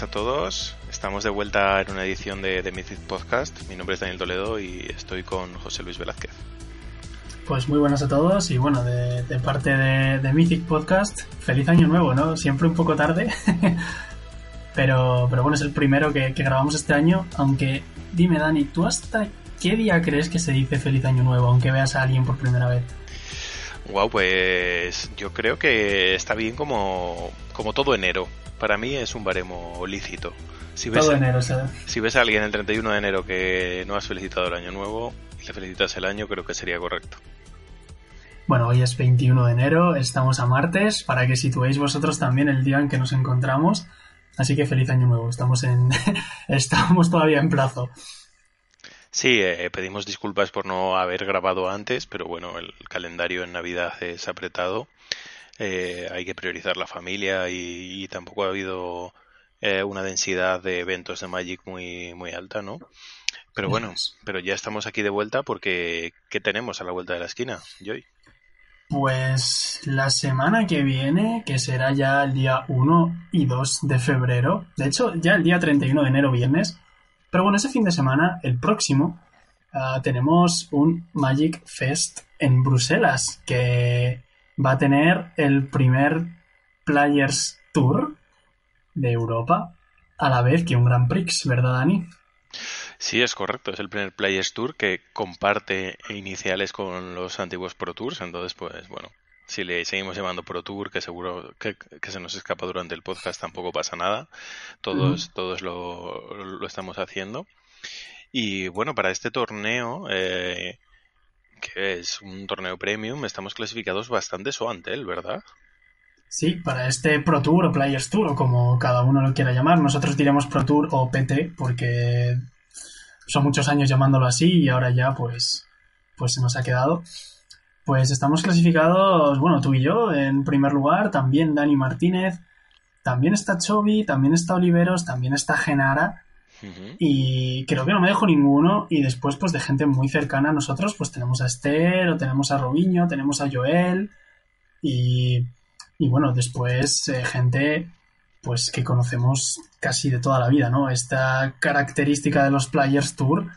buenas a todos. Estamos de vuelta en una edición de, de Mythic Podcast. Mi nombre es Daniel Toledo y estoy con José Luis Velázquez. Pues muy buenas a todos y bueno, de, parte de, Mythic Podcast, feliz año nuevo, ¿no? Siempre un poco tarde, pero, pero bueno, es el primero que, que grabamos este año, aunque dime Dani, ¿tú hasta qué día crees que se dice feliz año nuevo, aunque veas a alguien por primera vez? Wow, pues yo creo que está bien como, como todo enero. Para mí es un baremo lícito. Si ves, todo enero, Si ves a alguien el 31 de enero que no has felicitado el año nuevo y le felicitas el año, creo que sería correcto. Bueno, hoy es 21 de enero, estamos a martes, para que situéis vosotros también el día en que nos encontramos. Así que feliz año nuevo, estamos en estamos todavía en plazo. Sí, eh, pedimos disculpas por no haber grabado antes, pero bueno, el calendario en Navidad es apretado. Eh, hay que priorizar la familia y, tampoco ha habido eh, una densidad de eventos de Magic muy, muy alta, ¿no? Pero bueno, pero ya estamos aquí de vuelta porque ¿qué tenemos a la vuelta de la esquina, Joy? Pues la semana que viene, que será ya el día 1 y 2 de febrero, de hecho ya el día 31 de enero, viernes, pero bueno, ese fin de semana, el próximo, ah, tenemos un Magic Fest en Bruselas que va a tener el primer Players Tour de Europa a la vez que un Grand Prix, ¿verdad, Dani? Sí, es correcto. Es el primer Players Tour que comparte iniciales con los antiguos Pro Tours. Entonces, pues bueno, si le seguimos llamando Pro Tour, que seguro que, se nos escapa durante el podcast, tampoco pasa nada. Todos, todos lo, estamos haciendo. Y bueno, para este torneo, eh, que es un torneo premium, estamos clasificados bastante Soantel, ¿verdad? Sí, para este Pro Tour o Players Tour, o como cada uno lo quiera llamar. Nosotros diremos Pro Tour o PT, porque son muchos años llamándolo así y ahora ya pues, pues se nos ha quedado. Pues estamos clasificados, bueno, tú y yo en primer lugar, también Dani Martínez, también está Chobi, también está Oliveros, también está Genara. Y creo que no me dejo ninguno. Y después, pues de gente muy cercana a nosotros, pues tenemos a Esther, o tenemos a Robiño, tenemos a Joel. Y, y bueno, después eh, gente pues que conocemos casi de toda la vida, ¿no? Esta característica de los Players Tour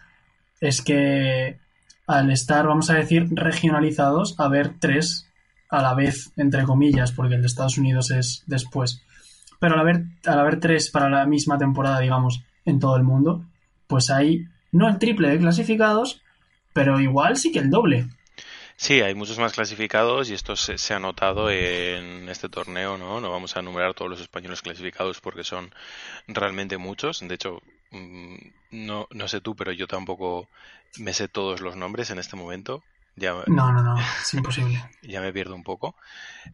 es que al estar, vamos a decir, regionalizados, a ver tres a la vez, entre comillas, porque el de Estados Unidos es después. Pero al haber, al haber tres para la misma temporada, digamos, en todo el mundo, pues hay no el triple de clasificados, pero igual sí que el doble. Sí, hay muchos más clasificados y esto se, ha notado en este torneo, ¿no? No vamos a enumerar todos los españoles clasificados porque son realmente muchos. De hecho, mm, no, no sé tú, pero yo tampoco me sé todos los nombres en este momento. Ya, no, no, no, es imposible. Ya me pierdo un poco.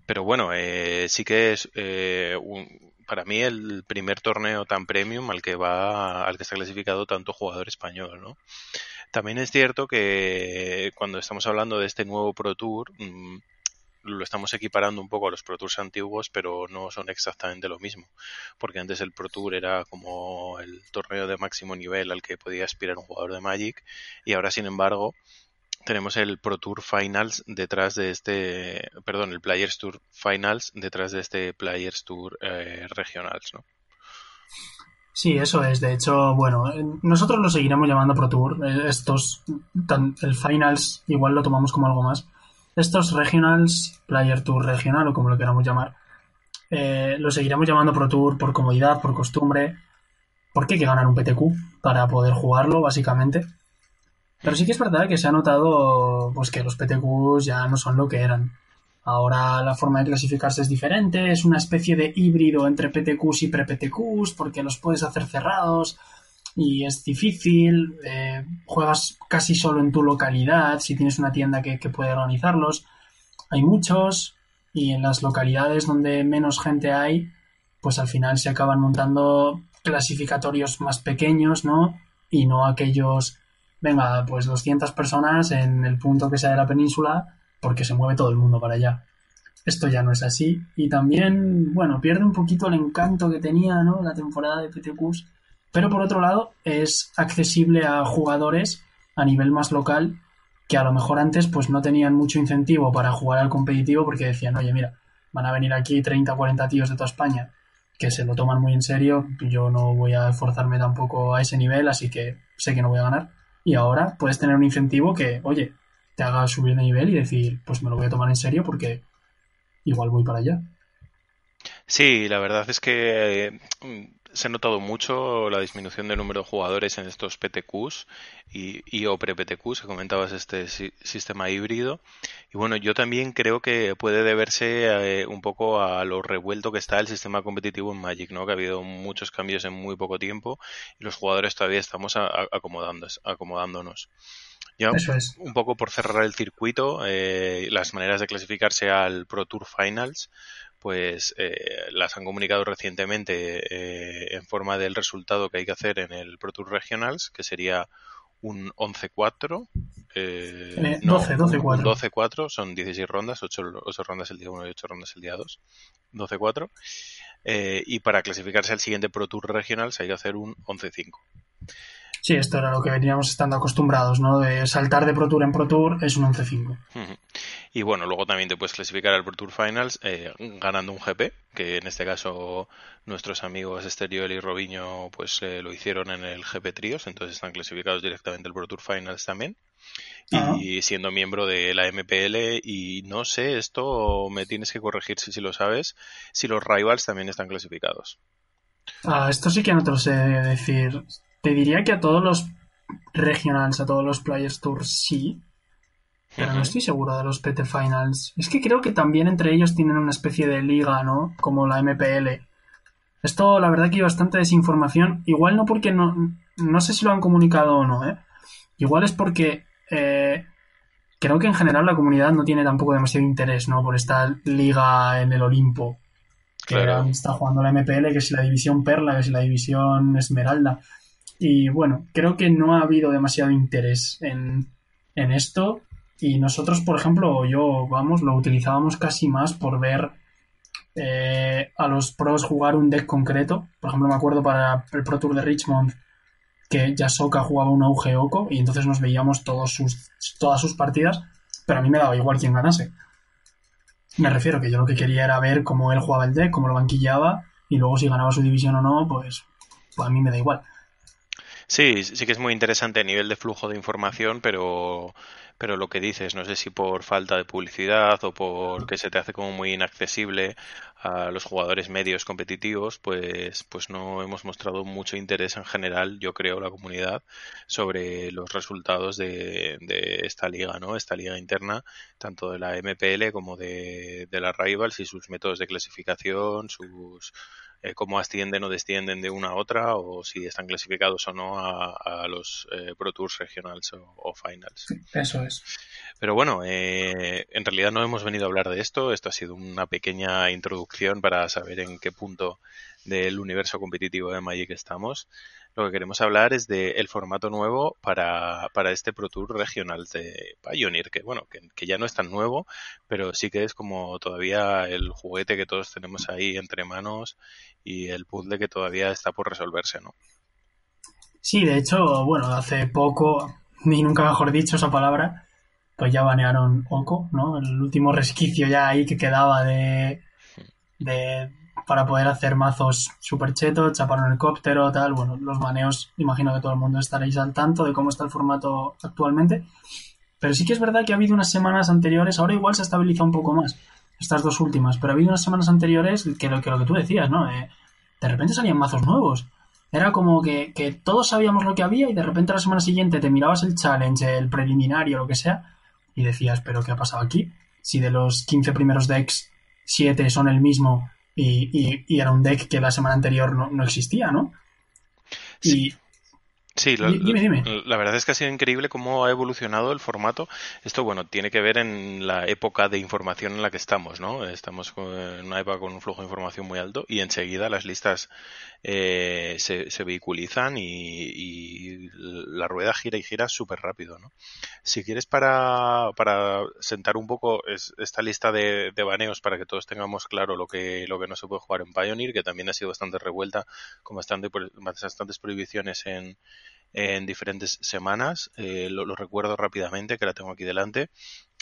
Pero bueno, eh, sí que es eh, para mí el primer torneo tan premium al que va, al que está clasificado tanto jugador español, ¿no? También es cierto que cuando estamos hablando de este nuevo Pro Tour, mm, lo estamos equiparando un poco a los Pro Tours antiguos, pero no son exactamente lo mismo. Porque antes el Pro Tour era como el torneo de máximo nivel al que podía aspirar un jugador de Magic, y ahora, sin embargo, tenemos el Pro Tour Finals detrás de este, perdón, el Players Tour Finals detrás de este Players Tour eh, Regionals, ¿no? Sí, eso es. De hecho, bueno, nosotros lo seguiremos llamando Pro Tour. Eh, estos, el Finals igual lo tomamos como algo más. Estos Regionals, Player Tour Regional o como lo queramos llamar, eh, lo seguiremos llamando Pro Tour por comodidad, por costumbre, porque hay que ganar un PTQ para poder jugarlo, básicamente. Pero sí que es verdad que se ha notado pues que los PTQs ya no son lo que eran. Ahora la forma de clasificarse es diferente, es una especie de híbrido entre PTQs y pre-PTQs porque los puedes hacer cerrados y es difícil, eh, juegas casi solo en tu localidad si tienes una tienda que, que puede organizarlos. Hay muchos y en las localidades donde menos gente hay, pues al final se acaban montando clasificatorios más pequeños, ¿no? Y no aquellos, venga, pues 200 personas en el punto que sea de la península porque se mueve todo el mundo para allá. Esto ya no es así. Y también, bueno, pierde un poquito el encanto que tenía, ¿no? La temporada de PTQs. Pero por otro lado, es accesible a jugadores a nivel más local que a lo mejor antes pues no tenían mucho incentivo para jugar al competitivo porque decían, oye, mira, van a venir aquí 30 o 40 tíos de toda España que se lo toman muy en serio. Yo no voy a esforzarme tampoco a ese nivel, así que sé que no voy a ganar. Y ahora puedes tener un incentivo que, oye, te haga subir de nivel y decir, pues me lo voy a tomar en serio porque igual voy para allá. Sí, la verdad es que eh, se ha notado mucho la disminución del número de jugadores en estos PTQs y, y o pre-PTQs, que comentabas este sistema híbrido. Y bueno, yo también creo que puede deberse eh, un poco a lo revuelto que está el sistema competitivo en Magic, ¿no? Que ha habido muchos cambios en muy poco tiempo y los jugadores todavía estamos acomodándonos. Ya, Eso es. un poco por cerrar el circuito, eh, las maneras de clasificarse al Pro Tour Finals, pues eh, las han comunicado recientemente eh, en forma del resultado que hay que hacer en el Pro Tour Regionals, que sería un 11-4. Eh, 12, 12-4. 12-4, son 16 rondas, 8, 8, rondas el día 1 y 8 rondas el día 2. 12-4. Eh, y para clasificarse al siguiente Pro Tour Regionals hay que hacer un 11-5. Sí, esto era lo que veníamos estando acostumbrados, ¿no? De saltar de Pro Tour en Pro Tour es un 11-5. Y bueno, luego también te puedes clasificar al Pro Tour Finals eh, ganando un GP, que en este caso nuestros amigos Esteriol y Robiño pues eh, lo hicieron en el GP Trios, entonces están clasificados directamente al Pro Tour Finals también. Y siendo miembro de la MPL, y no sé, esto me tienes que corregir si, si lo sabes, si los rivals también están clasificados. Ah, esto sí que no te lo sé decir. Te diría que a todos los regionals, a todos los Players Tours sí, pero no estoy seguro de los PT Finals. Es que creo que también entre ellos tienen una especie de liga, ¿no? Como la MPL. Esto, la verdad que hay bastante desinformación. Igual no porque no, no sé si lo han comunicado o no, ¿eh? Igual es porque eh, creo que en general la comunidad no tiene tampoco demasiado interés, ¿no? Por esta liga en el Olimpo. Que Claro. está jugando la MPL, que si la división Perla, que si la división Esmeralda. Y bueno, creo que no ha habido demasiado interés en, en esto. Y nosotros, por ejemplo, yo, vamos, lo utilizábamos casi más por ver eh, a los pros jugar un deck concreto. Por ejemplo, me acuerdo para el Pro Tour de Richmond que Yasoka jugaba un auge Oko y entonces nos veíamos todos sus, todas sus partidas, pero a mí me daba igual quién ganase. Me refiero que yo lo que quería era ver cómo él jugaba el deck, cómo lo banquillaba y luego si ganaba su división o no, pues, pues a mí me da igual. Sí, sí que es muy interesante a nivel de flujo de información, pero, pero lo que dices, no sé si por falta de publicidad o porque se te hace como muy inaccesible a los jugadores medios competitivos, pues, pues no hemos mostrado mucho interés en general, yo creo, la comunidad, sobre los resultados de, de esta liga, ¿no? Esta liga interna, tanto de la MPL como de, de las Rivals y sus métodos de clasificación, sus eh, cómo ascienden o descienden de una a otra o si están clasificados o no a, a los eh, Pro Tours Regionals o, o Finals. Eso es. Pero bueno, eh, en realidad no hemos venido a hablar de esto. Esto ha sido una pequeña introducción para saber en qué punto del universo competitivo de Magic estamos. Lo que queremos hablar es del formato nuevo para, para este Pro Tour regional de Pioneer, que bueno, que, ya no es tan nuevo, pero sí que es como todavía el juguete que todos tenemos ahí entre manos y el puzzle que todavía está por resolverse, ¿no? Sí, de hecho, bueno, hace poco, ni nunca mejor dicho esa palabra, pues ya banearon Oko, ¿no? El último resquicio ya ahí que quedaba de, de para poder hacer mazos super chetos, chapar un helicóptero, tal. Bueno, los baneos, imagino que todo el mundo estaréis al tanto de cómo está el formato actualmente. Pero sí que es verdad que ha habido unas semanas anteriores, ahora igual se ha estabilizado un poco más, estas dos últimas, pero ha habido unas semanas anteriores que lo que, tú decías, ¿no? Eh, de repente salían mazos nuevos. Era como que, que, todos sabíamos lo que había y de repente la semana siguiente te mirabas el challenge, el preliminario, lo que sea, y decías, pero ¿qué ha pasado aquí? Si de los 15 primeros decks, 7 son el mismo y, y, y, era un deck que la semana anterior no, no existía, ¿no? Sí. Y, Sí, la, dime, dime. la, verdad es que ha sido increíble cómo ha evolucionado el formato. Esto, bueno, tiene que ver en la época de información en la que estamos, ¿no? Estamos en una época con un flujo de información muy alto y enseguida las listas eh, se, se, vehiculizan y, la rueda gira y gira súper rápido, ¿no? Si quieres para, para sentar un poco es, esta lista de, de, baneos para que todos tengamos claro lo que, lo que no se puede jugar en Pioneer, que también ha sido bastante revuelta, con bastante, bastantes prohibiciones en, en diferentes semanas. Eh, lo, recuerdo rápidamente, que la tengo aquí delante.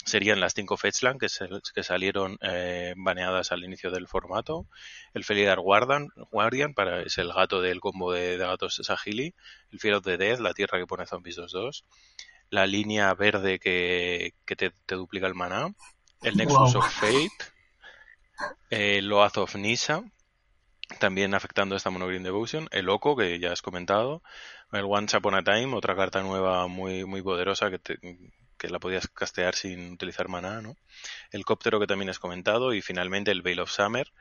Serían las cinco Fetchland que, que salieron eh, baneadas al inicio del formato. El Felidar Guardian, Guardian para, es el gato del combo de, gatos Sahili. El Fear of the Dead, la tierra que pone Zombies 2-2. La línea verde que, te, duplica el maná. El Nexus of Fate. El Oath of Nisa. También afectando esta Monogreen Devotion. El Loco, que ya has comentado. El Once Upon a Time, otra carta nueva muy, muy poderosa que te, que la podías castear sin utilizar maná, ¿no? El cóptero que también has comentado y finalmente el Veil of Summer,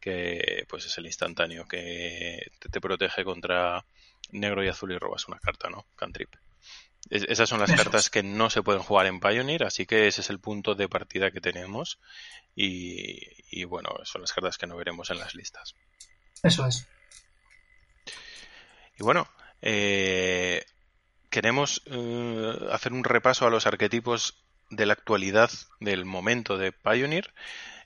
que pues es el instantáneo que te, protege contra negro y azul y robas una carta, ¿no? Cantrip. esas son las cartas que no se pueden jugar en Pioneer, así que ese es el punto de partida que tenemos y, y bueno, son las cartas que no veremos en las listas. Eso es. Y bueno, eh, queremos eh, hacer un repaso a los arquetipos de la actualidad del momento de Pioneer.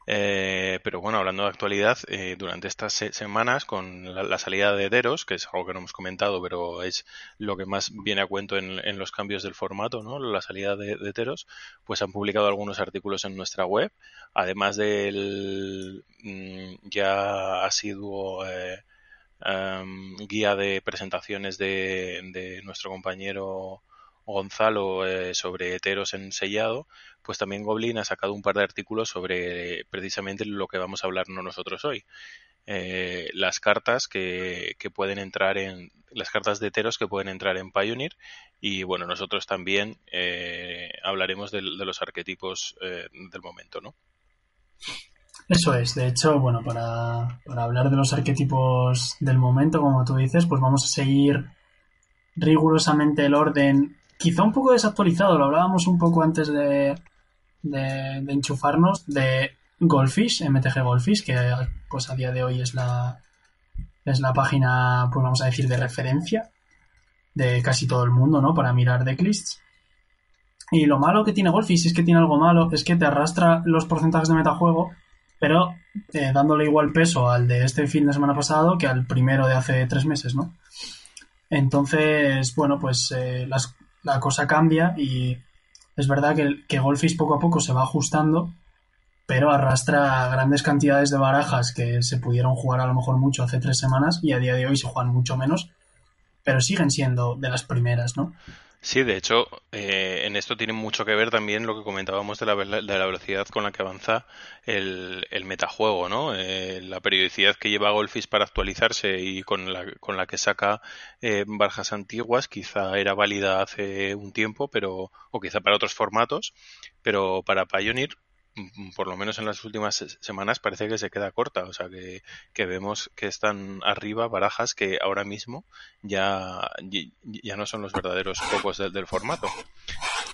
Eh, pero bueno, hablando de actualidad, eh, durante estas semanas con la, salida de Deros, que es algo que no hemos comentado, pero es lo que más viene a cuento en, los cambios del formato, ¿no? La salida de, de, pues han publicado algunos artículos en nuestra web, además del mm, ya ha sido Em, guía de presentaciones de, nuestro compañero Gonzalo eh, sobre heteros en sellado, pues también Goblin ha sacado un par de artículos sobre precisamente lo que vamos a hablar nosotros hoy. Eh, las cartas que, pueden entrar en las cartas de heteros que pueden entrar en Pioneer y bueno nosotros también eh, hablaremos de, de, los arquetipos del momento no eso es, de hecho, bueno, para, para hablar de los arquetipos del momento, como tú dices, pues vamos a seguir rigurosamente el orden, quizá un poco desactualizado, lo hablábamos un poco antes de, de, enchufarnos, de Goldfish, MTG Goldfish, que pues a día de hoy es la, es la página, pues vamos a decir, de referencia de casi todo el mundo, ¿no? Para mirar decklists. Y lo malo que tiene Goldfish es que tiene algo malo, es que te arrastra los porcentajes de metajuego pero eh, dándole igual peso al de este fin de semana pasado que al primero de hace tres meses, ¿no? Entonces, bueno, pues eh, la cosa cambia y es verdad que, que Golfis poco a poco se va ajustando, pero arrastra grandes cantidades de barajas que se pudieron jugar a lo mejor mucho hace tres semanas y a día de hoy se juegan mucho menos, pero siguen siendo de las primeras, ¿no? Sí, de hecho, eh, en esto tiene mucho que ver también lo que comentábamos de la, de la velocidad con la que avanza el, el metajuego, ¿no? Eh, la periodicidad que lleva Golfis para actualizarse y con la, con la que saca eh, barjas antiguas quizá era válida hace un tiempo, pero o quizá para otros formatos, pero para Pioneer por lo menos en las últimas semanas parece que se queda corta, o sea que, que vemos que están arriba barajas que ahora mismo ya, ya no son los verdaderos pocos del, formato.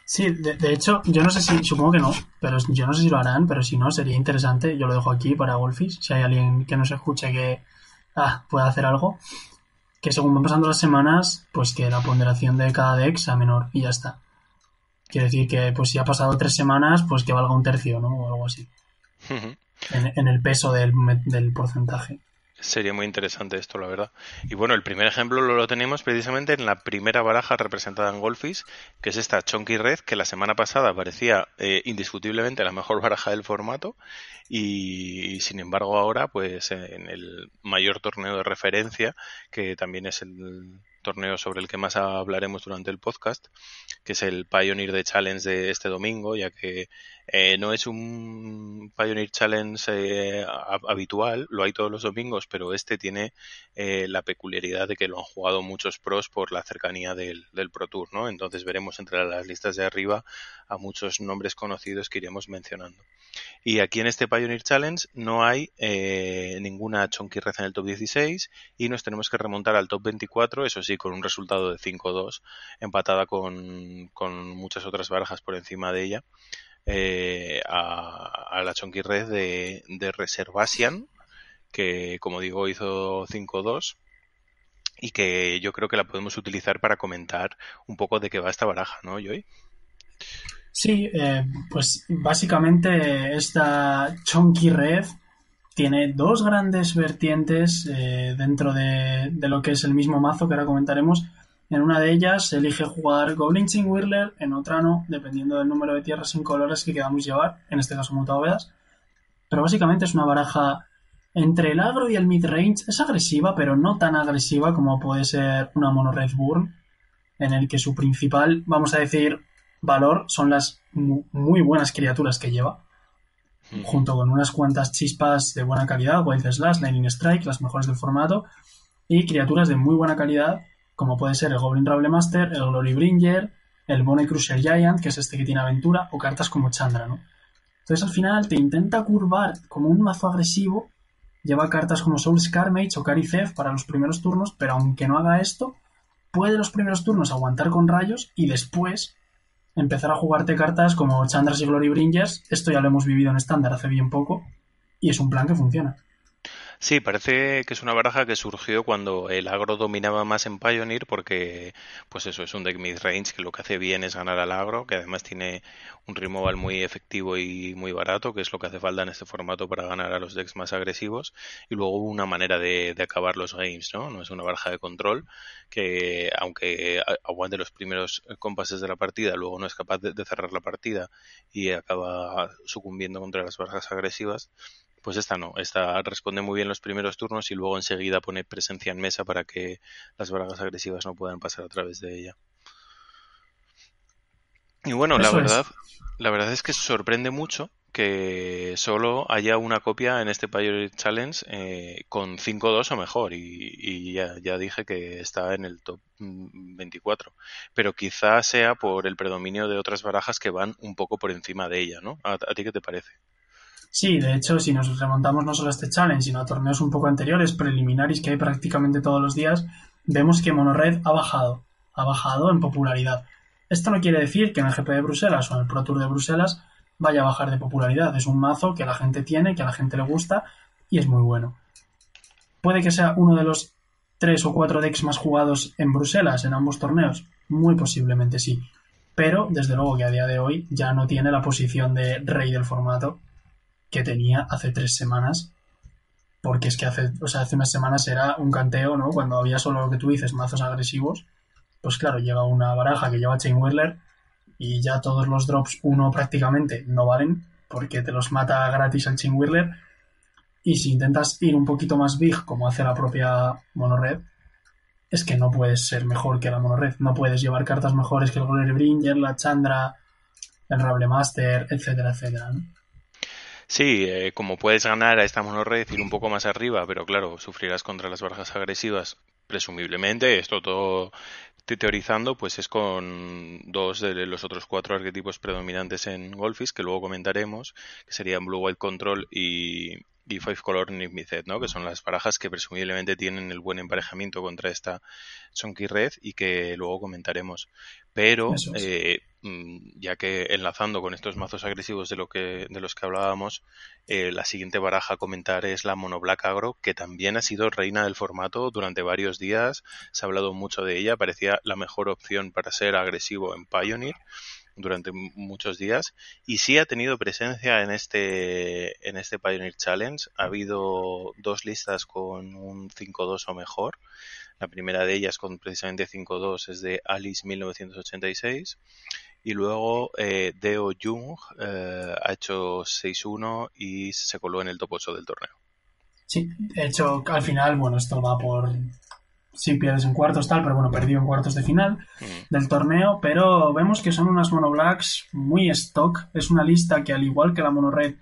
Sí, de, hecho, yo no sé si, supongo que no, pero yo no sé si lo harán, pero si no, sería interesante, yo lo dejo aquí para Wolfish, si hay alguien que nos escuche que ah, pueda hacer algo, que según van pasando las semanas, pues que la ponderación de cada deck sea menor y ya está. Quiere decir que, pues si ha pasado tres semanas, pues que valga un tercio, ¿no? O algo así. en, el peso del, del porcentaje. Sería muy interesante esto, la verdad. Y bueno, el primer ejemplo lo, tenemos precisamente en la primera baraja representada en Golfis, que es esta Chonky Red, que la semana pasada parecía eh, indiscutiblemente la mejor baraja del formato y, sin embargo ahora, pues en el mayor torneo de referencia, que también es el torneo sobre el que más hablaremos durante el podcast, que es el Pioneer de Challenge de este domingo, ya que eh, no es un Pioneer Challenge eh, habitual, lo hay todos los domingos, pero este tiene eh, la peculiaridad de que lo han jugado muchos pros por la cercanía del, del, Pro Tour, ¿no? Entonces veremos entre las listas de arriba a muchos nombres conocidos que iremos mencionando. Y aquí en este Pioneer Challenge no hay ninguna Chonky en el top 16 y nos tenemos que remontar al top 24, eso sí, con un resultado de 5-2, empatada con, con muchas otras barajas por encima de ella. Eh, a, la Chonky Red de, de Reservasian, que como digo hizo 5-2 y que yo creo que la podemos utilizar para comentar un poco de qué va esta baraja, ¿no, Joy? Sí, eh, pues básicamente esta Chonky Red tiene dos grandes vertientes eh, dentro de, de, lo que es el mismo mazo que ahora comentaremos. En una de ellas se elige jugar Goblin Whirler, en otra no, dependiendo del número de tierras sin colores que queramos llevar, en este caso mutabovedas. Pero básicamente es una baraja entre el agro y el mid-range. Es agresiva, pero no tan agresiva como puede ser una Mono Red Burn, en el que su principal, vamos a decir, valor son las muy buenas criaturas que lleva junto con unas cuantas chispas de buena calidad, Wild Slash, Lightning Strike, las mejores del formato, y criaturas de muy buena calidad, como puede ser el Goblin Rable Master, el Glory Bringer, el Bone Cruiser Giant, que es este que tiene aventura, o cartas como Chandra, ¿no? Entonces al final te intenta curvar como un mazo agresivo, lleva cartas como Soul Scarmage o Caricef para los primeros turnos, pero aunque no haga esto, puede los primeros turnos aguantar con rayos y después empezar a jugarte cartas como Chandras y Glory Bringers. Esto ya lo hemos vivido en estándar hace bien poco y es un plan que funciona. Sí, parece que es una baraja que surgió cuando el agro dominaba más en Pioneer porque, pues eso, es un deck mid-range que lo que hace bien es ganar al agro, que además tiene un removal muy efectivo y muy barato, que es lo que hace falta en este formato para ganar a los decks más agresivos. Y luego una manera de, acabar los games, ¿no? No es una baraja de control que, aunque aguante los primeros compases de la partida, luego no es capaz de, de cerrar la partida y acaba sucumbiendo contra las barajas agresivas pues esta no, esta responde muy bien los primeros turnos y luego enseguida pone presencia en mesa para que las barajas agresivas no puedan pasar a través de ella. Y bueno, la verdad, la verdad es que sorprende mucho que solo haya una copia en este Pioneer Challenge eh, con 5-2 o mejor y, ya, dije que está en el top 24 pero quizá sea por el predominio de otras barajas que van un poco por encima de ella, ¿no? a ti qué te parece? Sí, de hecho, si nos remontamos no solo a este challenge, sino a torneos un poco anteriores, preliminares que hay prácticamente todos los días, vemos que Monored ha bajado, ha bajado en popularidad. Esto no quiere decir que en el GP de Bruselas o en el Pro Tour de Bruselas vaya a bajar de popularidad. Es un mazo que la gente tiene, que a la gente le gusta y es muy bueno. Puede que sea uno de los tres o cuatro decks más jugados en Bruselas en ambos torneos. Muy posiblemente sí. Pero desde luego que a día de hoy ya no tiene la posición de rey del formato que tenía hace tres semanas. Porque es que hace, o sea, hace unas semanas era un canteo, ¿no? Cuando había solo lo que tú dices, mazos agresivos. Pues claro, llega una baraja que lleva Chain Whirler y ya todos los drops uno prácticamente no valen porque te los mata gratis el Chain Whirler. Y si intentas ir un poquito más big, como hace la propia Monored, es que no puedes ser mejor que la Monored. No puedes llevar cartas mejores que el Glory Bringer, la Chandra, el Rable Master, etcétera, etcétera. ¿no? Sí, eh, como puedes ganar a esta monored, ir un poco más arriba, pero claro, sufrirás contra las barajas agresivas, presumiblemente, esto todo teorizando, pues es con dos de los otros cuatro arquetipos predominantes en Golfis, que luego comentaremos, que serían Blue White Control y, y Five Color Nigmicet, ¿no? que son las barajas que presumiblemente tienen el buen emparejamiento contra esta Chunky Red y que luego comentaremos. Pero eh, ya que enlazando con estos mazos agresivos de lo que de los que hablábamos eh, la siguiente baraja a comentar es la mono black agro que también ha sido reina del formato durante varios días. Se ha hablado mucho de ella parecía la mejor opción para ser agresivo en Pioneer durante muchos días. Y sí ha tenido presencia en este en este Pioneer Challenge. Ha habido dos listas con un 5-2 o mejor. La primera de ellas con precisamente 5-2 es de Alice 1986 y luego eh, Deo Jung eh, ha hecho 6-1 y se coló en el top 8 del torneo. Sí, de hecho, al final, bueno, esto va por. Si pierdes en cuartos, tal, pero bueno, perdió en cuartos de final mm. del torneo. Pero vemos que son unas Mono Blacks muy stock. Es una lista que, al igual que la Mono Red,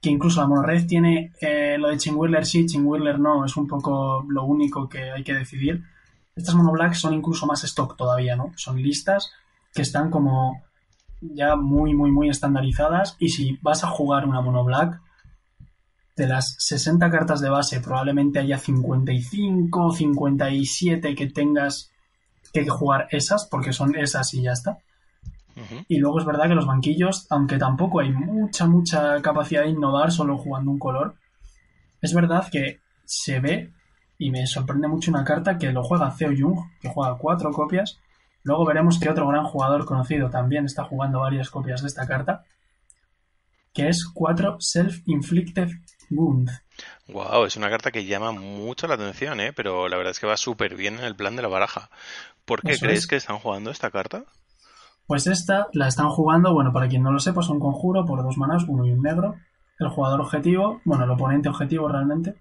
que incluso la Mono Red tiene eh, lo de Chingwiller sí, Chingwiller no, es un poco lo único que hay que decidir. Estas Mono Blacks son incluso más stock todavía, ¿no? Son listas que están como ya muy, muy, muy estandarizadas. Y si vas a jugar una mono black, de las 60 cartas de base, probablemente haya 55 57 que tengas que jugar esas, porque son esas y ya está. Y luego es verdad que los banquillos, aunque tampoco hay mucha, mucha capacidad de innovar solo jugando un color, es verdad que se ve y me sorprende mucho una carta que lo juega Theo Jung, que juega cuatro copias, Luego veremos que otro gran jugador conocido también está jugando varias copias de esta carta, que es 4 Self-Inflicted Wounds. Wow, es una carta que llama mucho la atención, ¿eh? pero la verdad es que va súper bien en el plan de la baraja. ¿Por qué crees que están jugando esta carta? Pues esta la están jugando, bueno, para quien no lo sepa, es un conjuro por dos manas, uno y un negro. El jugador objetivo, bueno, el oponente objetivo realmente,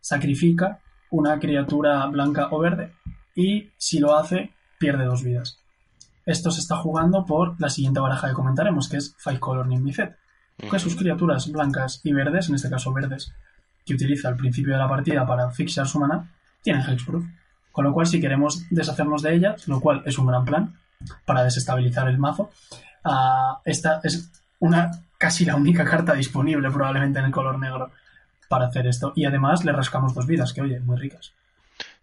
sacrifica una criatura blanca o verde y si lo hace, pierde dos vidas. Esto se está jugando por la siguiente baraja que comentaremos, que es Five Color Nimbicet, que sus criaturas blancas y verdes, en este caso verdes, que utiliza al principio de la partida para fixar su mana, tienen Hexproof. Con lo cual, si queremos deshacernos de ellas, lo cual es un gran plan para desestabilizar el mazo, uh, esta es una casi la única carta disponible probablemente en el color negro para hacer esto. Y además le rascamos dos vidas, que oye, muy ricas.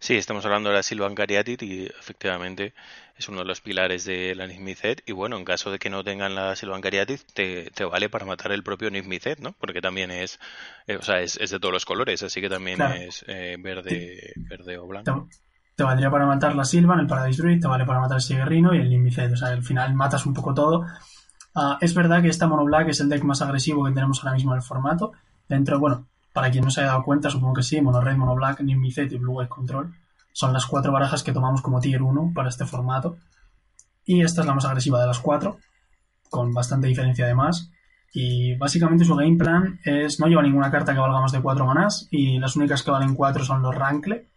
Sí, estamos hablando de la Silvan Cariatit y efectivamente es uno de los pilares de la Nismicet. Y bueno, en caso de que no tengan la Silvan Cariatit, te, vale para matar el propio Nismicet, ¿no? Porque también es, eh, o sea, es, de todos los colores, así que también es eh, verde, verde o blanco. Te, valdría para matar la Silvan, el Paradise Druid, te vale para matar el Siguerrino y el Nismicet. O sea, al final matas un poco todo. Ah, es verdad que esta Mono Black es el deck más agresivo que tenemos ahora mismo en el formato. Dentro, bueno, para quien no se haya dado cuenta, supongo que sí, Mono Red, Mono Black, Nimicet y Blue White Control son las cuatro barajas que tomamos como tier 1 para este formato. Y esta es la más agresiva de las cuatro, con bastante diferencia además. Y básicamente su game plan es no lleva ninguna carta que valga más de 4 manás y las únicas que valen 4 son los Rankle,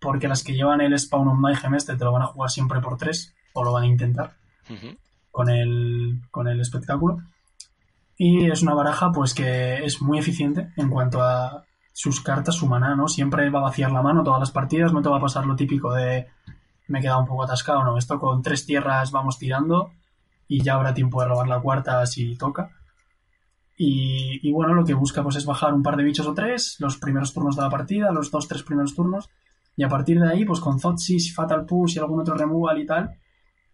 porque las que llevan el Spawn of Mayhem este te lo van a jugar siempre por 3 o lo van a intentar con, el, con el espectáculo. Y es una baraja pues que es muy eficiente en cuanto a sus cartas, su maná, ¿no? Siempre va a vaciar la mano todas las partidas, no te va a pasar lo típico de me he quedado un poco atascado, no, esto con tres tierras vamos tirando y ya habrá tiempo de robar la cuarta si toca. Y, bueno, lo que busca pues es bajar un par de bichos o tres, los primeros turnos de la partida, los dos, tres primeros turnos, y a partir de ahí, pues con Zotsis, Fatal Push y algún otro removal y tal,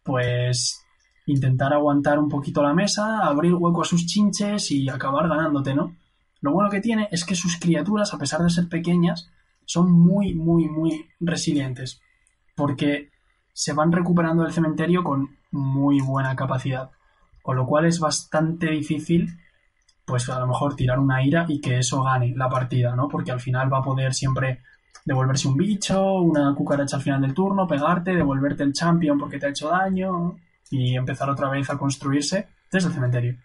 pues intentar aguantar un poquito la mesa, abrir hueco a sus chinches y acabar ganándote, ¿no? Lo bueno que tiene es que sus criaturas, a pesar de ser pequeñas, son muy, muy, muy resilientes. Porque se van recuperando del cementerio con muy buena capacidad. Con lo cual es bastante difícil, pues a lo mejor tirar una ira y que eso gane la partida, ¿no? Porque al final va a poder siempre devolverse un bicho, una cucaracha al final del turno, pegarte, devolverte el champion porque te ha hecho daño y empezar otra vez a construirse desde el cementerio.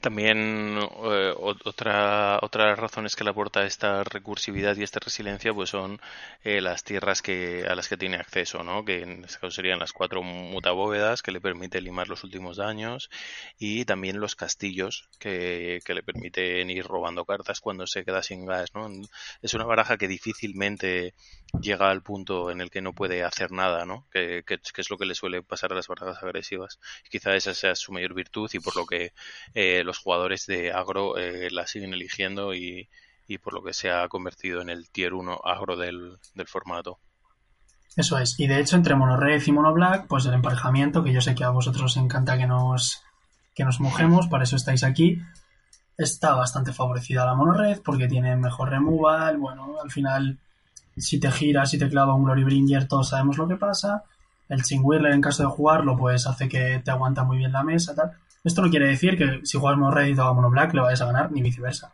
También eh, otra, otras razones que le aporta esta recursividad y esta resiliencia pues son eh, las tierras que, a las que tiene acceso, ¿no? que en este caso serían las cuatro mutabóvedas que le permite limar los últimos daños y también los castillos que, le permiten ir robando cartas cuando se queda sin gas. ¿no? Es una baraja que difícilmente llega al punto en el que no puede hacer nada, ¿no? que, que, es lo que le suele pasar a las barajas agresivas. quizá esa sea su mayor virtud y por lo que eh, los jugadores de agro eh, la siguen eligiendo y, por lo que se ha convertido en el tier 1 agro del, formato. Eso es. Y de hecho, entre Mono Red y Mono Black, pues el emparejamiento, que yo sé que a vosotros os encanta que nos, que nos mojemos, para eso estáis aquí. Está bastante favorecida la Mono Red porque tiene mejor removal. Bueno, al final, si te gira, si te clava un Glory Bringer, todos sabemos lo que pasa. El Chingwirler, en caso de jugarlo, pues hace que te aguanta muy bien la mesa, tal. Esto no quiere decir que si juegas Mono Red y Mono Black le vayas a ganar, ni viceversa.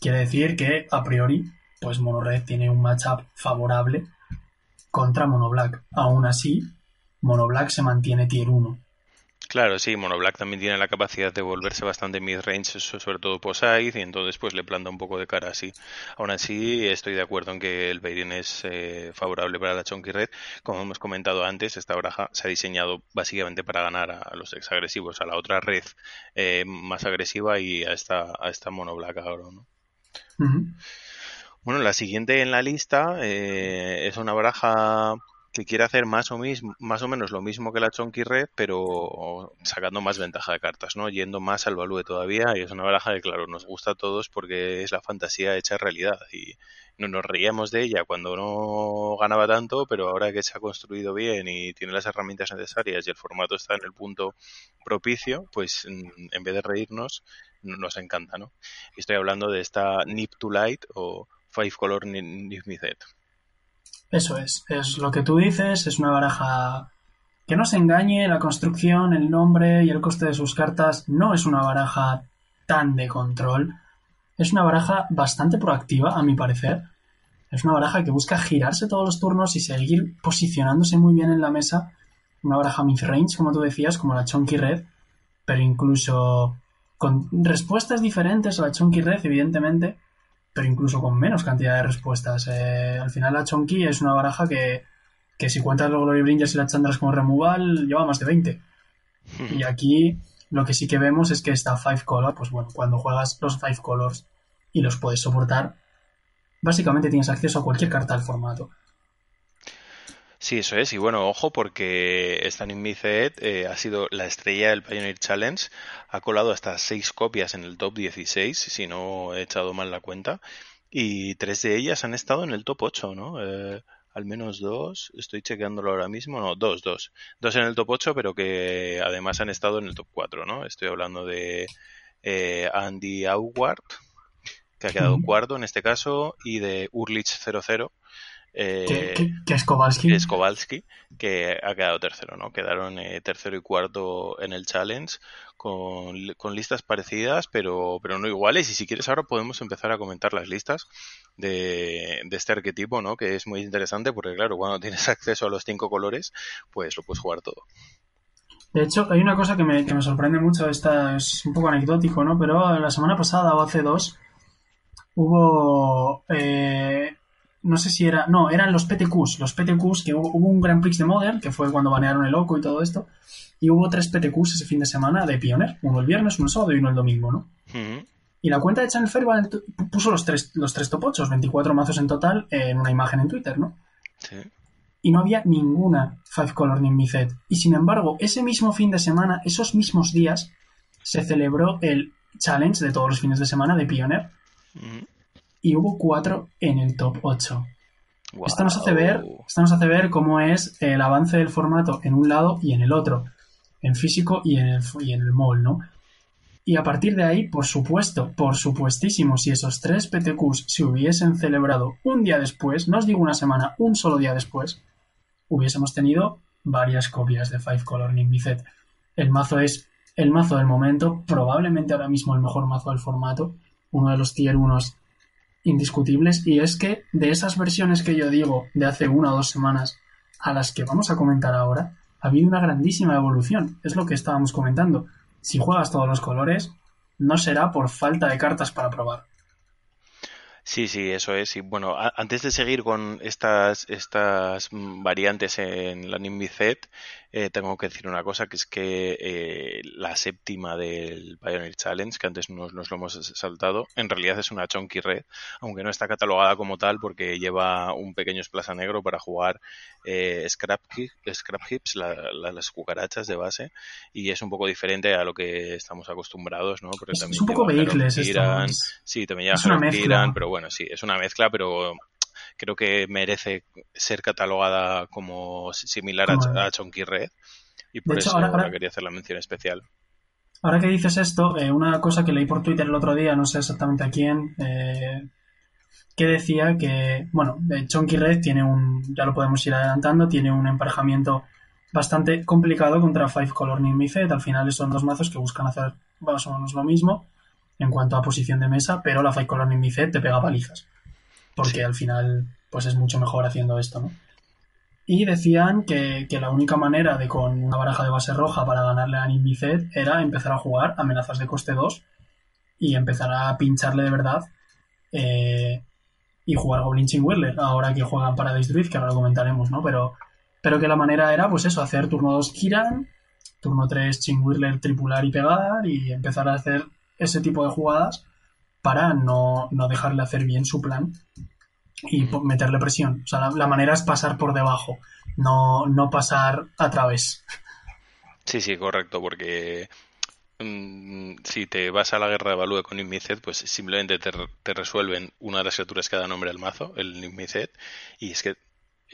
Quiere decir que, a priori, pues Mono Red tiene un matchup favorable contra Mono Black. Aún así, Mono Black se mantiene tier 1. Claro, sí, Monoblack también tiene la capacidad de volverse bastante mid-range, sobre todo post-side, y entonces pues le planta un poco de cara así. Aún así, estoy de acuerdo en que el Beirin es eh, favorable para la Chonky Red. Como hemos comentado antes, esta baraja se ha diseñado básicamente para ganar a, los ex agresivos, a la otra red eh, más agresiva y a esta, a esta Monoblack ahora, ¿no? Bueno, la siguiente en la lista eh, es una baraja que quiere hacer más o, más o menos lo mismo que la Chonky Red, pero sacando más ventaja de cartas, ¿no? Yendo más al value todavía, y es una baraja que, claro, nos gusta a todos porque es la fantasía hecha realidad, y no nos reíamos de ella cuando no ganaba tanto, pero ahora que se ha construido bien y tiene las herramientas necesarias y el formato está en el punto propicio, pues en vez de reírnos, nos encanta, ¿no? Estoy hablando de esta Nip to Light o Five Color Nip Eso es, es lo que tú dices, es una baraja que no se engañe, la construcción, el nombre y el coste de sus cartas no es una baraja tan de control. Es una baraja bastante proactiva, a mi parecer. Es una baraja que busca girarse todos los turnos y seguir posicionándose muy bien en la mesa. Una baraja mid-range, como tú decías, como la Chunky Red, pero incluso con respuestas diferentes a la Chunky Red, evidentemente, pero incluso con menos cantidad de respuestas. Eh, al final la Chunky es una baraja que, que si cuentas los Glory Bringers y las Chandras como removal, lleva más de 20. Hmm. Y aquí lo que sí que vemos es que esta Five Color, pues bueno, cuando juegas los Five Colors y los puedes soportar, básicamente tienes acceso a cualquier carta del formato. Sí, eso es. Y bueno, ojo porque Stanin Mizet eh, ha sido la estrella del Pioneer Challenge. Ha colado hasta seis copias en el top 16, si no he echado mal la cuenta. Y tres de ellas han estado en el top 8, ¿no? Eh, al menos dos. Estoy chequeándolo ahora mismo. No, dos, dos. Dos en el top 8, pero que además han estado en el top 4, ¿no? Estoy hablando de eh, Andy Augward, que ha quedado cuarto en este caso, y de Urlich 00. Eh, Que, que- ha quedado tercero, ¿no? Quedaron eh, tercero y cuarto en el challenge con, con listas parecidas, pero, pero no iguales. Y si quieres ahora podemos empezar a comentar las listas de, de este arquetipo, ¿no? Que es muy interesante porque, claro, cuando tienes acceso a los cinco colores, pues lo puedes jugar todo. De hecho, hay una cosa que me, que me sorprende mucho, esta es un poco anecdótico, ¿no? Pero la semana pasada o hace dos hubo... eh, no sé si era... No, eran los PTQs. Los PTQs, que hubo, hubo un Grand Prix de Modern, que fue cuando banearon el Oco y todo esto. Y hubo tres PTQs ese fin de semana de Pioneer. Uno el viernes, uno el sábado y uno el domingo, ¿no? Y la cuenta de Channel Fairbank puso los tres, los tres top 8, 24 mazos en total, en una imagen en Twitter, ¿no? Sí. y no había ninguna Five Color ni mi set. Y sin embargo, ese mismo fin de semana, esos mismos días, se celebró el challenge de todos los fines de semana de Pioneer Ujú. Y hubo cuatro en el top 8. Esto nos hace ver, esto nos hace ver cómo es el avance del formato en un lado y en el otro, en físico y en el, y en el mall, ¿no? Y a partir de ahí, por supuesto, por supuestísimo, si esos tres PTQs se hubiesen celebrado un día después, no os digo una semana, un solo día después, hubiésemos tenido varias copias de Five Color Nimby Set. El mazo es el mazo del momento, probablemente ahora mismo el mejor mazo del formato, uno de los tier 1 indiscutibles, y es que de esas versiones que yo digo de hace una o dos semanas a las que vamos a comentar ahora, ha habido una grandísima evolución. Es lo que estábamos comentando. Si juegas todos los colores, no será por falta de cartas para probar. Sí, sí, eso es. Y bueno, antes de seguir con estas, estas mm, variantes en la Nimby eh, tengo que decir una cosa, que es que eh, la séptima del Pioneer Challenge, que antes nos, nos lo hemos saltado, en realidad es una Chunky Red, aunque no está catalogada como tal porque lleva un pequeño splash negro para jugar eh, Scrap, Scrap Hips, la- la- las cucarachas de base, y es un poco diferente a lo que estamos acostumbrados, ¿no? Porque Es, también es un poco vehicles esto. Kiran, es- Sí, también lleva. Kiran, pero bueno, sí, es una mezcla, pero creo que merece ser catalogada como similar a, Como- a Chonky Red. Y por hecho, eso ahora- ahora- quería hacer la mención especial. Ahora que dices esto, eh, una cosa que leí por Twitter el otro día, no sé exactamente a quién, eh, que decía que, bueno, eh, Chonky Red tiene un, ya lo podemos ir adelantando, tiene un emparejamiento bastante complicado contra Five Color Nimby Fed. Al final son dos mazos que buscan hacer más o menos lo mismo en cuanto a posición de mesa, pero la Five Color Nimby Fed te pega palizas. Porque Sí. al final, pues es mucho mejor haciendo esto, ¿no? Y decían que, que la única manera de con una baraja de base roja para ganarle a Fed era empezar a jugar amenazas de coste 2 y empezar a pincharle de verdad eh, y jugar Goblin Chin Whirler, ahora que juegan Paradise Druid, que ahora lo comentaremos, ¿no? Pero, pero que la manera era, pues eso, hacer turno 2 Kiran, turno 3 Chin Whirler tripular y pegar y empezar a hacer ese tipo de jugadas para no, no dejarle hacer bien su plan y meterle presión. O sea, la, manera es pasar por debajo, no, no pasar a través. Sí, sí, correcto, porque mm, si te vas a la guerra de Value con Inmicet, pues simplemente te, te resuelven una de las criaturas que da nombre al mazo, el Inmicet, y es que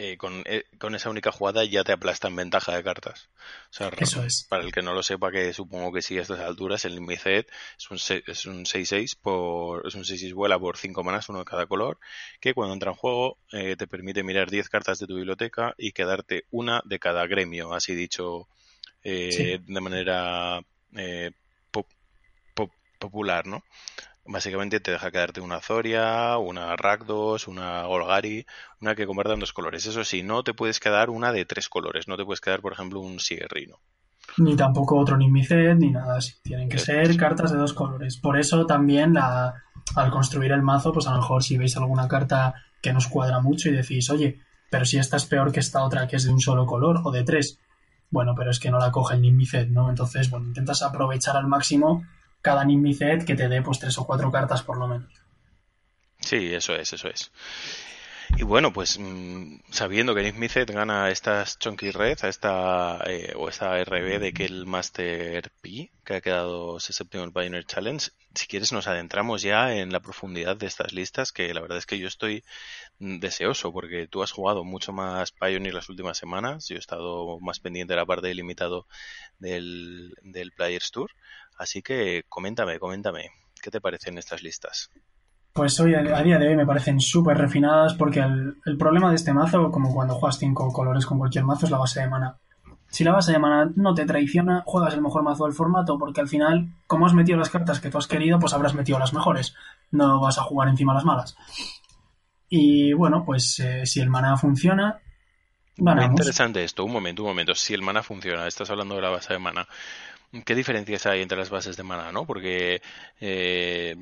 eh, con, eh, con, esa única jugada ya te aplastan ventaja de cartas. O sea, Eso es. Para el que no lo sepa, que supongo que sí a estas alturas, el Limicet es un, es un 6-6 por, es un 6-6 vuela por 5 manas, uno de cada color, que cuando entra en juego eh, te permite mirar 10 cartas de tu biblioteca y quedarte una de cada gremio, así dicho eh, sí. de manera eh, pop, pop, popular, ¿no? Básicamente te deja quedarte una Zoria, una Rakdos, una Golgari, una que compartan dos colores. Eso sí, no te puedes quedar una de tres colores, no te puedes quedar, por ejemplo, un Sierrino. Ni tampoco otro Nimicet, ni nada así. Tienen que ser cartas de dos colores. Por eso también la, al construir el mazo, pues a lo mejor si veis alguna carta que nos cuadra mucho y decís, oye, pero si esta es peor que esta otra que es de un solo color o de tres. Bueno, pero es que no la coge el Nimicet, ¿no? Entonces, bueno, intentas aprovechar al máximo cada Nimicet que te dé pues tres o cuatro cartas por lo menos. Sí, eso es, eso es. Y bueno, pues mmm, sabiendo que Nimicet gana estas Chunky Red, a esta, eh, o esta RB de que el Master P, que ha quedado séptimo en Pioneer Challenge, si quieres nos adentramos ya en la profundidad de estas listas, que la verdad es que yo estoy deseoso, porque tú has jugado mucho más Pioneer las últimas semanas, yo he estado más pendiente de la parte delimitado del, del Players Tour, Así que coméntame, coméntame, ¿qué te parecen estas listas? Pues hoy, a día de hoy, me parecen súper refinadas porque el, el, problema de este mazo, como cuando juegas cinco colores con cualquier mazo, es la base de mana. Si la base de mana no te traiciona, juegas el mejor mazo del formato porque al final, como has metido las cartas que tú has querido, pues habrás metido las mejores. No vas a jugar encima las malas. Y bueno, pues eh, si el mana funciona, ganamos. Muy interesante esto, un momento, un momento. Si el mana funciona, estás hablando de la base de mana. ¿Qué diferencias hay entre las bases de mana, no? Porque eh,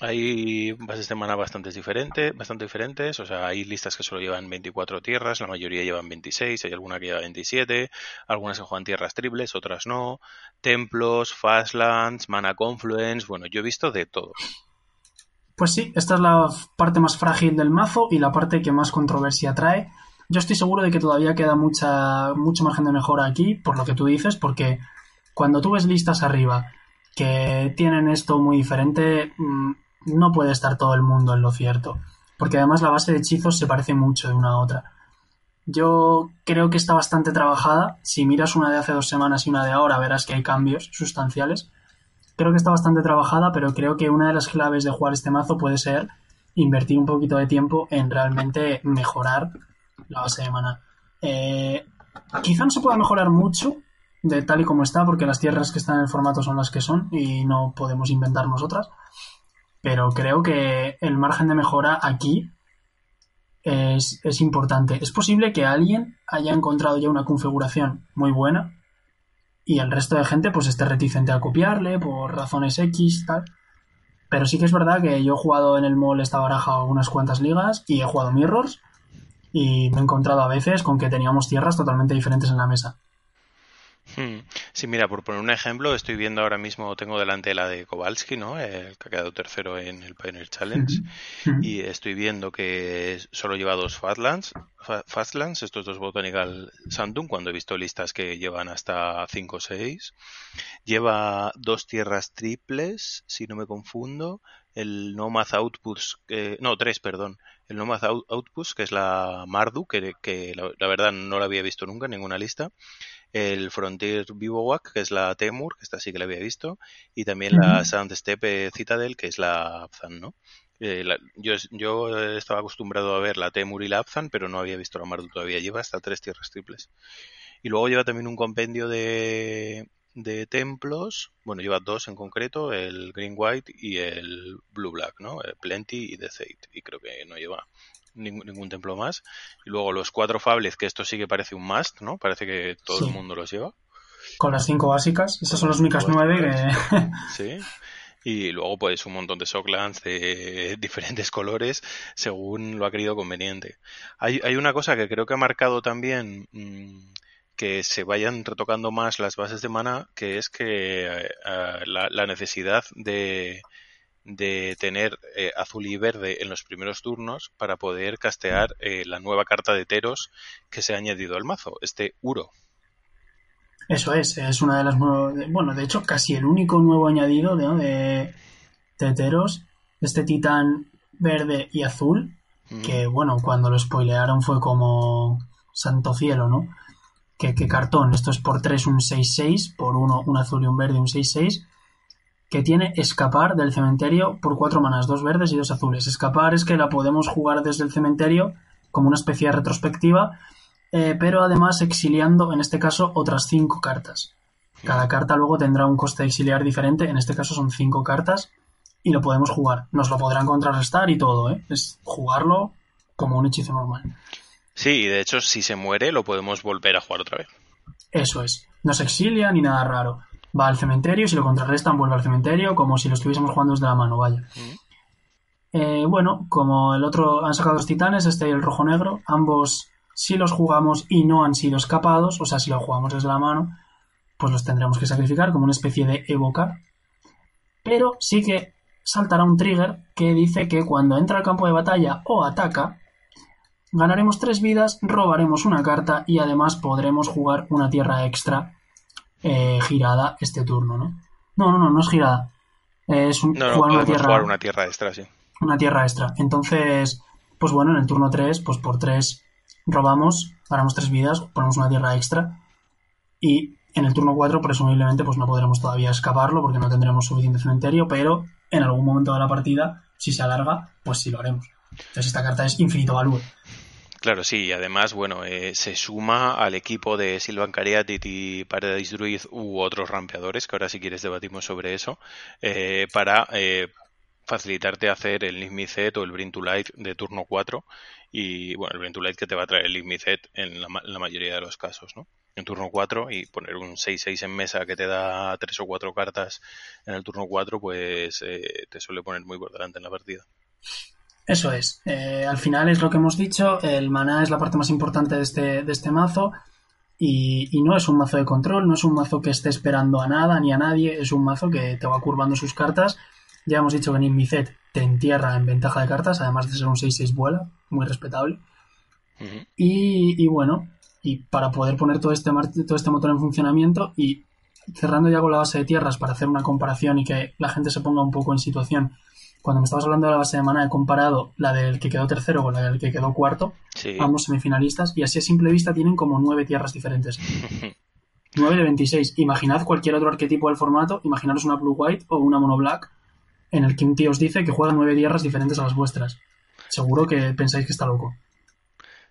hay bases de mana bastante diferentes, bastante diferentes, o sea, hay listas que solo llevan 24 tierras, la mayoría llevan 26, hay alguna que lleva 27, algunas se juegan tierras triples, otras no, templos, fastlands, mana confluence, bueno, yo he visto de todo. Pues sí, esta es la parte más frágil del mazo y la parte que más controversia trae. Yo estoy seguro de que todavía queda mucha, mucho margen de mejora aquí, por lo que tú dices, porque cuando tú ves listas arriba que tienen esto muy diferente, no puede estar todo el mundo en lo cierto. Porque además la base de hechizos se parece mucho de una a otra. Yo creo que está bastante trabajada. Si miras una de hace dos semanas y una de ahora, verás que hay cambios sustanciales. Creo que está bastante trabajada, pero creo que una de las claves de jugar este mazo puede ser invertir un poquito de tiempo en realmente mejorar la base de mana. Eh, quizá no se pueda mejorar mucho, de tal y como está, porque las tierras que están en el formato son las que son y no podemos inventarnos otras. Pero creo que el margen de mejora aquí es, es, importante. Es posible que alguien haya encontrado ya una configuración muy buena y el resto de gente pues esté reticente a copiarle por razones X tal. Pero sí que es verdad que yo he jugado en el mall esta baraja unas cuantas ligas y he jugado mirrors y me he encontrado a veces con que teníamos tierras totalmente diferentes en la mesa. Hmm. Sí, mira, por poner un ejemplo, estoy viendo ahora mismo, tengo delante la de Kowalski, ¿no? El que ha quedado tercero en el Pioneer Challenge. Uh -huh. Y estoy viendo que solo lleva dos Fastlands, Fastlands estos dos Botanical Sandum, cuando he visto listas que llevan hasta 5 o 6. Lleva dos tierras triples, si no me confundo. El Nomad Outpost, eh, no, tres, perdón. El Nomad Outpost, que es la Mardu, que, que la, la verdad no la había visto nunca en ninguna lista el Frontier Bivouac, que es la Temur, que esta sí que la había visto, y también uh -huh. la Sound Steppe Citadel, que es la Abzan, ¿no? Eh, la, yo, yo estaba acostumbrado a ver la Temur y la Abzan, pero no había visto la Mardu todavía. Lleva hasta tres tierras triples. Y luego lleva también un compendio de, de templos, bueno, lleva dos en concreto, el Green White y el Blue Black, ¿no? El Plenty y The Zate, y creo que no lleva ningún, ningún templo más. Y luego los cuatro Fables, que esto sí que parece un must, ¿no? Parece que todo sí. el mundo los lleva. Con las cinco básicas, esas son las únicas nueve que... Sí. Y luego, pues, un montón de Socklands de diferentes colores, según lo ha querido conveniente. Hay, hay una cosa que creo que ha marcado también mmm, que se vayan retocando más las bases de mana, que es que uh, la, la, necesidad de, de tener eh, azul y verde en los primeros turnos para poder castear eh, la nueva carta de Teros que se ha añadido al mazo, este Uro. Eso es, es una de las nuevas, bueno, de hecho casi el único nuevo añadido ¿no? de, de Teros, este titán verde y azul, que bueno, cuando lo spoilearon fue como santo cielo, ¿no? Que, que cartón, esto es por 3 un 6-6, por uno un azul y un verde un 6-6, que tiene escapar del cementerio por cuatro manas, dos verdes y dos azules. Escapar es que la podemos jugar desde el cementerio como una especie de retrospectiva, eh, pero además exiliando, en este caso, otras cinco cartas. Cada carta luego tendrá un coste de exiliar diferente, en este caso son cinco cartas, y lo podemos jugar. Nos lo podrán contrarrestar y todo, ¿eh? Es jugarlo como un hechizo normal. Sí, y de hecho, si se muere, lo podemos volver a jugar otra vez. Eso es. No se exilia ni nada raro va al cementerio, si lo contrarrestan vuelve al cementerio, como si lo estuviésemos jugando desde la mano, vaya. Eh, bueno, como el otro han sacado los titanes, este y el rojo negro, ambos si los jugamos y no han sido escapados, o sea, si lo jugamos desde la mano, pues los tendremos que sacrificar como una especie de evocar. Pero sí que saltará un trigger que dice que cuando entra al campo de batalla o ataca, ganaremos tres vidas, robaremos una carta y además podremos jugar una tierra extra eh, girada este turno, ¿no? No, no, no, no es girada. Es un, jugar, una tierra, una tierra extra, sí. Una tierra extra. Entonces, pues bueno, en el turno 3, pues por 3 robamos, ganamos 3 vidas, ponemos una tierra extra. Y en el turno 4, presumiblemente, pues no podremos todavía escaparlo porque no tendremos suficiente cementerio, pero en algún momento de la partida, si se alarga, pues sí lo haremos. Entonces esta carta es infinito valor. Claro, sí, y además, bueno, eh, se suma al equipo de Silvan Cariatit y Paradise Druid u otros rampeadores, que ahora si quieres debatimos sobre eso, eh, para eh, facilitarte hacer el Nismicet o el Bring to Light de turno 4 y, bueno, el Bring to Light que te va a traer el Nismicet en la, en la mayoría de los casos, ¿no? En turno 4 y poner un 6-6 en mesa que te da 3 o 4 cartas en el turno 4, pues te suele poner muy por delante en la partida. Eso es. Eh, al final es lo que hemos dicho, el maná es la parte más importante de este, de este mazo y, no es un mazo de control, no es un mazo que esté esperando a nada ni a nadie, es un mazo que te va curvando sus cartas. Ya hemos dicho que Nimicet te entierra en ventaja de cartas, además de ser un 6-6 vuela, muy respetable. y, y, bueno, y para poder poner todo este, todo este motor en funcionamiento y cerrando ya con la base de tierras para hacer una comparación y que la gente se ponga un poco en situación cuando me estabas hablando de la base de mana, he comparado la del que quedó tercero con la del que quedó cuarto, ambos semifinalistas, y así a simple vista tienen como nueve tierras diferentes. 9 de 26. Imaginad cualquier otro arquetipo del formato, imaginaros una Blue White o una Mono Black, en el que un tío os dice que juega nueve tierras diferentes a las vuestras. Seguro que pensáis que está loco.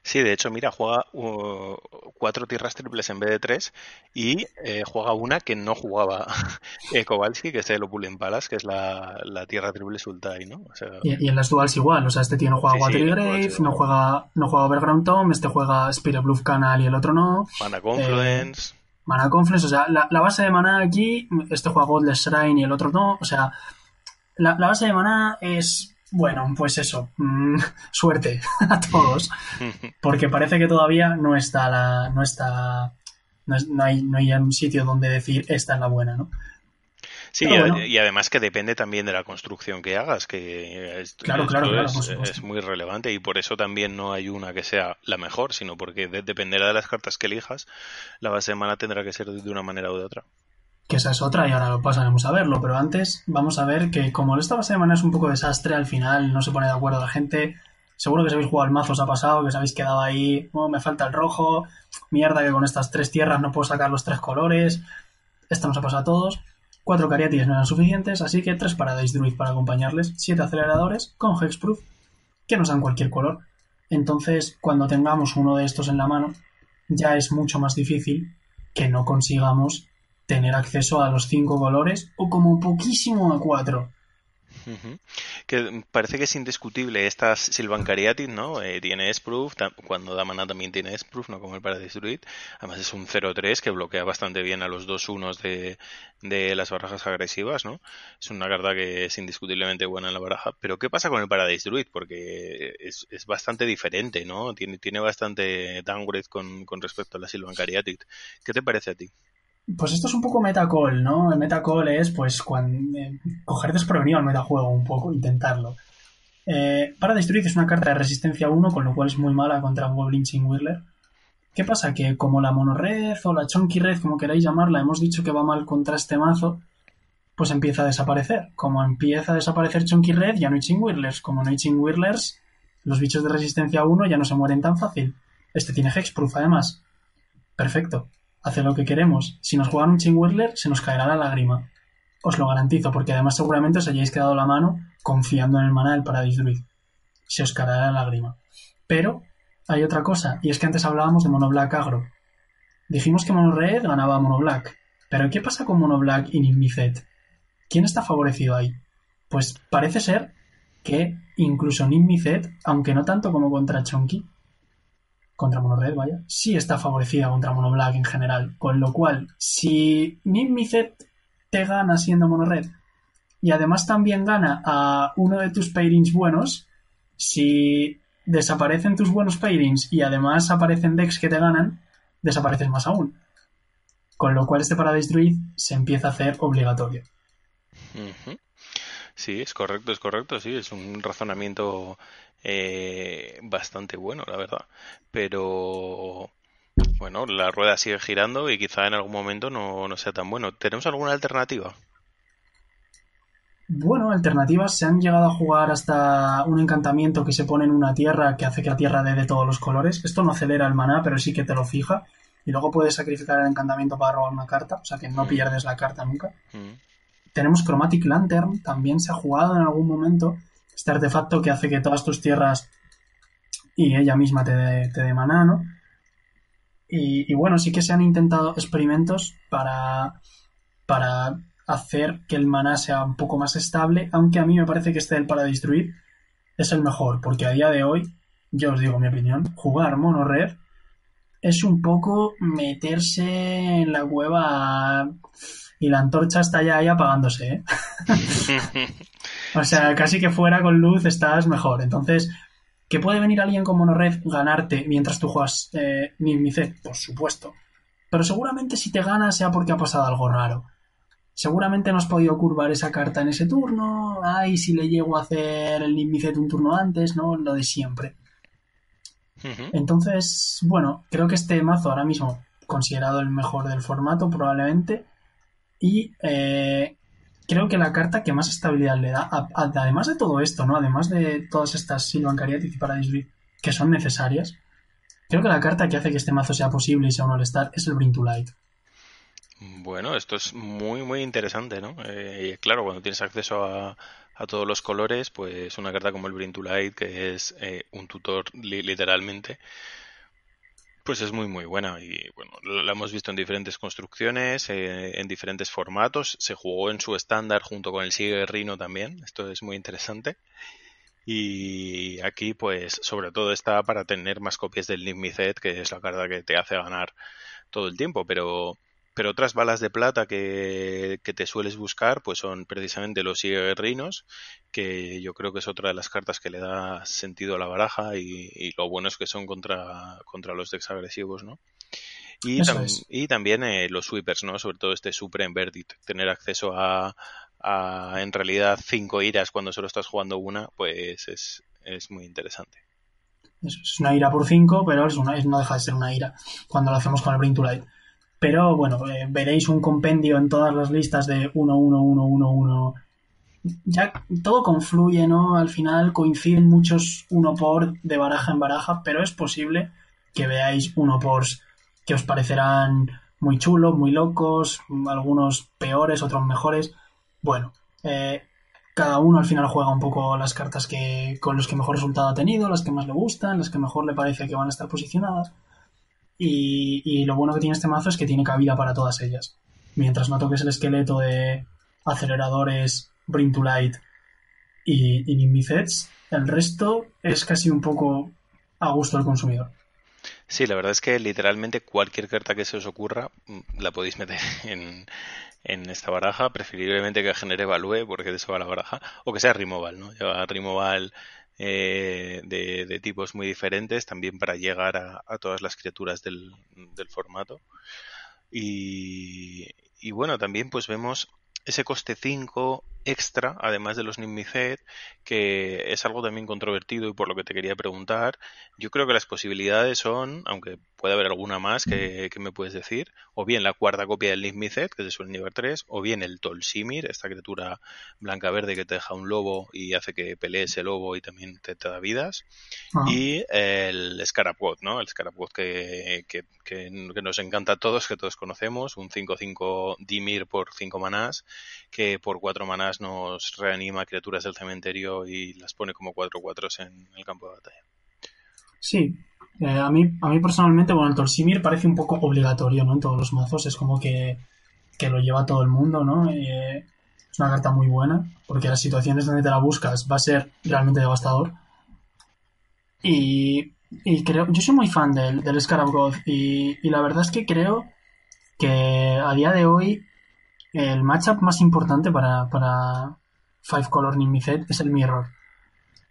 Sí, de hecho, mira, juega uh, cuatro tierras triples en vez de tres y eh, juega una que no jugaba eh, Kowalski, que es el Opulent Palace, que es la, tierra triple Sultai, ¿no? y, en las duals igual, o sea, este tío no juega sí, Grave, no juega, no juega Overground Tomb, este juega Spirit Bluff Canal y el otro no. Mana Confluence. Eh, mana Confluence, o sea, la, base de mana aquí, este juega Godless Shrine y el otro no, o sea, la, la base de mana es bueno, pues eso, mm, suerte a todos, porque parece que todavía no está la, no está, no, hay, no hay un sitio donde decir esta es la buena, ¿no? Sí, y, además que depende también de la construcción que hagas, que claro, claro, claro, es, muy relevante y por eso también no hay una que sea la mejor, sino porque dependerá de las cartas que elijas, la base de mana tendrá que ser de una manera u de otra que esa es otra y ahora lo pasaremos a verlo, pero antes vamos a ver que como esta base de mana es un poco desastre, al final no se pone de acuerdo la gente, seguro que si habéis jugado al mazo os ha pasado, que os habéis quedado ahí, oh, me falta el rojo, mierda que con estas tres tierras no puedo sacar los tres colores, esto nos ha pasado a todos, cuatro cariatis no eran suficientes, así que tres Paradise Druid para acompañarles, siete aceleradores con Hexproof, que nos dan cualquier color. Entonces, cuando tengamos uno de estos en la mano, ya es mucho más difícil que no consigamos tener acceso a los cinco colores o como poquísimo a cuatro. Que parece que es indiscutible esta Silvan Cariatis, ¿no? Eh, tiene S-Proof, cuando da mana también tiene S-Proof, no como el Paradise Druid. Además es un 0-3 que bloquea bastante bien a los dos unos de, de las barajas agresivas, ¿no? Es una carta que es indiscutiblemente buena en la baraja. Pero ¿qué pasa con el Paradise Druid? Porque es, es bastante diferente, ¿no? Tiene, tiene bastante downgrade con, con respecto a la Silvan Cariatis. ¿Qué te parece a ti? Pues esto es un poco metacall, ¿no? El metacall es, pues, cuando, eh, coger desprevenido al metajuego un poco, intentarlo. Eh, para destruir es una carta de resistencia 1, con lo cual es muy mala contra Goblin Chain Whirler. ¿Qué pasa? Que como la monored o la chunky red, como queráis llamarla, hemos dicho que va mal contra este mazo, pues empieza a desaparecer. Como empieza a desaparecer chunky red, ya no hay Chain Whirlers. Como no hay Chain Whirlers, Los bichos de resistencia 1 ya no se mueren tan fácil. Este tiene Hexproof además. Perfecto. Hace lo que queremos. Si nos juegan un Chingwirler, se nos caerá la lágrima. Os lo garantizo, porque además seguramente os hayáis quedado la mano confiando en el mana del Paradise Druid. Se os caerá la lágrima. Pero hay otra cosa, y es que antes hablábamos de Mono Black agro. Dijimos que Mono Red ganaba Mono Black. Pero ¿qué pasa con Mono Black y Nimicet? ¿Quién está favorecido ahí? Pues parece ser que incluso Nimicet, aunque no tanto como contra Chonky, contra Mono Red, vaya, sí está favorecida contra Mono Black en general. Con lo cual, si Nimicet te gana siendo Mono Red y además también gana a uno de tus pairings buenos, si desaparecen tus buenos pairings y además aparecen decks que te ganan, desapareces más aún. Con lo cual este Paradise Druid se empieza a hacer obligatorio. Sí, es correcto, es correcto, sí, es un razonamiento eh, bastante bueno, la verdad. Pero bueno, la rueda sigue girando y quizá en algún momento no, no sea tan bueno. ¿Tenemos alguna alternativa? Bueno, alternativas se han llegado a jugar hasta un encantamiento que se pone en una tierra que hace que la tierra dé de todos los colores. Esto no acelera el maná, pero sí que te lo fija. Y luego puedes sacrificar el encantamiento para robar una carta, o sea que no mm. pierdes la carta nunca. Mm. Tenemos Chromatic Lantern, también se ha jugado en algún momento. Este artefacto que hace que todas tus tierras y ella misma te dé, te maná, ¿no? Y, y, bueno, sí que se han intentado experimentos para, para hacer que el maná sea un poco más estable, aunque a mí me parece que este del para destruir es el mejor, porque a día de hoy, yo os digo mi opinión, jugar mono red es un poco meterse en la cueva y la antorcha está ya ahí apagándose. ¿eh? o sea, casi que fuera con luz estás mejor. Entonces, ¿que puede venir alguien con mono red ganarte mientras tú juegas eh, Por supuesto. Pero seguramente si te gana sea porque ha pasado algo raro seguramente no has podido curvar esa carta en ese turno. Ay, si le llego a hacer el Nimicet un turno antes, ¿no? Lo de siempre. Entonces, bueno, creo que este mazo ahora mismo considerado el mejor del formato, probablemente. Y eh, creo que la carta que más estabilidad le da, además de todo esto, ¿no? Además de todas estas Silvan Cariatis y Paradise que son necesarias, creo que la carta que hace que este mazo sea posible y sea un all-star es el Bring to Light. Bueno, esto es muy, muy interesante, ¿no? Eh, claro, cuando tienes acceso a, todos los colores, pues una carta como el Bring to Light, que es eh, un tutor literalmente, pues es muy, muy buena. Y bueno, la hemos visto en diferentes construcciones, eh, en diferentes formatos. Se jugó en su estándar junto con el Sigue Rhino también. Esto es muy interesante. Y aquí, pues, sobre todo está para tener más copias del Nick que es la carta que te hace ganar todo el tiempo, pero pero otras balas de plata que, te sueles buscar pues son precisamente los guerrinos que yo creo que es otra de las cartas que le da sentido a la baraja y, lo bueno es que son contra, contra los decks agresivos, ¿no? Y, y también eh, los sweepers, ¿no? Sobre todo este Supreme Verdit, tener acceso a, a, en realidad cinco iras cuando solo estás jugando una, pues es, es muy interesante. Es una ira por cinco, pero es una, no deja de ser una ira cuando lo hacemos con el Bring to Light. Pero bueno, eh, veréis un compendio en todas las listas de 1, 1, 1, 1, 1. Ya todo confluye, ¿no? Al final coinciden muchos 1 por de baraja en baraja, pero es posible que veáis 1 por que os parecerán muy chulos, muy locos, algunos peores, otros mejores. Bueno, eh, cada uno al final juega un poco las cartas que con los que mejor resultado ha tenido, las que más le gustan, las que mejor le parece que van a estar posicionadas. Y, lo bueno que tiene este mazo es que tiene cabida para todas ellas. Mientras no toques el esqueleto de aceleradores, Bring to Light y, y el resto es casi un poco a gusto del consumidor. Sí, la verdad es que literalmente cualquier carta que se os ocurra mm, la podéis meter en, en esta baraja, preferiblemente que genere value, porque de eso va la baraja, o que sea removal, ¿no? Lleva removal eh, de, tipos muy diferentes también para llegar a, todas las criaturas del, formato. Y, bueno, también pues vemos ese coste 5 extra, además de los Nimicet, que es algo también controvertido y por lo que te quería preguntar. Yo creo que las posibilidades son, aunque puede haber alguna más que, me puedes decir, o bien la cuarta copia del Nimicet, que es el nivel 3, o bien el Tolsimir, esta criatura blanca-verde que te deja un lobo y hace que pelees el lobo y también te, da vidas, ah. y el Scarabot, ¿no? El Scarabot que, que, que, nos encanta a todos, que todos conocemos, un 5-5 Dimir por 5 manás, que por 4 manás nos reanima criaturas del cementerio y las pone como 4-4 en el campo de batalla. Sí, eh, a, mí, a mí personalmente, bueno, el Torsimir parece un poco obligatorio, ¿no? En todos los mazos, es como que, lo lleva todo el mundo, ¿no? Eh, es una carta muy buena, porque las situaciones donde te la buscas va a ser realmente devastador. Y, y creo, yo soy muy fan del, del Scarab God, y, y la verdad es que creo que a día de hoy el matchup más importante para, para Five Color Nimicet es el Mirror.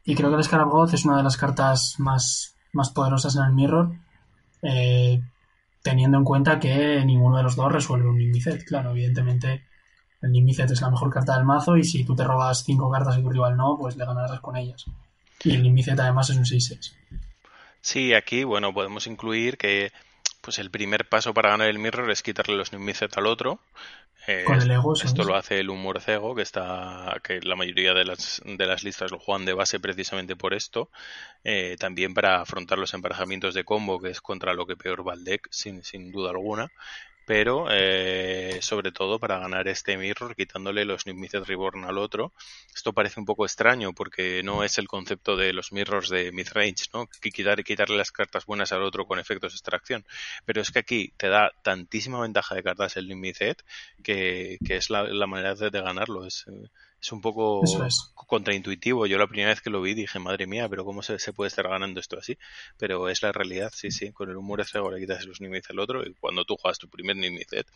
Y creo que el Scarab es una de las cartas más, más poderosas en el Mirror, eh, teniendo en cuenta que ninguno de los dos resuelve un Nimicet. Claro, evidentemente el Nimicet es la mejor carta del mazo y si tú te robas cinco cartas y tu rival no, pues le ganarás con ellas. Y el Nimicet además es un 6-6. Sí, aquí, bueno, podemos incluir que pues el primer paso para ganar el mirror es quitarle los Nimicet al otro. Eh, Con el ego, esto lo hace el humor cego, que está que la mayoría de las, de las listas lo juegan de base precisamente por esto. Eh, también para afrontar los emparejamientos de combo, que es contra lo que peor va el deck, sin, sin duda alguna pero eh, sobre todo para ganar este mirror quitándole los Nimicet Reborn al otro. Esto parece un poco extraño porque no es el concepto de los mirrors de midrange, ¿no? Quitar, quitarle las cartas buenas al otro con efectos de extracción. Pero es que aquí te da tantísima ventaja de cartas el Nimicet que, que es la, manera de, de ganarlo. Es, eh, es un poco contraintuitivo. Yo la primera vez que lo vi dije, madre mía, pero ¿cómo se, puede estar ganando esto así? Pero es la realidad, sí, sí. Con el humor de le quitas los Nimicet al otro y cuando tú juegas tu primer Nimicet,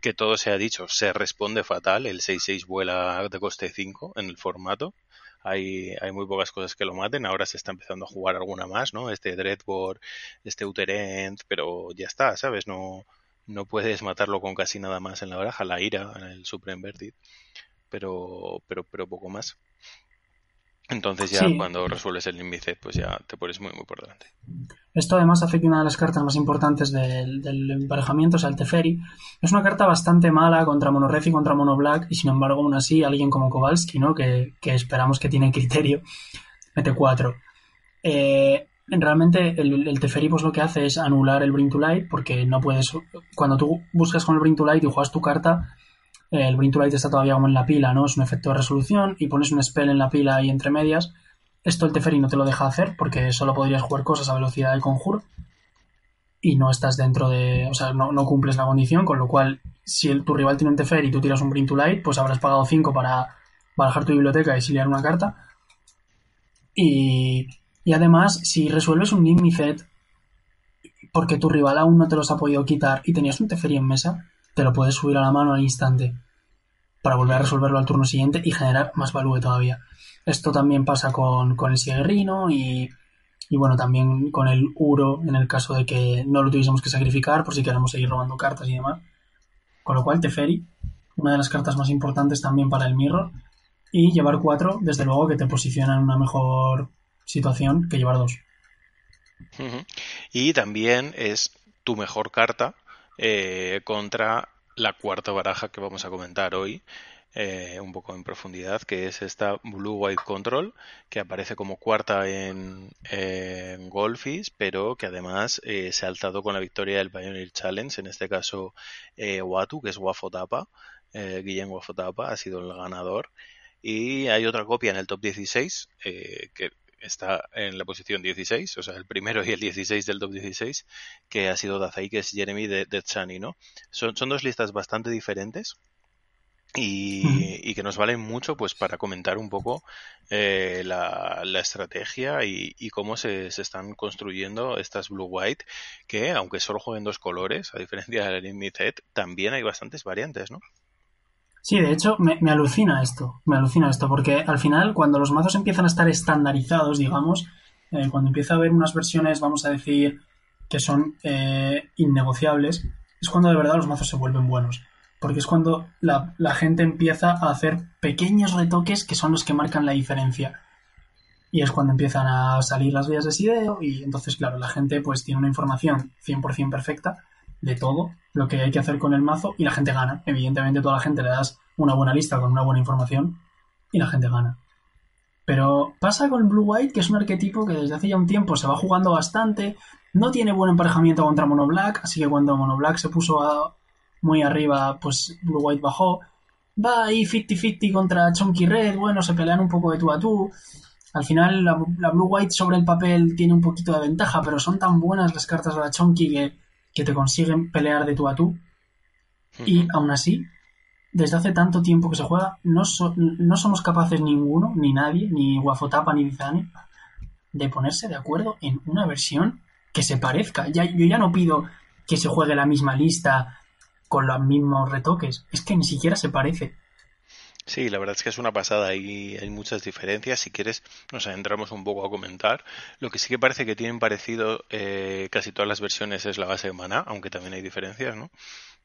que todo se ha dicho, se responde fatal. El 6-6 vuela de coste 5 en el formato. Hay, hay muy pocas cosas que lo maten. Ahora se está empezando a jugar alguna más, ¿no? Este Dreadboard, este Uterend, pero ya está, ¿sabes? No, no puedes matarlo con casi nada más en la baraja. La ira, el Supreme Verdit pero, pero, pero poco más. Entonces ya cuando resuelves el índice, pues ya te pones muy, muy por delante. Esto además hace que una de las cartas más importantes del, emparejamiento sea el Teferi. Es una carta bastante mala contra Mono Red y contra Mono Black, y sin embargo, aún así, alguien como Kowalski, ¿no? que, esperamos que tiene criterio, mete 4. Eh, realmente el, el, Teferi pues lo que hace es anular el Bring to Light, porque no puedes. Cuando tú buscas con el Bring to Light y juegas tu carta, el Bring to Light está todavía como en la pila, ¿no? Es un efecto de resolución y pones un spell en la pila y entre medias. Esto el Teferi no te lo deja hacer porque solo podrías jugar cosas a velocidad de conjuro y no estás dentro de. O sea, no, cumples la condición, con lo cual, si tu rival tiene un Teferi y tú tiras un Bring to Light, pues habrás pagado 5 para bajar tu biblioteca y exiliar una carta. Y, y además, si resuelves un Nimicet porque tu rival aún no te los ha podido quitar y tenías un Teferi en mesa, te lo puedes subir a la mano al instante para volver a resolverlo al turno siguiente y generar más value todavía. Esto también pasa con, el Sieguerrino y, y bueno, también con el Uro en el caso de que no lo tuviésemos que sacrificar por si queremos seguir robando cartas y demás. Con lo cual, Teferi, una de las cartas más importantes también para el Mirror. Y llevar cuatro, desde luego, que te posiciona en una mejor situación que llevar dos. Y también es tu mejor carta eh, contra la cuarta baraja que vamos a comentar hoy, eh, un poco en profundidad, que es esta Blue White Control, que aparece como cuarta en, en Golfis, pero que además eh, se ha alzado con la victoria del Pioneer Challenge, en este caso Watu, que es Wafotapa, Guillén Wafotapa ha sido el ganador. Y hay otra copia en el top 16, que está en la posición 16, o sea, el primero y el 16 del top 16, que ha sido Dazai, que es Jeremy de, de ¿no? Son, son dos listas bastante diferentes. Y, que nos valen mucho pues para comentar un poco eh, la, estrategia y, cómo se, se, están construyendo estas blue white que aunque solo jueguen dos colores a diferencia del Limited también hay bastantes variantes no Sí, de hecho, me, alucina esto, me alucina esto, porque al final, cuando los mazos empiezan a estar estandarizados, digamos, eh, cuando empieza a haber unas versiones, vamos a decir, que son eh, innegociables, es cuando de verdad los mazos se vuelven buenos. porque es cuando la, la gente empieza a hacer pequeños retoques que son los que marcan la diferencia. Y es cuando empiezan a salir las vías de sideo y entonces, claro, la gente pues tiene una información 100% perfecta de todo lo que hay que hacer con el mazo y la gente gana. Evidentemente toda la gente le das una buena lista con una buena información y la gente gana. Pero pasa con Blue White, que es un arquetipo que desde hace ya un tiempo se va jugando bastante, no tiene buen emparejamiento contra Mono Black, así que cuando Mono Black se puso muy arriba, pues Blue White bajó. Va ahí 50-50 contra Chunky Red, bueno, se pelean un poco de tú a tú. Al final la, Blue White sobre el papel tiene un poquito de ventaja, pero son tan buenas las cartas de la Chunky que, que te consiguen pelear de tú a tú. Y aún así, desde hace tanto tiempo que se juega, no, no somos capaces ninguno, ni nadie, ni Wafotapa ni Dizane, de ponerse de acuerdo en una versión que se parezca. Ya, yo ya no pido que se juegue la misma lista con los mismos retoques, es que ni siquiera se parece. Sí, la verdad es que es una pasada y hay muchas diferencias. Si quieres, nos adentramos un poco a comentar. Lo que sí que parece que tienen parecido eh, casi todas las versiones es la base de maná, aunque también hay diferencias, ¿no?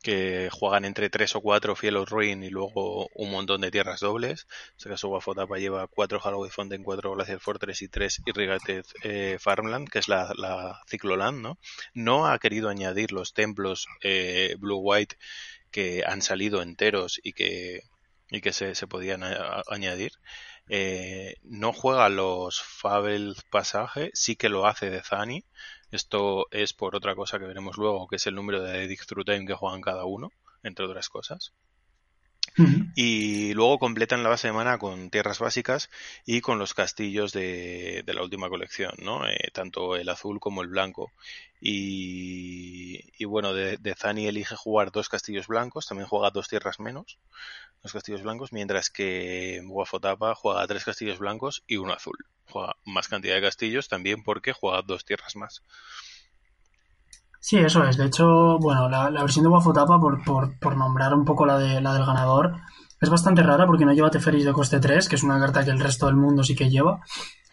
Que juegan entre tres o cuatro Fiel of Ruin y luego un montón de tierras dobles. En este caso, Wafotapa lleva cuatro Halloween Fountain, cuatro Glacial Fortress y tres Irrigated eh, Farmland, que es la, la Cicloland, ¿no? No ha querido añadir los templos eh, Blue White que han salido enteros y que y que se, se podían añadir. Eh, no juega los Fabel pasaje, sí que lo hace de Zani. Esto es por otra cosa que veremos luego, que es el número de Edict Through Time que juegan cada uno, entre otras cosas. Y luego completan la base de mana con tierras básicas y con los castillos de, la última colección, ¿no? Eh, tanto el azul como el blanco. Y, y bueno, de, de, Zani elige jugar dos castillos blancos, también juega dos tierras menos, dos castillos blancos, mientras que Guafotapa juega tres castillos blancos y uno azul. Juega más cantidad de castillos también porque juega dos tierras más. Sí, eso es. De hecho, bueno, la, versión de Wafotapa, por, por, por, nombrar un poco la, de, la del ganador, es bastante rara porque no lleva Teferis de coste 3, que es una carta que el resto del mundo sí que lleva.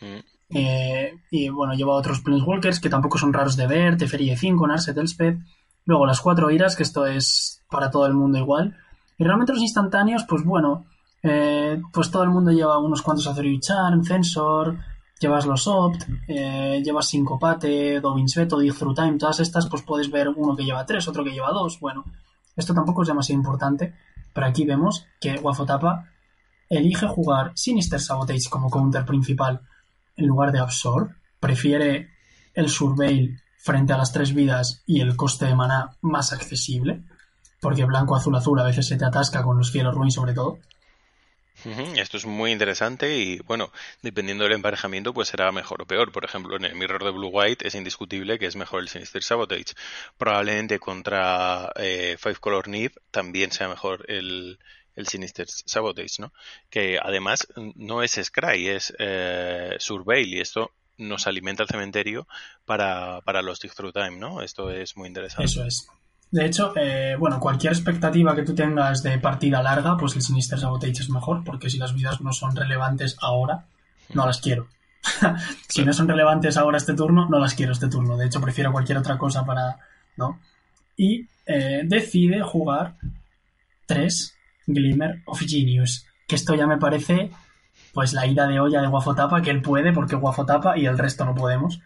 Mm. Eh, y bueno, lleva otros Planeswalkers que tampoco son raros de ver, Teferi de 5, Narset, Elspeth. Luego las cuatro iras, que esto es para todo el mundo igual. Y realmente los instantáneos, pues bueno, eh, pues todo el mundo lleva unos cuantos Azoriu Charm, Censor, llevas los opt, eh, llevas sincopate, Dovin's Veto, Through Time, todas estas, pues puedes ver uno que lleva tres, otro que lleva dos. Bueno, esto tampoco es demasiado importante, pero aquí vemos que Wafotapa elige jugar Sinister Sabotage como counter principal en lugar de Absorb, prefiere el Surveil frente a las tres vidas y el coste de maná más accesible, porque blanco, azul, azul a veces se te atasca con los fieros ruin sobre todo. Esto es muy interesante y bueno, dependiendo del emparejamiento pues será mejor o peor. Por ejemplo, en el Mirror de Blue White es indiscutible que es mejor el Sinister Sabotage. Probablemente contra eh, Five Color Need también sea mejor el, el Sinister Sabotage, ¿no? Que además no es Scry, es eh, Surveil y esto nos alimenta el cementerio para, para los Dig Through Time, ¿no? Esto es muy interesante. Eso es. De hecho, eh, bueno, cualquier expectativa que tú tengas de partida larga, pues el Sinister Sabotage es mejor, porque si las vidas no son relevantes ahora, no las quiero. si no son relevantes ahora este turno, no las quiero este turno. De hecho, prefiero cualquier otra cosa para. ¿No? Y eh, decide jugar tres Glimmer of Genius. Que esto ya me parece, pues, la ida de olla de Guafotapa, que él puede, porque Guafotapa y el resto no podemos.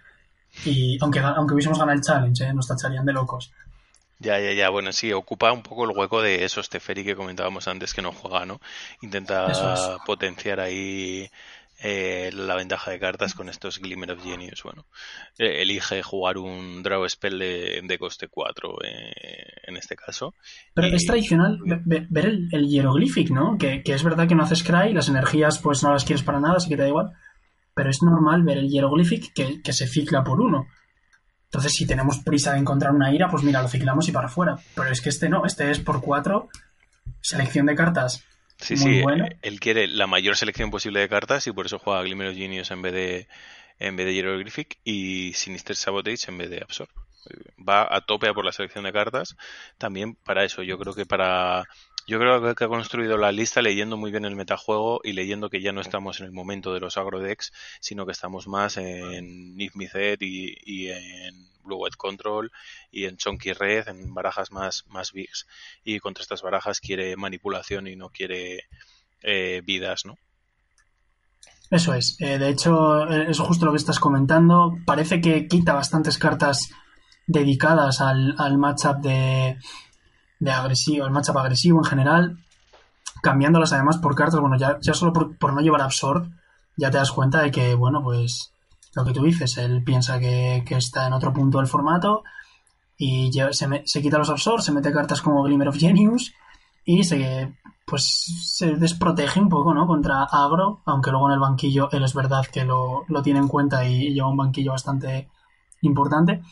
Y aunque, aunque hubiésemos ganado el challenge, ¿eh? nos tacharían de locos. Ya, ya, ya. Bueno, sí, ocupa un poco el hueco de esos Teferi que comentábamos antes que no juega, ¿no? Intenta potenciar ahí eh, la ventaja de cartas con estos Glimmer of Genius. Bueno, eh, elige jugar un Draw Spell de, coste 4 eh, en este caso. Pero es tradicional ver, el, el, Hieroglyphic, ¿no? Que, que, es verdad que no haces Cry, las energías pues no las quieres para nada, así que te da igual. Pero es normal ver el Hieroglyphic que, que se cicla por uno. Entonces, si tenemos prisa de encontrar una ira, pues mira, lo ciclamos y para afuera. Pero es que este no, este es por cuatro, selección de cartas. Sí, muy sí, buena. él quiere la mayor selección posible de cartas y por eso juega Glimmer of Genius en vez de en vez de Hieroglyphic y Sinister Sabotage en vez de Absorb. Va a tope a por la selección de cartas. También para eso, yo creo que para Yo creo que ha construido la lista leyendo muy bien el metajuego y leyendo que ya no estamos en el momento de los agrodex, sino que estamos más en If y, y en Blue White Control y en Chonky Red, en barajas más, más bigs. Y contra estas barajas quiere manipulación y no quiere eh, vidas, ¿no? Eso es. Eh, de hecho, eh, es justo lo que estás comentando. Parece que quita bastantes cartas dedicadas al, al matchup de, de agresivo, el matchup agresivo en general, cambiándolas además por cartas, bueno, ya, solo por, no llevar absorb, ya te das cuenta de que, bueno, pues lo que tú dices, él piensa que, está en otro punto del formato y se, se, quita los absorb, se mete cartas como Glimmer of Genius y se pues se desprotege un poco, ¿no? Contra agro, aunque luego en el banquillo él es verdad que lo, lo tiene en cuenta y lleva un banquillo bastante importante.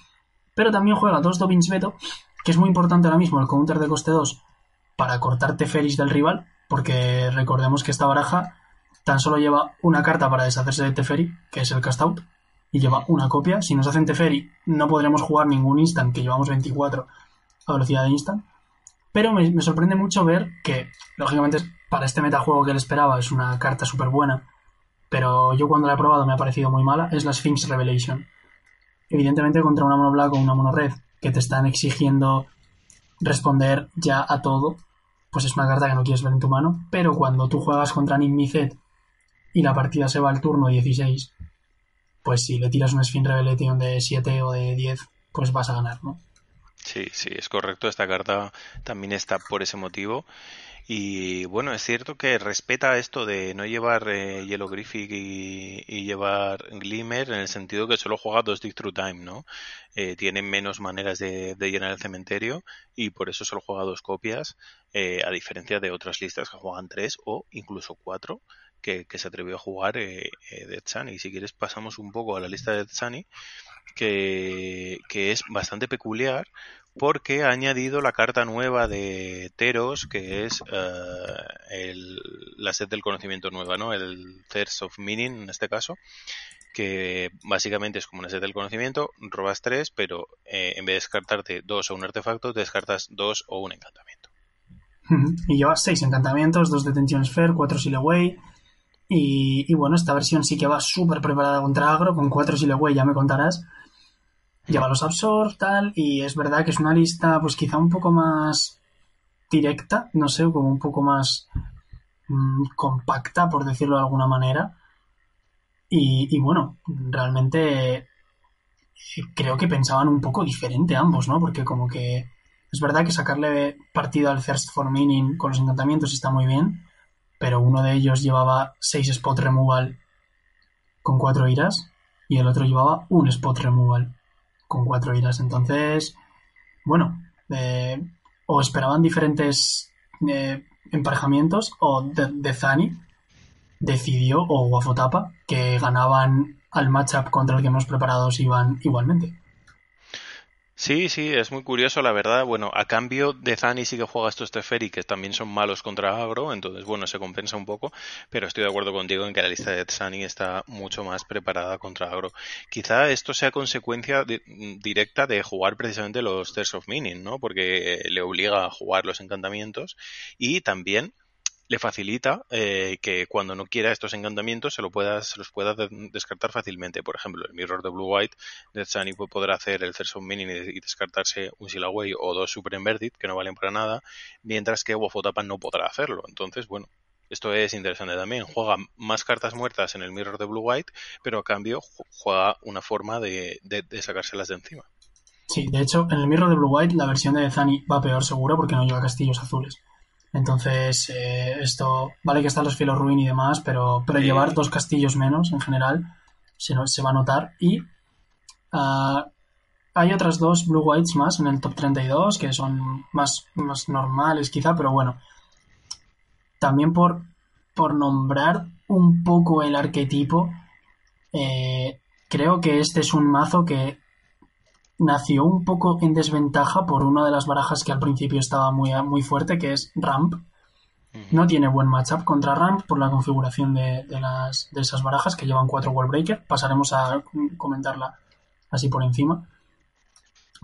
Pero también juega dos Dobbins Veto, que es muy importante ahora mismo el counter de coste 2 para cortar Teferis del rival, porque recordemos que esta baraja tan solo lleva una carta para deshacerse de Teferi, que es el cast out, y lleva una copia. Si nos hacen Teferi, no podremos jugar ningún instant, que llevamos 24 a velocidad de instant. Pero me, sorprende mucho ver que, lógicamente, para este metajuego que él esperaba es una carta súper buena, pero yo cuando la he probado me ha parecido muy mala, es la Sphinx Revelation. Evidentemente contra una mono black o una mono red que te están exigiendo responder ya a todo, pues es una carta que no quieres ver en tu mano, pero cuando tú juegas contra Nimicet y la partida se va al turno 16, pues si le tiras una Sphinx Revelation de 7 o de 10, pues vas a ganar, ¿no? Sí, sí, es correcto. Esta carta también está por ese motivo. Y bueno, es cierto que respeta esto de no llevar eh, Yellow Griffic y, llevar Glimmer en el sentido que solo juega dos Dig Through Time, ¿no? Eh, tiene menos maneras de, llenar el cementerio y por eso solo juega dos copias, eh, a diferencia de otras listas que juegan tres o incluso cuatro. Que, se atrevió a jugar eh, de Tsani. Si quieres pasamos un poco a la lista de Tsani, que, que es bastante peculiar porque ha añadido la carta nueva de Teros, que es eh, el, la set del conocimiento nueva, ¿no? El Thirst of Meaning, en este caso, que básicamente es como una set del conocimiento, robas tres, pero eh, en vez de descartarte dos o un artefacto, descartas dos o un encantamiento. Y llevas seis encantamientos, dos de Tension Sphere, cuatro Sileway. Y, y bueno, esta versión sí que va súper preparada contra agro, con cuatro Sileway, ya me contarás lleva los absorb, tal, y es verdad que es una lista, pues quizá un poco más directa, no sé, como un poco más mm, compacta, por decirlo de alguna manera. Y, bueno, realmente eh, creo que pensaban un poco diferente ambos, ¿no? Porque como que es verdad que sacarle partido al First for Meaning con los encantamientos está muy bien, pero uno de ellos llevaba 6 spot removal con 4 iras y el otro llevaba un spot removal con cuatro iras. Entonces, bueno, eh, o esperaban diferentes eh, emparejamientos o de, Zani decidió, o Guafotapa, que ganaban al matchup contra el que hemos preparado iban igualmente. Sí, sí, es muy curioso, la verdad. Bueno, a cambio de Zani sí que juega estos Teferi, que también son malos contra Agro, entonces, bueno, se compensa un poco, pero estoy de acuerdo contigo en que la lista de Zani está mucho más preparada contra Agro. Quizá esto sea consecuencia directa de jugar precisamente los Thirst of Meaning, ¿no? Porque le obliga a jugar los encantamientos y también le facilita eh, que cuando no quiera estos encantamientos se, lo pueda, se los pueda descartar fácilmente. Por ejemplo, el Mirror de Blue White, de Sunny podrá hacer el Cerso Mini y descartarse un Silaway o dos Super Inverted que no valen para nada, mientras que Wafotapa no podrá hacerlo. Entonces, bueno, esto es interesante también. Juega más cartas muertas en el Mirror de Blue White, pero a cambio juega una forma de, de, sacárselas de encima. Sí, de hecho, en el Mirror de Blue White la versión de Zani va peor seguro porque no lleva castillos azules. Entonces, eh, esto, vale que están los filos ruin y demás, pero, pero llevar dos castillos menos en general se, se va a notar. Y ah, hay otras dos Blue Whites más en el top 32 que son más, más normales quizá, pero bueno. También por, por nombrar un poco el arquetipo, eh, creo que este es un mazo que nació un poco en desventaja por una de las barajas que al principio estaba muy, muy fuerte, que es Ramp. No tiene buen matchup contra Ramp por la configuración de, las, de esas barajas que llevan cuatro Wallbreaker. Pasaremos a comentarla así por encima.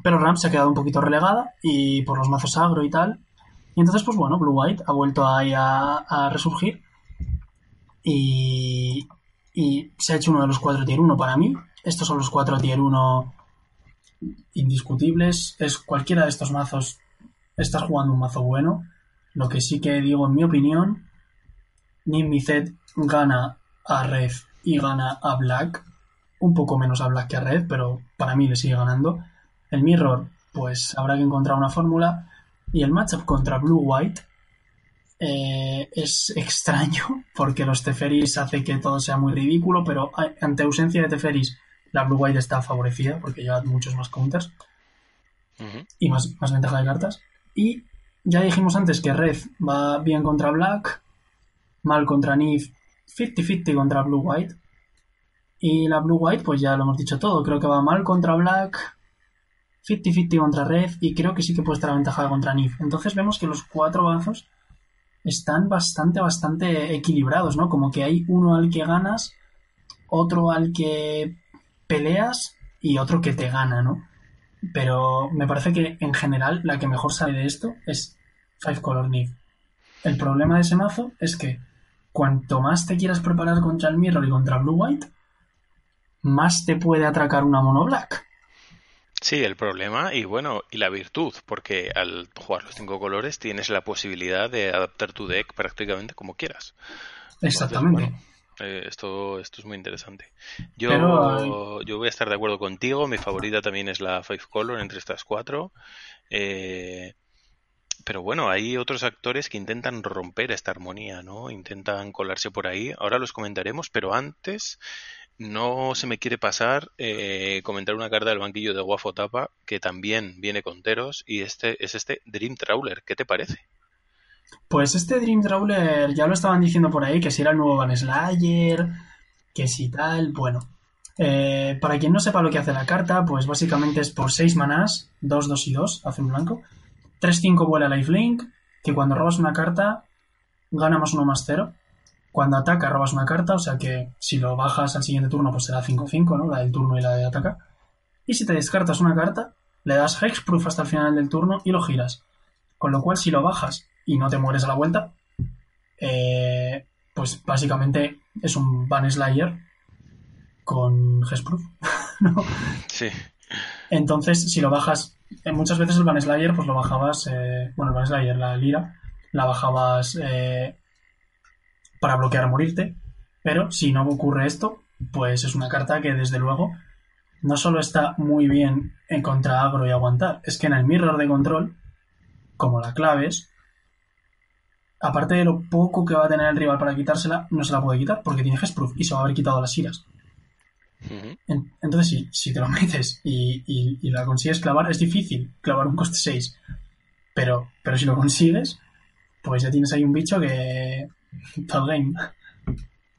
Pero Ramp se ha quedado un poquito relegada y por los mazos agro y tal. Y entonces, pues bueno, Blue White ha vuelto ahí a, a resurgir y, y se ha hecho uno de los cuatro tier 1 para mí. Estos son los cuatro tier 1 indiscutibles. Es cualquiera de estos mazos, estás jugando un mazo bueno. Lo que sí que digo, en mi opinión, Nimbizet gana a Red y gana a Black. Un poco menos a Black que a Red, pero para mí le sigue ganando. El Mirror, pues habrá que encontrar una fórmula. Y el matchup contra Blue White eh, es extraño porque los Teferis hace que todo sea muy ridículo, pero ante ausencia de Teferis la Blue White está favorecida porque lleva muchos más counters y más, más ventaja de cartas. Y ya dijimos antes que Red va bien contra Black, mal contra Nif, 50-50 contra Blue White. Y la Blue White, pues ya lo hemos dicho todo. Creo que va mal contra Black, 50-50 contra Red y creo que sí que puede estar aventajada contra Nif. Entonces vemos que los cuatro bazos están bastante, bastante equilibrados, ¿no? Como que hay uno al que ganas, otro al que peleas y otro que te gana, ¿no? Pero me parece que en general la que mejor sale de esto es Five Color Nif. El problema de ese mazo es que cuanto más te quieras preparar contra el Mirror y contra Blue White, más te puede atracar una mono black. Sí, el problema y bueno, y la virtud, porque al jugar los cinco colores tienes la posibilidad de adaptar tu deck prácticamente como quieras. Exactamente. Eh, esto, esto es muy interesante. Yo, yo voy a estar de acuerdo contigo. Mi favorita también es la Five Color entre estas cuatro. Eh, pero bueno, hay otros actores que intentan romper esta armonía, ¿no? Intentan colarse por ahí. Ahora los comentaremos, pero antes no se me quiere pasar eh, comentar una carta del banquillo de Guafo Tapa que también viene con Teros y este es este Dream Trawler. ¿Qué te parece? Pues este Dream Trawler ya lo estaban diciendo por ahí, que si era el nuevo Van que si tal, bueno. Eh, para quien no sepa lo que hace la carta, pues básicamente es por 6 manás, 2, 2 y 2, hace un blanco. 3, 5 vuela lifelink, que cuando robas una carta gana más 1 más 0. Cuando ataca robas una carta, o sea que si lo bajas al siguiente turno pues será 5-5, ¿no? La del turno y la de ataca. Y si te descartas una carta, le das Hexproof hasta el final del turno y lo giras. Con lo cual si lo bajas y no te mueres a la vuelta, eh, pues básicamente es un Van Slayer con Hexproof. ¿no? Sí. Entonces, si lo bajas, eh, muchas veces el Van Slayer, pues lo bajabas, eh, bueno, el Van Slayer, la lira, la bajabas para bloquear morirte, pero si no ocurre esto, pues es una carta que desde luego no solo está muy bien en contra agro y aguantar, es que en el mirror de control, como la claves, aparte de lo poco que va a tener el rival para quitársela, no se la puede quitar porque tiene Hexproof y se va a haber quitado las iras. Entonces, si, si, te lo metes y, y, la consigues clavar, es difícil clavar un coste 6. Pero, pero si lo consigues, pues ya tienes ahí un bicho que, game.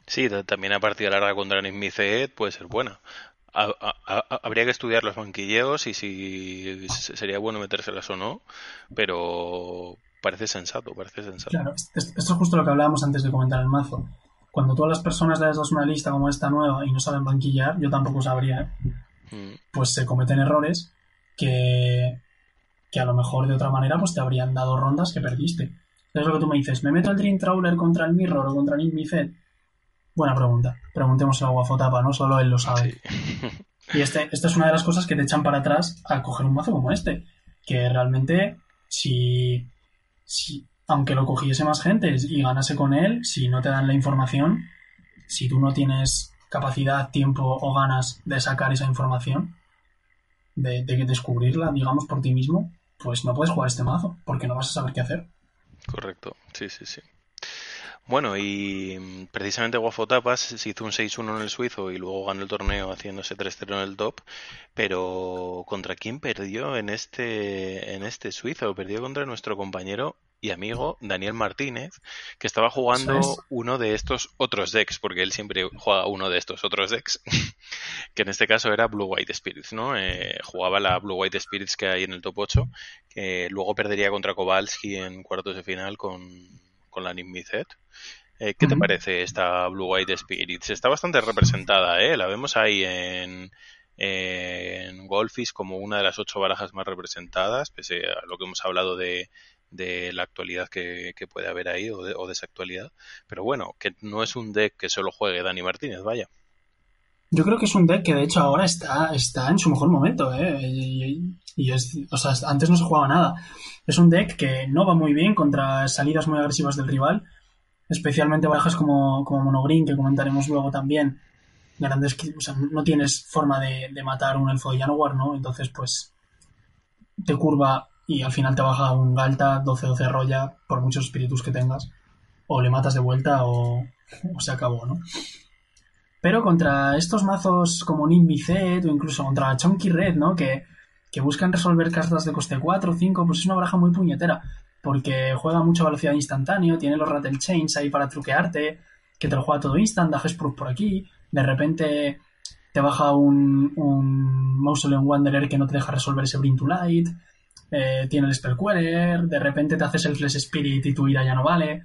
Sí, también a partida larga contra Nismicet puede ser buena. habría que estudiar los banquilleos y si sería bueno metérselas o no, pero parece sensato, parece sensato. Claro, esto es justo lo que hablábamos antes de comentar el mazo. Cuando todas las personas les das una lista como esta nueva y no saben banquillar, yo tampoco sabría, mm. pues se cometen errores que, que a lo mejor de otra manera pues te habrían dado rondas que perdiste. Es lo que tú me dices, ¿me meto el Dream Trawler contra el Mirror o contra el Fed? Buena pregunta. Preguntemos a Guafotapa, ¿no? Solo él lo sabe. Y este, esta es una de las cosas que te echan para atrás a coger un mazo como este. Que realmente, si, si aunque lo cogiese más gente y ganase con él, si no te dan la información, si tú no tienes capacidad, tiempo o ganas de sacar esa información, de, de descubrirla, digamos, por ti mismo, pues no puedes jugar este mazo, porque no vas a saber qué hacer. Correcto, sí, sí, sí. Bueno, y mm, precisamente Guafotapas se hizo un 6-1 en el suizo y luego ganó el torneo haciéndose 3-0 en el top, pero ¿contra quién perdió en este, en este suizo? Perdió contra nuestro compañero y amigo Daniel Martínez, que estaba jugando uno de estos otros decks, porque él siempre juega uno de estos otros decks, que en este caso era Blue White Spirits, ¿no? Eh, jugaba la Blue White Spirits que hay en el top 8, que luego perdería contra Kowalski en cuartos de final con, con la Nimbizet. Eh, ¿Qué te parece esta Blue White Spirits? Está bastante representada, ¿eh? La vemos ahí en, en Golfis como una de las ocho barajas más representadas, pese a lo que hemos hablado de, de la actualidad que, puede haber ahí o de, o de esa actualidad. Pero bueno, que no es un deck que solo juegue Dani Martínez, vaya. Yo creo que es un deck que de hecho ahora está, está en su mejor momento, ¿eh? Y, es, o sea, antes no se jugaba nada. Es un deck que no va muy bien contra salidas muy agresivas del rival, especialmente barajas como, como Monogreen, que comentaremos luego también. Grandes, o sea, no tienes forma de, matar un elfo de Janowar, ¿no? Entonces, pues, te curva y al final te baja un Galta 12-12 roya por muchos espíritus que tengas. O le matas de vuelta o se acabó, ¿no? Pero contra estos mazos como Nimbicet o incluso contra Chunky Red, ¿no? Que, buscan resolver cartas de coste 4 o 5, pues es una baraja muy puñetera. Porque juega mucha velocidad instantáneo, tiene los Rattle Chains ahí para truquearte, que te lo juega todo instant, da Proof por aquí, de repente te baja un, un Mausoleum Wanderer que no te deja resolver ese Bring to Light, eh, tiene el Spell Queller, de repente te haces el Flesh Spirit y tu ira ya no vale,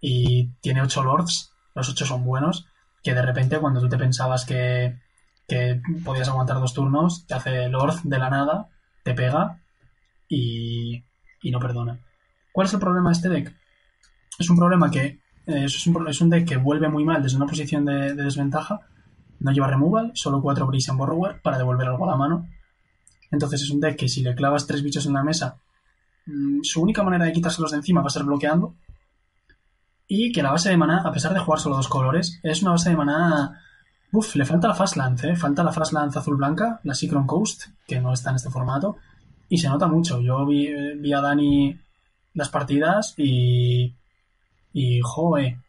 y tiene 8 Lords, los 8 son buenos, que de repente cuando tú te pensabas que, podías aguantar dos turnos, te hace Lord de la nada, te pega y, no perdona. ¿Cuál es el problema de este deck? Es un problema que eh, es, un, deck que vuelve muy mal desde una posición de, desventaja. No lleva removal, solo cuatro Breeze en Borrower para devolver algo a la mano. Entonces es un deck que si le clavas tres bichos en la mesa, mm, su única manera de quitárselos de encima va a ser bloqueando y que la base de maná, a pesar de jugar solo dos colores, es una base de maná. Uf, le falta la Fast Lance, ¿eh? Falta la Fast Lance azul-blanca, la Secron Coast, que no está en este formato. Y se nota mucho. Yo vi, a Dani las partidas y. Y, joe.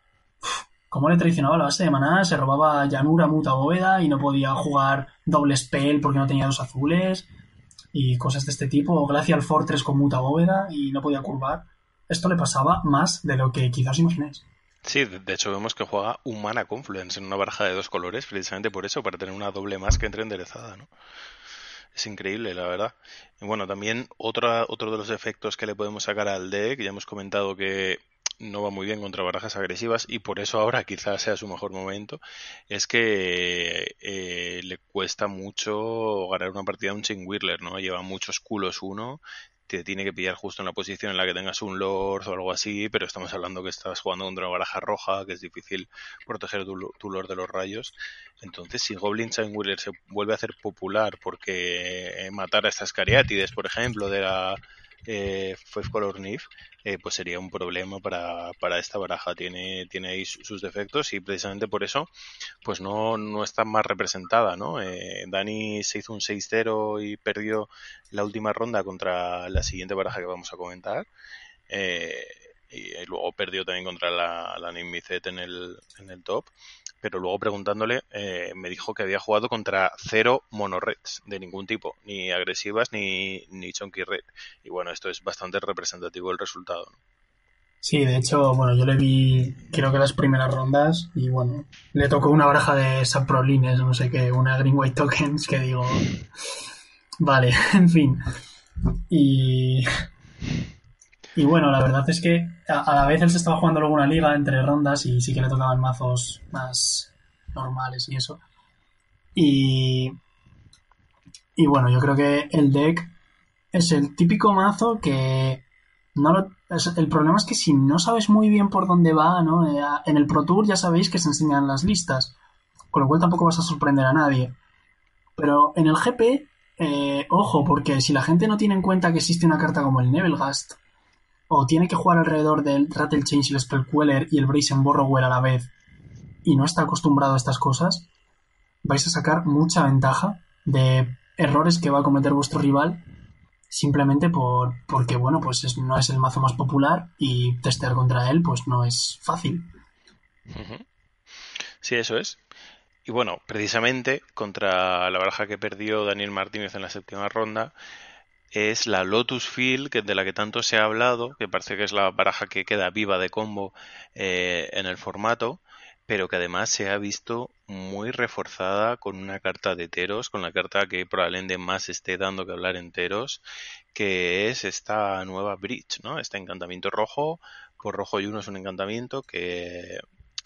Cómo le traicionaba la base de maná, se robaba llanura, muta, bóveda y no podía jugar doble spell porque no tenía dos azules y cosas de este tipo. Glacial Fortress con muta bóveda y no podía curvar esto le pasaba más de lo que quizás imaginéis. Sí, de hecho vemos que juega un mana confluence en una baraja de dos colores, precisamente por eso, para tener una doble más que entre enderezada, ¿no? Es increíble, la verdad. Bueno, también otra, otro de los efectos que le podemos sacar al deck, ya hemos comentado que no va muy bien contra barajas agresivas y por eso ahora quizás sea su mejor momento, es que eh, le cuesta mucho ganar una partida a un Chain Whirler, ¿no? Lleva muchos culos uno te tiene que pillar justo en la posición en la que tengas un Lord o algo así, pero estamos hablando que estás jugando contra una baraja roja, que es difícil proteger tu, Lord de los rayos. Entonces, si Goblin Wheeler se vuelve a hacer popular porque eh, matar a estas cariátides, por ejemplo, de la eh, Color Nif, eh, pues sería un problema para, para, esta baraja. Tiene, tiene ahí sus defectos y precisamente por eso pues no, no está más representada. ¿no? Eh, Dani se hizo un 6-0 y perdió la última ronda contra la siguiente baraja que vamos a comentar. Eh, y, luego perdió también contra la, la Nimicet en el, en el top pero luego preguntándole eh, me dijo que había jugado contra cero monoreds de ningún tipo, ni agresivas ni, ni chunky red. Y bueno, esto es bastante representativo del resultado. Sí, de hecho, bueno, yo le vi creo que las primeras rondas y bueno, le tocó una baraja de subprolines, no sé qué, una Green White Tokens que digo, vale, en fin. Y y bueno, la verdad es que a, la vez él se estaba jugando luego una liga entre rondas y sí que le tocaban mazos más normales y eso. Y, y bueno, yo creo que el deck es el típico mazo que no lo, el problema es que si no sabes muy bien por dónde va, ¿no? Eh, en el Pro Tour ya sabéis que se enseñan las listas, con lo cual tampoco vas a sorprender a nadie. Pero en el GP, eh, ojo, porque si la gente no tiene en cuenta que existe una carta como el Nebelgast, o tiene que jugar alrededor del Rattle Change, el Spellqueller y el Brazen Borrower a la vez y no está acostumbrado a estas cosas, vais a sacar mucha ventaja de errores que va a cometer vuestro rival simplemente por, porque, bueno, pues no es el mazo más popular y testear contra él pues no es fácil. Sí, eso es. Y bueno, precisamente contra la baraja que perdió Daniel Martínez en la séptima ronda, es la Lotus Field, que de la que tanto se ha hablado, que parece que es la baraja que queda viva de combo eh, en el formato, pero que además se ha visto muy reforzada con una carta de Teros, con la carta que probablemente más esté dando que hablar en Teros, que es esta nueva Bridge, ¿no? Este encantamiento rojo, por rojo y uno es un encantamiento que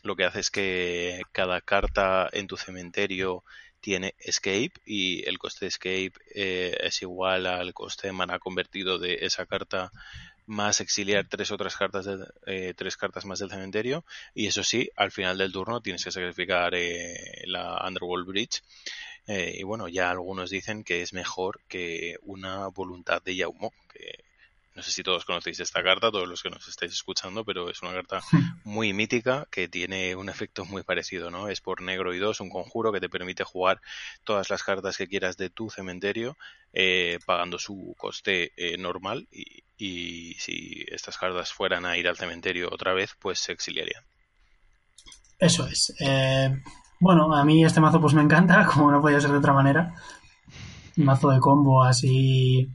lo que hace es que cada carta en tu cementerio tiene escape y el coste de escape eh, es igual al coste de mana convertido de esa carta más exiliar tres otras cartas, de, eh, tres cartas más del cementerio. Y eso sí, al final del turno tienes que sacrificar eh, la Underworld Bridge. Eh, y bueno, ya algunos dicen que es mejor que una voluntad de Yaumo, que no sé si todos conocéis esta carta, todos los que nos estáis escuchando, pero es una carta muy mítica que tiene un efecto muy parecido, ¿no? Es por negro y dos, un conjuro que te permite jugar todas las cartas que quieras de tu cementerio, eh, pagando su coste eh, normal y, y, si estas cartas fueran a ir al cementerio otra vez, pues se exiliarían. Eso es. Eh, bueno, a mí este mazo pues me encanta, como no podía ser de otra manera. Mazo de combo así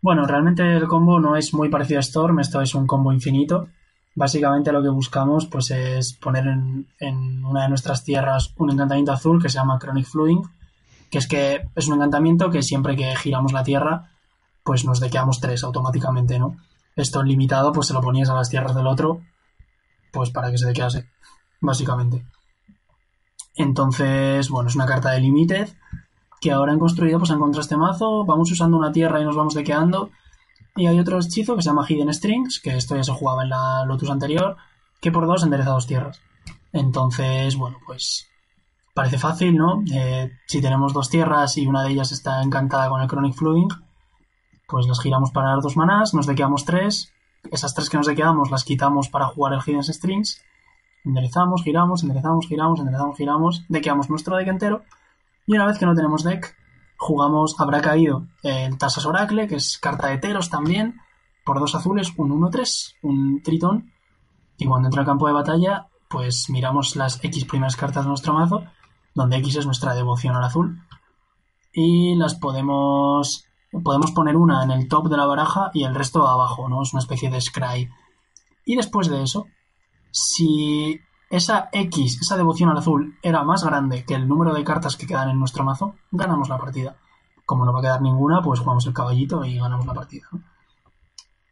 bueno, realmente el combo no es muy parecido a Storm, esto es un combo infinito. Básicamente lo que buscamos pues es poner en, una de nuestras tierras un encantamiento azul que se llama Chronic Flooding, que es que es un encantamiento que siempre que giramos la tierra pues nos dequeamos tres automáticamente, ¿no? Esto en limitado pues se lo ponías a las tierras del otro pues para que se dequease, básicamente. Entonces, bueno, es una carta de Limited que ahora han construido pues han encontrado este mazo, vamos usando una tierra y nos vamos dequeando. Y hay otro hechizo que se llama Hidden Strings, que esto ya se jugaba en la Lotus anterior, que por dos endereza dos tierras. Entonces, bueno, pues parece fácil, ¿no? Eh, si tenemos dos tierras y una de ellas está encantada con el Chronic Flooding, pues las giramos para dar dos manás, nos dequeamos tres, esas tres que nos dequeamos las quitamos para jugar el Hidden Strings, enderezamos, giramos, enderezamos, giramos, enderezamos, giramos, dequeamos nuestro deck entero y una vez que no tenemos deck, jugamos, habrá caído el Tasas Oracle, que es carta de Teros también, por dos azules, un 1-3, un Tritón. Y cuando entra al campo de batalla, pues miramos las X primeras cartas de nuestro mazo, donde X es nuestra devoción al azul. Y las podemos. Podemos poner una en el top de la baraja y el resto abajo, ¿no? Es una especie de scry. Y después de eso, si esa X, esa devoción al azul, era más grande que el número de cartas que quedan en nuestro mazo, ganamos la partida. Como no va a quedar ninguna, pues jugamos el caballito y ganamos la partida.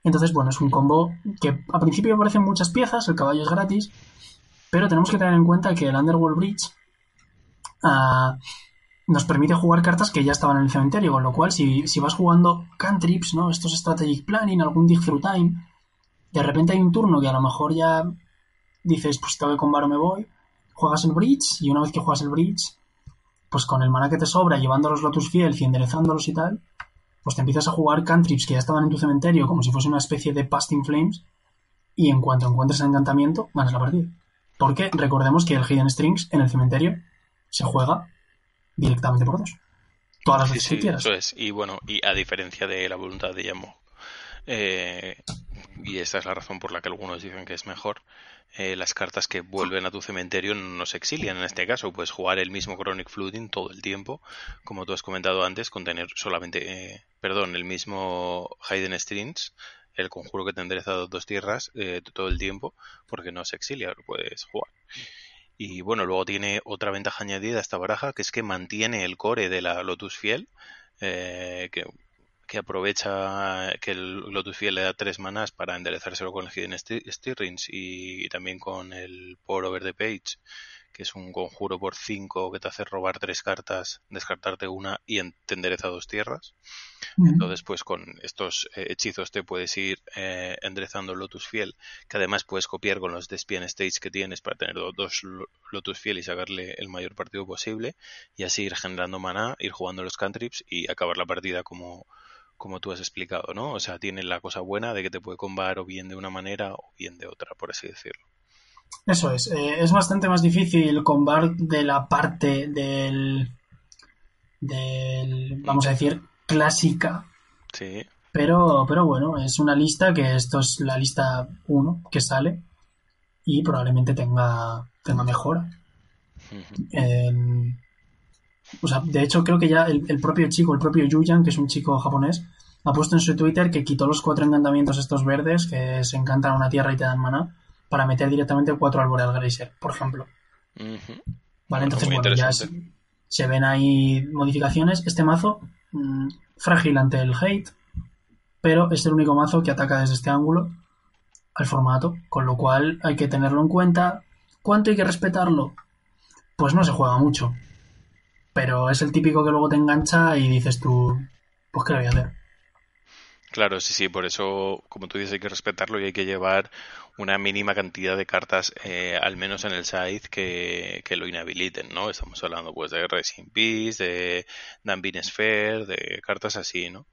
Entonces, bueno, es un combo que a principio aparecen muchas piezas, el caballo es gratis, pero tenemos que tener en cuenta que el Underworld Bridge ah, nos permite jugar cartas que ya estaban en el cementerio, con lo cual si, si vas jugando cantrips, ¿no? Estos strategic planning, algún dig through time, de repente hay un turno que a lo mejor ya dices, pues te voy con Varo me voy, juegas el bridge y una vez que juegas el bridge, pues con el mana que te sobra, llevando los Lotus Fiel y enderezándolos y tal, pues te empiezas a jugar cantrips que ya estaban en tu cementerio como si fuese una especie de Pasting Flames y en cuanto encuentres el encantamiento, ganas la partida. Porque recordemos que el Hidden Strings en el cementerio se juega directamente por dos. Todas las veces que quieras. Eso es. Y bueno, y a diferencia de la voluntad de Yamo, eh, y esta es la razón por la que algunos dicen que es mejor, eh, las cartas que vuelven a tu cementerio no se exilian en este caso. Puedes jugar el mismo Chronic Flooding todo el tiempo, como tú has comentado antes, con tener solamente, eh, perdón, el mismo Hidden Strings, el conjuro que te endereza dos tierras eh, todo el tiempo, porque no se exilia, lo puedes jugar. Y bueno, luego tiene otra ventaja añadida a esta baraja, que es que mantiene el core de la Lotus Fiel, que que aprovecha que el Lotus Fiel le da tres manas para enderezárselo con el Hidden Stirrings y también con el Pour Over the Page, que es un conjuro por cinco que te hace robar tres cartas, descartarte una y te endereza dos tierras. Entonces, pues con estos hechizos te puedes ir eh, enderezando Lotus Fiel, que además puedes copiar con los Despian States que tienes para tener dos Lotus Fiel y sacarle el mayor partido posible, y así ir generando maná, ir jugando los cantrips y acabar la partida como como tú has explicado, ¿no? O sea, tiene la cosa buena de que te puede combar o bien de una manera o bien de otra, por así decirlo. Eso es. Eh, es bastante más difícil combar de la parte del, del, vamos a decir, clásica. Sí. Pero, pero bueno, es una lista que esto es la lista 1 que sale y probablemente tenga, tenga mejora. O sea, de hecho, creo que ya el, propio chico, el propio Yuyan, que es un chico japonés, ha puesto en su Twitter que quitó los cuatro encantamientos estos verdes que se encantan a una tierra y te dan mana para meter directamente cuatro al Boreal Glacier, por ejemplo. Vale, entonces, bueno, ya se, ven ahí modificaciones. Este mazo, mm, frágil ante el hate, pero es el único mazo que ataca desde este ángulo al formato, con lo cual hay que tenerlo en cuenta. ¿Cuánto hay que respetarlo? Pues no se juega mucho. Pero es el típico que luego te engancha y dices tú, pues qué lo voy a hacer. Claro, sí, sí, por eso, como tú dices, hay que respetarlo y hay que llevar una mínima cantidad de cartas, eh, al menos en el side, que, que, lo inhabiliten, ¿no? Estamos hablando pues de Racing Peace, de Danbin Sphere, de cartas así, ¿no?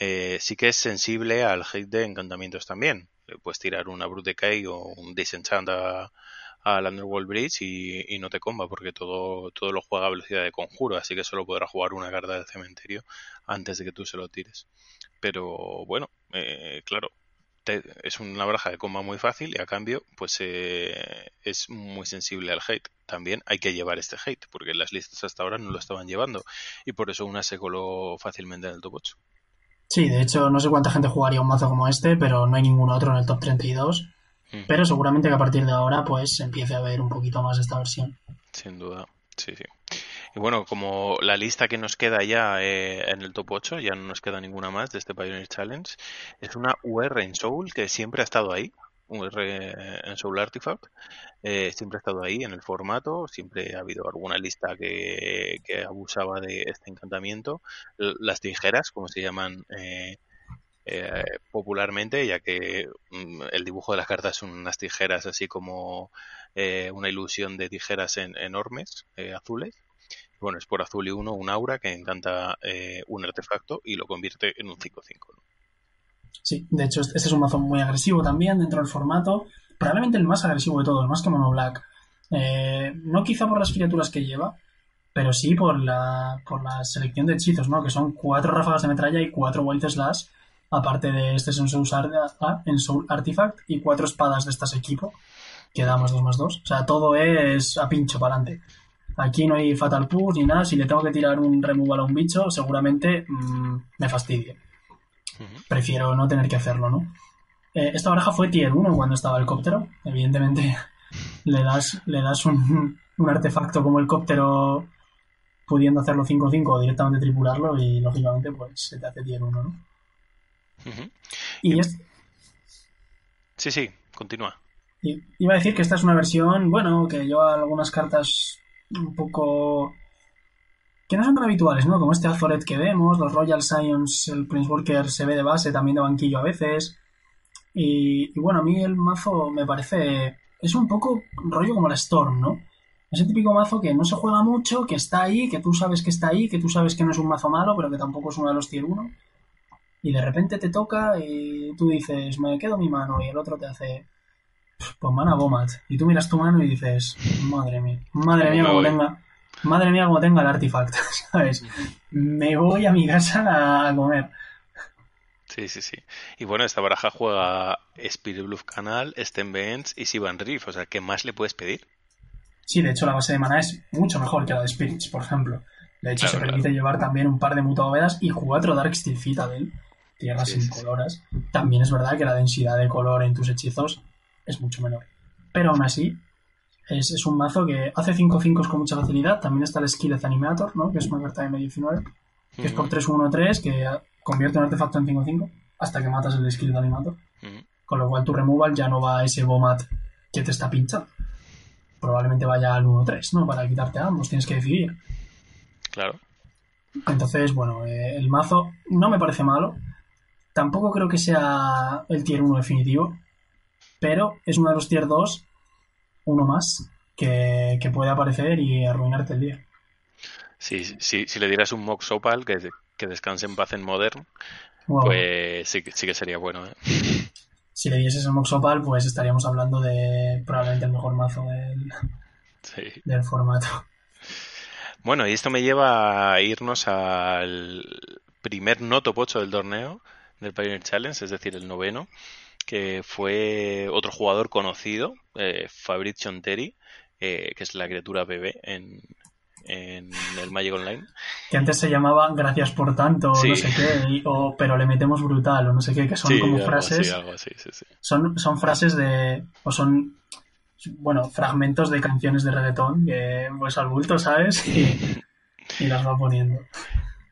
Eh, sí que es sensible al hate de encantamientos también. Puedes tirar una Brute Decay o un Disenchant a, al Underworld Bridge y, no te comba porque todo, todo lo juega a velocidad de conjuro, así que solo podrá jugar una carta del cementerio antes de que tú se lo tires. Pero bueno, eh, claro, te, es una baraja de comba muy fácil y a cambio pues eh, es muy sensible al hate. También hay que llevar este hate porque las listas hasta ahora no lo estaban llevando y por eso una se coló fácilmente en el top 8. Sí, de hecho no sé cuánta gente jugaría un mazo como este, pero no hay ningún otro en el top 32 pero seguramente que a partir de ahora pues empiece a ver un poquito más esta versión. Sin duda, sí, sí. Y bueno, como la lista que nos queda ya eh, en el top 8, ya no nos queda ninguna más de este Pioneer Challenge, es una UR en Soul que siempre ha estado ahí, UR en Soul Artifact, eh, siempre ha estado ahí en el formato, siempre ha habido alguna lista que, que abusaba de este encantamiento. Las tijeras, como se llaman eh, eh, popularmente, ya que mm, el dibujo de las cartas son unas tijeras así como eh, una ilusión de tijeras enormes, eh, azules. Bueno, es por azul y uno, un aura que encanta un artefacto y lo convierte en un 5-5. Sí, de hecho, este es un mazo muy agresivo también dentro del formato. Probablemente el más agresivo de todos, más que Mono Black. no quizá por las criaturas que lleva, pero sí por la, por la selección de hechizos, ¿no? Que son cuatro ráfagas de metralla y cuatro Wild Slash aparte de este en Soul, Artifact y cuatro espadas de estas equipo, que da más dos más dos. O sea, todo es a pincho para adelante. Aquí no hay Fatal Push ni nada. Si le tengo que tirar un removal a un bicho, seguramente mmm, me fastidie. Prefiero no tener que hacerlo, ¿no? Eh, esta baraja fue tier 1 cuando estaba el cóptero. Evidentemente, le das, le das un, un artefacto como el cóptero pudiendo hacerlo 5-5 o directamente tripularlo y lógicamente pues se te hace tier 1, ¿no? Y es... Sí, sí, continúa. iba a decir que esta es una versión, bueno, que lleva algunas cartas un poco que no son tan habituales, ¿no? Como este Alforet que vemos, los Royal Science, el Prince Walker se ve de base, también de banquillo a veces. Y, bueno, a mí el mazo me parece. Es un poco rollo como la Storm, ¿no? Es el típico mazo que no se juega mucho, que está ahí, que tú sabes que está ahí, que tú sabes que no es un mazo malo, pero que tampoco es uno de los tier 1 y de repente te toca y tú dices, me quedo mi mano y el otro te hace, pues mana Bomat. Y tú miras tu mano y dices, madre mía, madre mía como tenga, madre mía como tenga el artefacto, ¿sabes? Me voy a mi casa a comer. Sí, sí, sí. Y bueno, esta baraja juega Spirit Bluff Canal, Sten Benz y Sivan Reef, o sea, ¿qué más le puedes pedir? Sí, de hecho la base de mana es mucho mejor que la de Spirits, por ejemplo. De hecho, se permite llevar también un par de mutadovedas y cuatro Dark Steel Citadel tierras sin incoloras, también es verdad que la densidad de color en tus hechizos es mucho menor. Pero aún así, es, un mazo que hace 5-5 con mucha facilidad. También está el Skilled Animator, ¿no? que es una carta de M19, que es por 3-1-3, que convierte un artefacto en 5-5 hasta que matas el Skilled Animator. Con lo cual tu removal ya no va a ese Bomat que te está pinchando. Probablemente vaya al 1-3, ¿no? Para quitarte a ambos, tienes que decidir. Claro. Entonces, bueno, eh, el mazo no me parece malo. Tampoco creo que sea el tier 1 definitivo, pero es uno de los tier 2, uno más, que, puede aparecer y arruinarte el día. Sí, sí, si le dieras un Mox Opal que, que descanse en paz en Modern, pues sí, sí, que sería bueno. ¿eh? Si le dieses el Mox Opal, pues estaríamos hablando de probablemente el mejor mazo del, del formato. Bueno, y esto me lleva a irnos al primer no top 8 del torneo, del Pioneer Challenge, es decir, el noveno, que fue otro jugador conocido, eh, Fabrizio Onteri, eh, que es la criatura bebé en, en el Magic Online. Que antes se llamaba Gracias por tanto, no sé qué, o pero le metemos brutal, o no sé qué, que son como frases. son, son frases de. o son. Bueno, fragmentos de canciones de reggaetón que pues al bulto, ¿sabes? Y, y las va poniendo.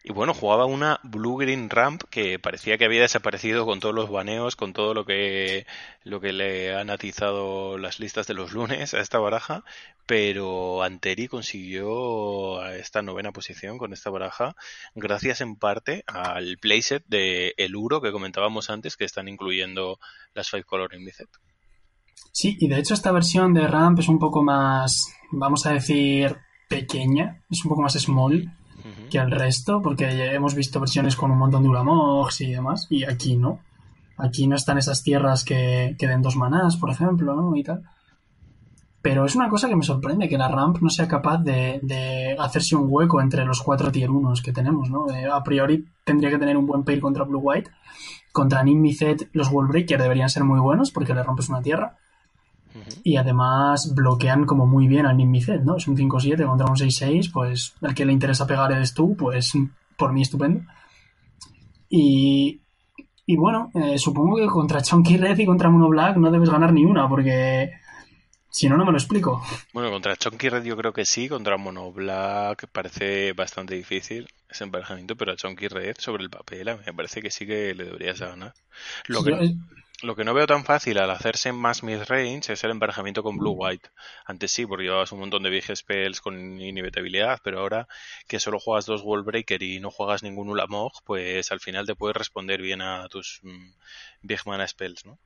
Y bueno, jugaba una Blue Green Ramp que parecía que había desaparecido con todos los baneos, con todo lo que, lo que le han atizado las listas de los lunes a esta baraja, pero Anteri consiguió esta novena posición con esta baraja gracias en parte al playset de El Uro que comentábamos antes, que están incluyendo las Five Color in set. Sí, y de hecho esta versión de Ramp es un poco más, vamos a decir, pequeña, es un poco más small que el resto, porque hemos visto versiones con un montón de Ulamogs y demás, y aquí no. Aquí no están esas tierras que, que den dos manás, por ejemplo, ¿no? Y tal. Pero es una cosa que me sorprende, que la ramp no sea capaz de, hacerse un hueco entre los cuatro tier 1 que tenemos, ¿no? Eh, a priori tendría que tener un buen pair contra Blue White. Contra Nimbizet los Wallbreaker deberían ser muy buenos porque le rompes una tierra. Y además bloquean como muy bien al Nimbicet, ¿no? Es un 5-7 contra un 6-6, pues el que le interesa pegar eres tú, pues por mí estupendo. Y, y bueno, eh, supongo que contra Chunky Red y contra Mono Black no debes ganar ni una, porque si no, no me lo explico. Bueno, contra Chunky Red yo creo que sí, contra Mono Black parece bastante difícil ese emparejamiento, pero a Chunky Red sobre el papel me parece que sí que le deberías ganar. Lo que... Lo que no veo tan fácil al hacerse más mid-range es el emparejamiento con Blue-White. Antes sí, porque llevabas un montón de big spells con inevitabilidad, pero ahora que solo juegas dos Wallbreaker y no juegas ningún Ulamog, pues al final te puedes responder bien a tus mm, big mana spells, ¿no?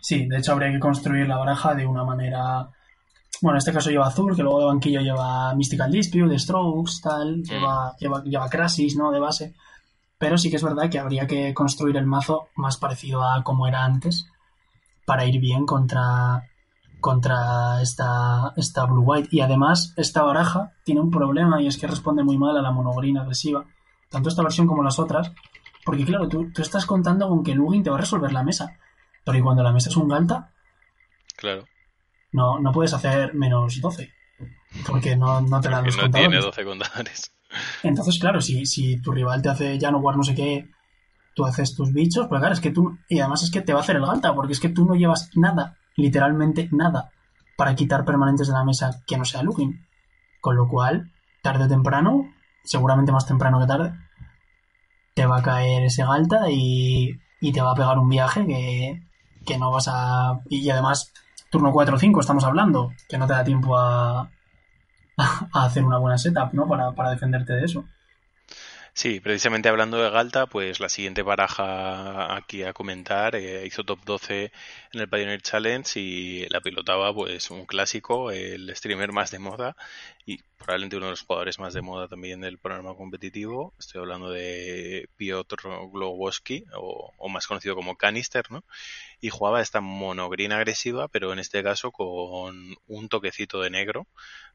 Sí, de hecho habría que construir la baraja de una manera... Bueno, en este caso lleva Azul, que luego de banquillo lleva Mystical Dispute, Strokes, tal, mm. lleva, lleva, lleva Crasis, ¿no? De base. Pero sí que es verdad que habría que construir el mazo más parecido a como era antes para ir bien contra, contra esta, esta Blue White. Y además, esta baraja tiene un problema y es que responde muy mal a la monogrina agresiva. Tanto esta versión como las otras. Porque claro, tú, tú estás contando con que Lugin te va a resolver la mesa. Pero ¿y cuando la mesa es un Galta? Claro. No, no puedes hacer menos 12. Porque no, no te la dan no tiene 12 contadores. Entonces, claro, si, si tu rival te hace ya no sé qué, tú haces tus bichos, pues claro, es que tú, y además es que te va a hacer el ganta, porque es que tú no llevas nada, literalmente nada, para quitar permanentes de la mesa que no sea looking. Con lo cual, tarde o temprano, seguramente más temprano que tarde, te va a caer ese galta y, y te va a pegar un viaje que, que no vas a. Y además, turno 4 o 5 estamos hablando, que no te da tiempo a, a hacer una buena setup, ¿no? Para, para defenderte de eso. Sí, precisamente hablando de Galta, pues la siguiente baraja aquí a comentar eh, hizo top 12 en el Pioneer Challenge y la pilotaba pues un clásico, el streamer más de moda y probablemente uno de los jugadores más de moda también del programa competitivo. Estoy hablando de Piotr Glowowski o, o, más conocido como Canister, ¿no? Y jugaba esta monogreen agresiva, pero en este caso con un toquecito de negro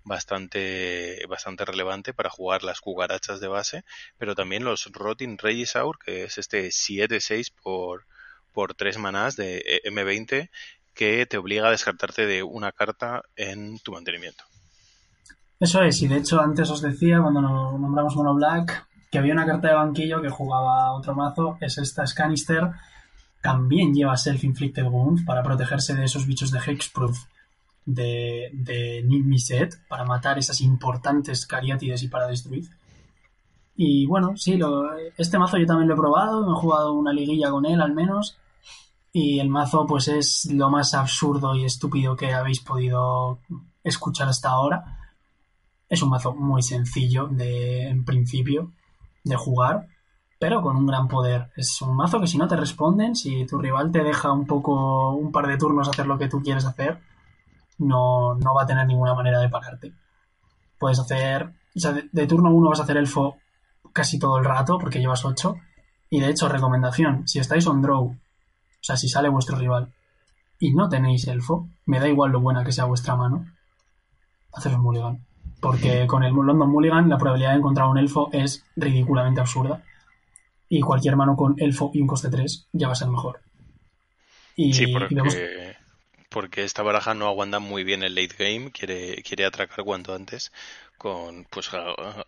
bastante, bastante relevante para jugar las cucarachas de base, pero también los Rotting Regisaur, que es este 7-6 por, por 3 manás de M20, que te obliga a descartarte de una carta en tu mantenimiento. Eso es, y de hecho antes os decía, cuando nos nombramos Mono Black, que había una carta de banquillo que jugaba otro mazo, es esta Scanister, también lleva Self-Inflicted Wounds para protegerse de esos bichos de Hexproof de, de Miset para matar esas importantes cariátides y para destruir. Y bueno, sí, lo, este mazo yo también lo he probado, he jugado una liguilla con él al menos. Y el mazo pues es lo más absurdo y estúpido que habéis podido escuchar hasta ahora. Es un mazo muy sencillo de, en principio de jugar, pero con un gran poder. Es un mazo que si no te responden, si tu rival te deja un poco, un par de turnos hacer lo que tú quieres hacer, no, no va a tener ninguna manera de pararte. Puedes hacer, o sea, de, turno 1 vas a hacer elfo casi todo el rato porque llevas 8. Y de hecho, recomendación, si estáis on draw, o sea, si sale vuestro rival y no tenéis elfo, me da igual lo buena que sea vuestra mano, haceros mulligan. Porque con el London Mulligan la probabilidad de encontrar un elfo es ridículamente absurda. Y cualquier mano con elfo y un coste 3 ya va a ser mejor. Y, sí, porque porque esta baraja no aguanta muy bien el late game, quiere, quiere atracar cuanto antes, con pues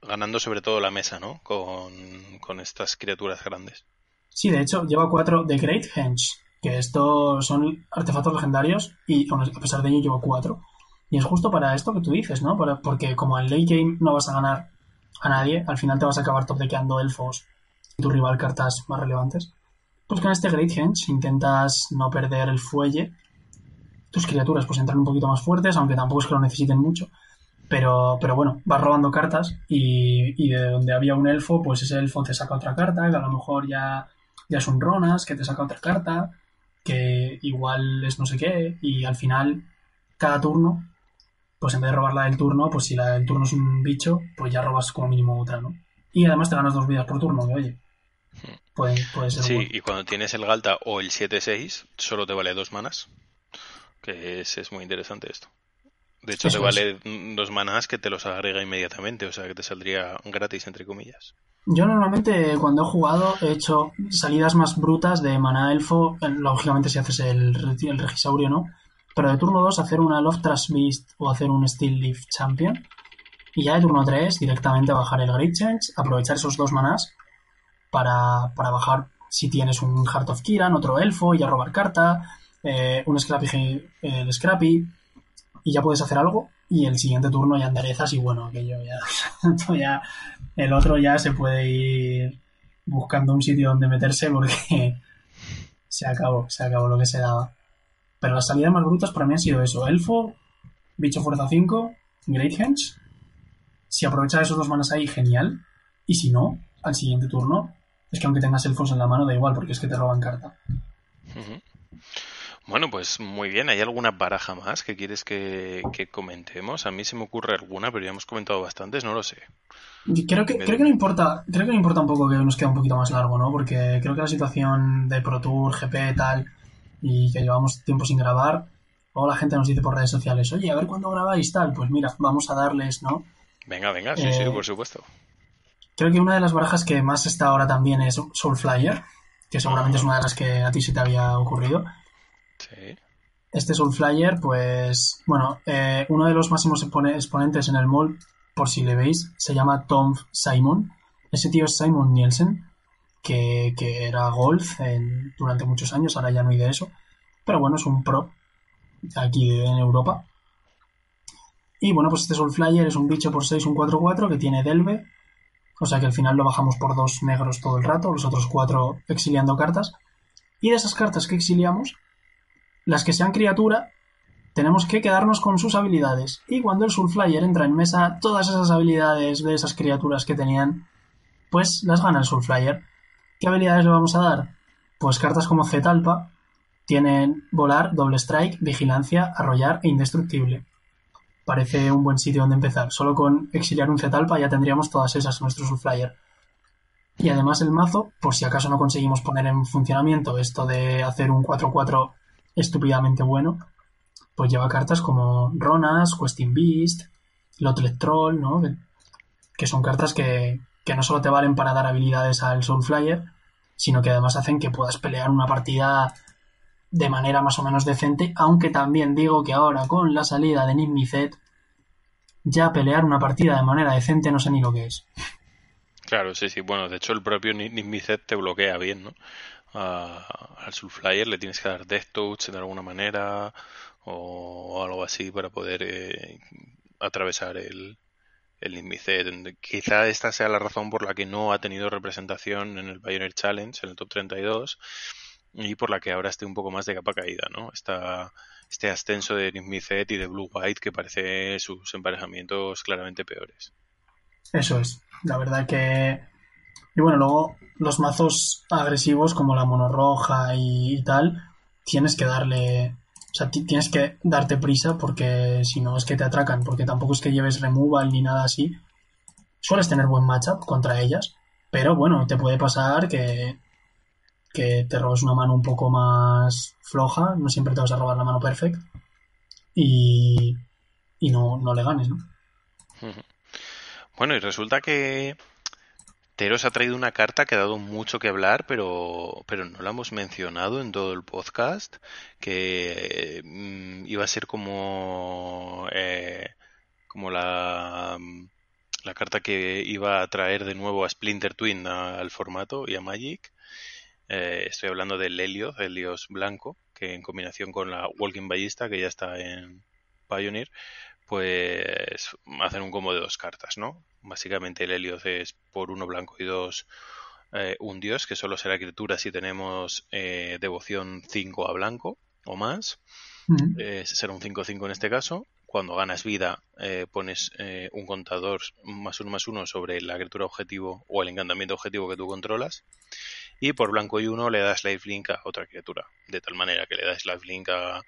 ganando sobre todo la mesa, ¿no? Con, estas criaturas grandes. Sí, de hecho, lleva cuatro de Great Henge, que estos son artefactos legendarios, y a pesar de ello lleva cuatro. Y es justo para esto que tú dices, ¿no? porque como en late game no vas a ganar a nadie, al final te vas a acabar top dequeando elfos y tu rival cartas más relevantes. Pues con este Great Henge intentas no perder el fuelle. Tus criaturas pues entran un poquito más fuertes, aunque tampoco es que lo necesiten mucho. Pero, pero bueno, vas robando cartas y, y de donde había un elfo, pues ese elfo te saca otra carta, que a lo mejor ya, ya es un Ronas, que te saca otra carta, que igual es no sé qué, y al final, cada turno, pues en vez de robar la del turno, pues si la del turno es un bicho, pues ya robas como mínimo otra, ¿no? Y además te ganas dos vidas por turno, que oye, puede, puede ser Sí, bueno. y cuando tienes el Galta o el 7-6, solo te vale dos manas. Que es, es muy interesante esto. De hecho, Eso te vale dos manas que te los agrega inmediatamente, o sea que te saldría gratis, entre comillas. Yo normalmente cuando he jugado he hecho salidas más brutas de mana elfo, eh, lógicamente si haces el, el regisaurio no, pero de turno 2 hacer una Love Trust Beast o hacer un Steel Leaf Champion y ya de turno 3 directamente bajar el Great Change, aprovechar esos dos manás para, para bajar si tienes un Heart of Kiran, otro elfo y ya robar carta, eh, un Scrappy, eh, el Scrappy y ya puedes hacer algo y el siguiente turno ya enderezas y bueno, aquello ya, ya el otro ya se puede ir buscando un sitio donde meterse porque se acabó, se acabó lo que se daba. Pero las salidas más brutas para mí han sido eso, Elfo, Bicho Fuerza 5, Great Henge. Si aprovechas esos dos manas ahí, genial. Y si no, al siguiente turno, es que aunque tengas elfos en la mano, da igual, porque es que te roban carta. Bueno, pues muy bien. ¿Hay alguna baraja más que quieres que, que comentemos? A mí se me ocurre alguna, pero ya hemos comentado bastantes, no lo sé. Y Creo que, creo que no importa, creo que no importa un poco que nos quede un poquito más largo, ¿no? Porque creo que la situación de Pro Tour, GP, tal, y que llevamos tiempo sin grabar, luego la gente nos dice por redes sociales, oye, a ver cuándo grabáis tal, pues mira, vamos a darles, ¿no? Venga, venga, sí, sí, Eh, por supuesto. Creo que una de las barajas que más está ahora también es Soulflyer, que seguramente es una de las que a ti se te había ocurrido. Este Soulflyer, pues, bueno, eh, uno de los máximos expone- exponentes en el mall, por si le veis, se llama Tom Simon. Ese tío es Simon Nielsen, que, que era golf durante muchos años, ahora ya no hay de eso. Pero bueno, es un pro aquí en Europa. Y bueno, pues este Soulflyer es un bicho por 6, un 4-4 que tiene Delve. O sea que al final lo bajamos por dos negros todo el rato, los otros cuatro exiliando cartas. Y de esas cartas que exiliamos, las que sean criatura, tenemos que quedarnos con sus habilidades. Y cuando el Soulflyer entra en mesa, todas esas habilidades de esas criaturas que tenían, pues las gana el Soulflyer. ¿Qué habilidades le vamos a dar? Pues cartas como Zetalpa tienen volar, doble strike, vigilancia, arrollar e indestructible. Parece un buen sitio donde empezar. Solo con exiliar un Zetalpa ya tendríamos todas esas en nuestro Soulflyer. Y además el mazo, por si acaso no conseguimos poner en funcionamiento esto de hacer un 4-4 estúpidamente bueno, pues lleva cartas como Ronas, Questing Beast, Lotlet Troll, ¿no? Que, son cartas que, que no solo te valen para dar habilidades al Soulflyer, sino que además hacen que puedas pelear una partida de manera más o menos decente, aunque también digo que ahora con la salida de Nignizet, ya pelear una partida de manera decente no sé ni lo que es. Claro, sí, sí. Bueno, de hecho el propio Ni- Nimbicet te bloquea bien, ¿no? Al Soulflyer le tienes que dar Death Touch de alguna manera o algo así para poder eh, atravesar el, el. Quizá esta sea la razón por la que no ha tenido representación en el Pioneer Challenge, en el top 32, y por la que ahora esté un poco más de capa caída, ¿no? Esta, este ascenso de Nimbicet y de Blue White que parece sus emparejamientos claramente peores. Eso es. La verdad que. Y bueno, luego los mazos agresivos como la mono roja y, y tal, tienes que darle. O sea, ti- tienes que darte prisa porque si no es que te atracan, porque tampoco es que lleves removal ni nada así. Sueles tener buen matchup contra ellas, pero bueno, te puede pasar que, que te robes una mano un poco más floja, no siempre te vas a robar la mano perfect y, y no, no le ganes, ¿no? Bueno, y resulta que Teros ha traído una carta que ha dado mucho que hablar, pero, pero no la hemos mencionado en todo el podcast, que mm, iba a ser como, eh, como la, mm, la carta que iba a traer de nuevo a Splinter Twin al formato y a Magic. Eh, estoy hablando del Helios, Helios blanco, que en combinación con la Walking Ballista, que ya está en Pioneer, pues hacer un combo de dos cartas, ¿no? Básicamente el Helios es por uno blanco y dos eh, un dios, que solo será criatura si tenemos eh, devoción 5 a blanco o más. Eh, será un 5-5 en este caso. Cuando ganas vida, pones un contador más uno más uno sobre la criatura objetivo o el encantamiento objetivo que tú controlas. Y por blanco y uno le das lifelink a otra criatura. De tal manera que le das lifelink a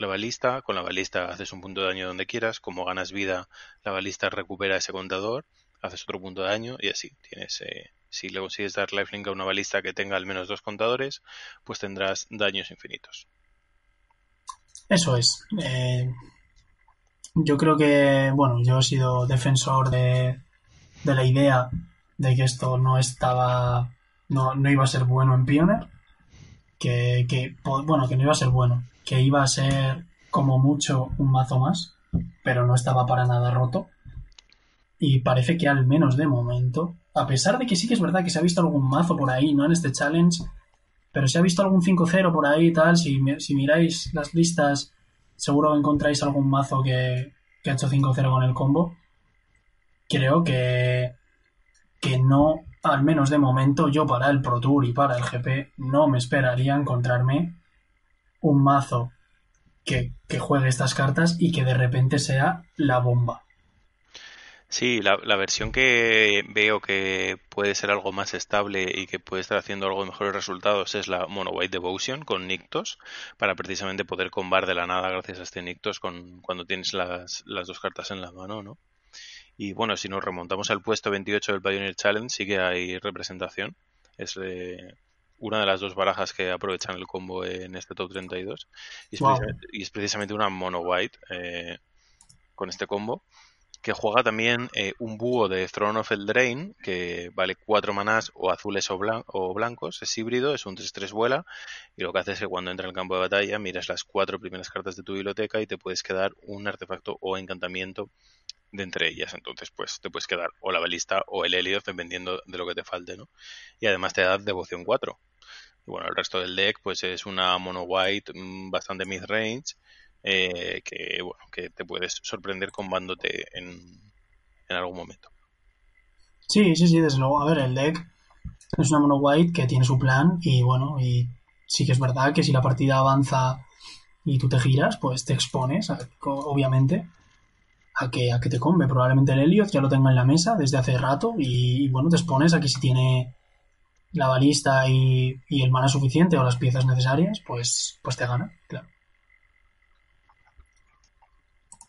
la balista. Con la balista haces un punto de daño donde quieras. Como ganas vida, la balista recupera ese contador. Haces otro punto de daño y así tienes si le consigues dar lifelink a una balista que tenga al menos dos contadores, pues tendrás daños infinitos. Eso es. Eh, yo creo que, bueno, yo he sido defensor de, de la idea de que esto no estaba, no, no iba a ser bueno en Pioneer, que, que, bueno, que no iba a ser bueno, que iba a ser como mucho un mazo más, pero no estaba para nada roto. Y parece que al menos de momento a pesar de que sí que es verdad que se ha visto algún mazo por ahí, no en este challenge, pero se ha visto algún 5-0 por ahí y tal, si, miráis las listas, seguro encontráis algún mazo que, que ha hecho 5-0 con el combo. Creo que, que no, al menos de momento, yo para el Pro Tour y para el GP, no me esperaría encontrarme un mazo que, que juegue estas cartas y que de repente sea la bomba. Sí, la, versión que veo que puede ser algo más estable y que puede estar haciendo algo de mejores resultados es la Mono White Devotion con Nictos, para precisamente poder combar de la nada gracias a este Nictos con, cuando tienes las, las dos cartas en la mano, ¿no? Y bueno, si nos remontamos al puesto 28 del Pioneer Challenge, sí que hay representación. Es eh, una de las dos barajas que aprovechan el combo en este top 32. Y es, precisamente, y es precisamente, una Mono White eh, con este combo que juega también eh, un búho de Throne of Eldraine, que vale 4 manás o azules o, o, blancos, es híbrido, es un 3-3 vuela, y lo que hace es que cuando entra en el campo de batalla miras las cuatro primeras cartas de tu biblioteca y te puedes quedar un artefacto o encantamiento de entre ellas. Entonces, pues te puedes quedar o la balista o el Helios, dependiendo de lo que te falte, ¿no? Y además te da devoción 4. Y bueno, el resto del deck, pues es una mono white mm, bastante mid-range eh, que, bueno, que te puedes sorprender combándote en, en algún momento. Sí, sí, sí, desde luego. A ver, el deck es una mono white que tiene su plan y bueno, y sí que es verdad que si la partida avanza y tú te giras, pues te expones, obviamente, a que, a que te come. Probablemente el Elliot ya lo tenga en la mesa desde hace rato y, bueno, te expones a que si tiene la balista y, el mana suficiente o las piezas necesarias, pues, pues te gana, claro.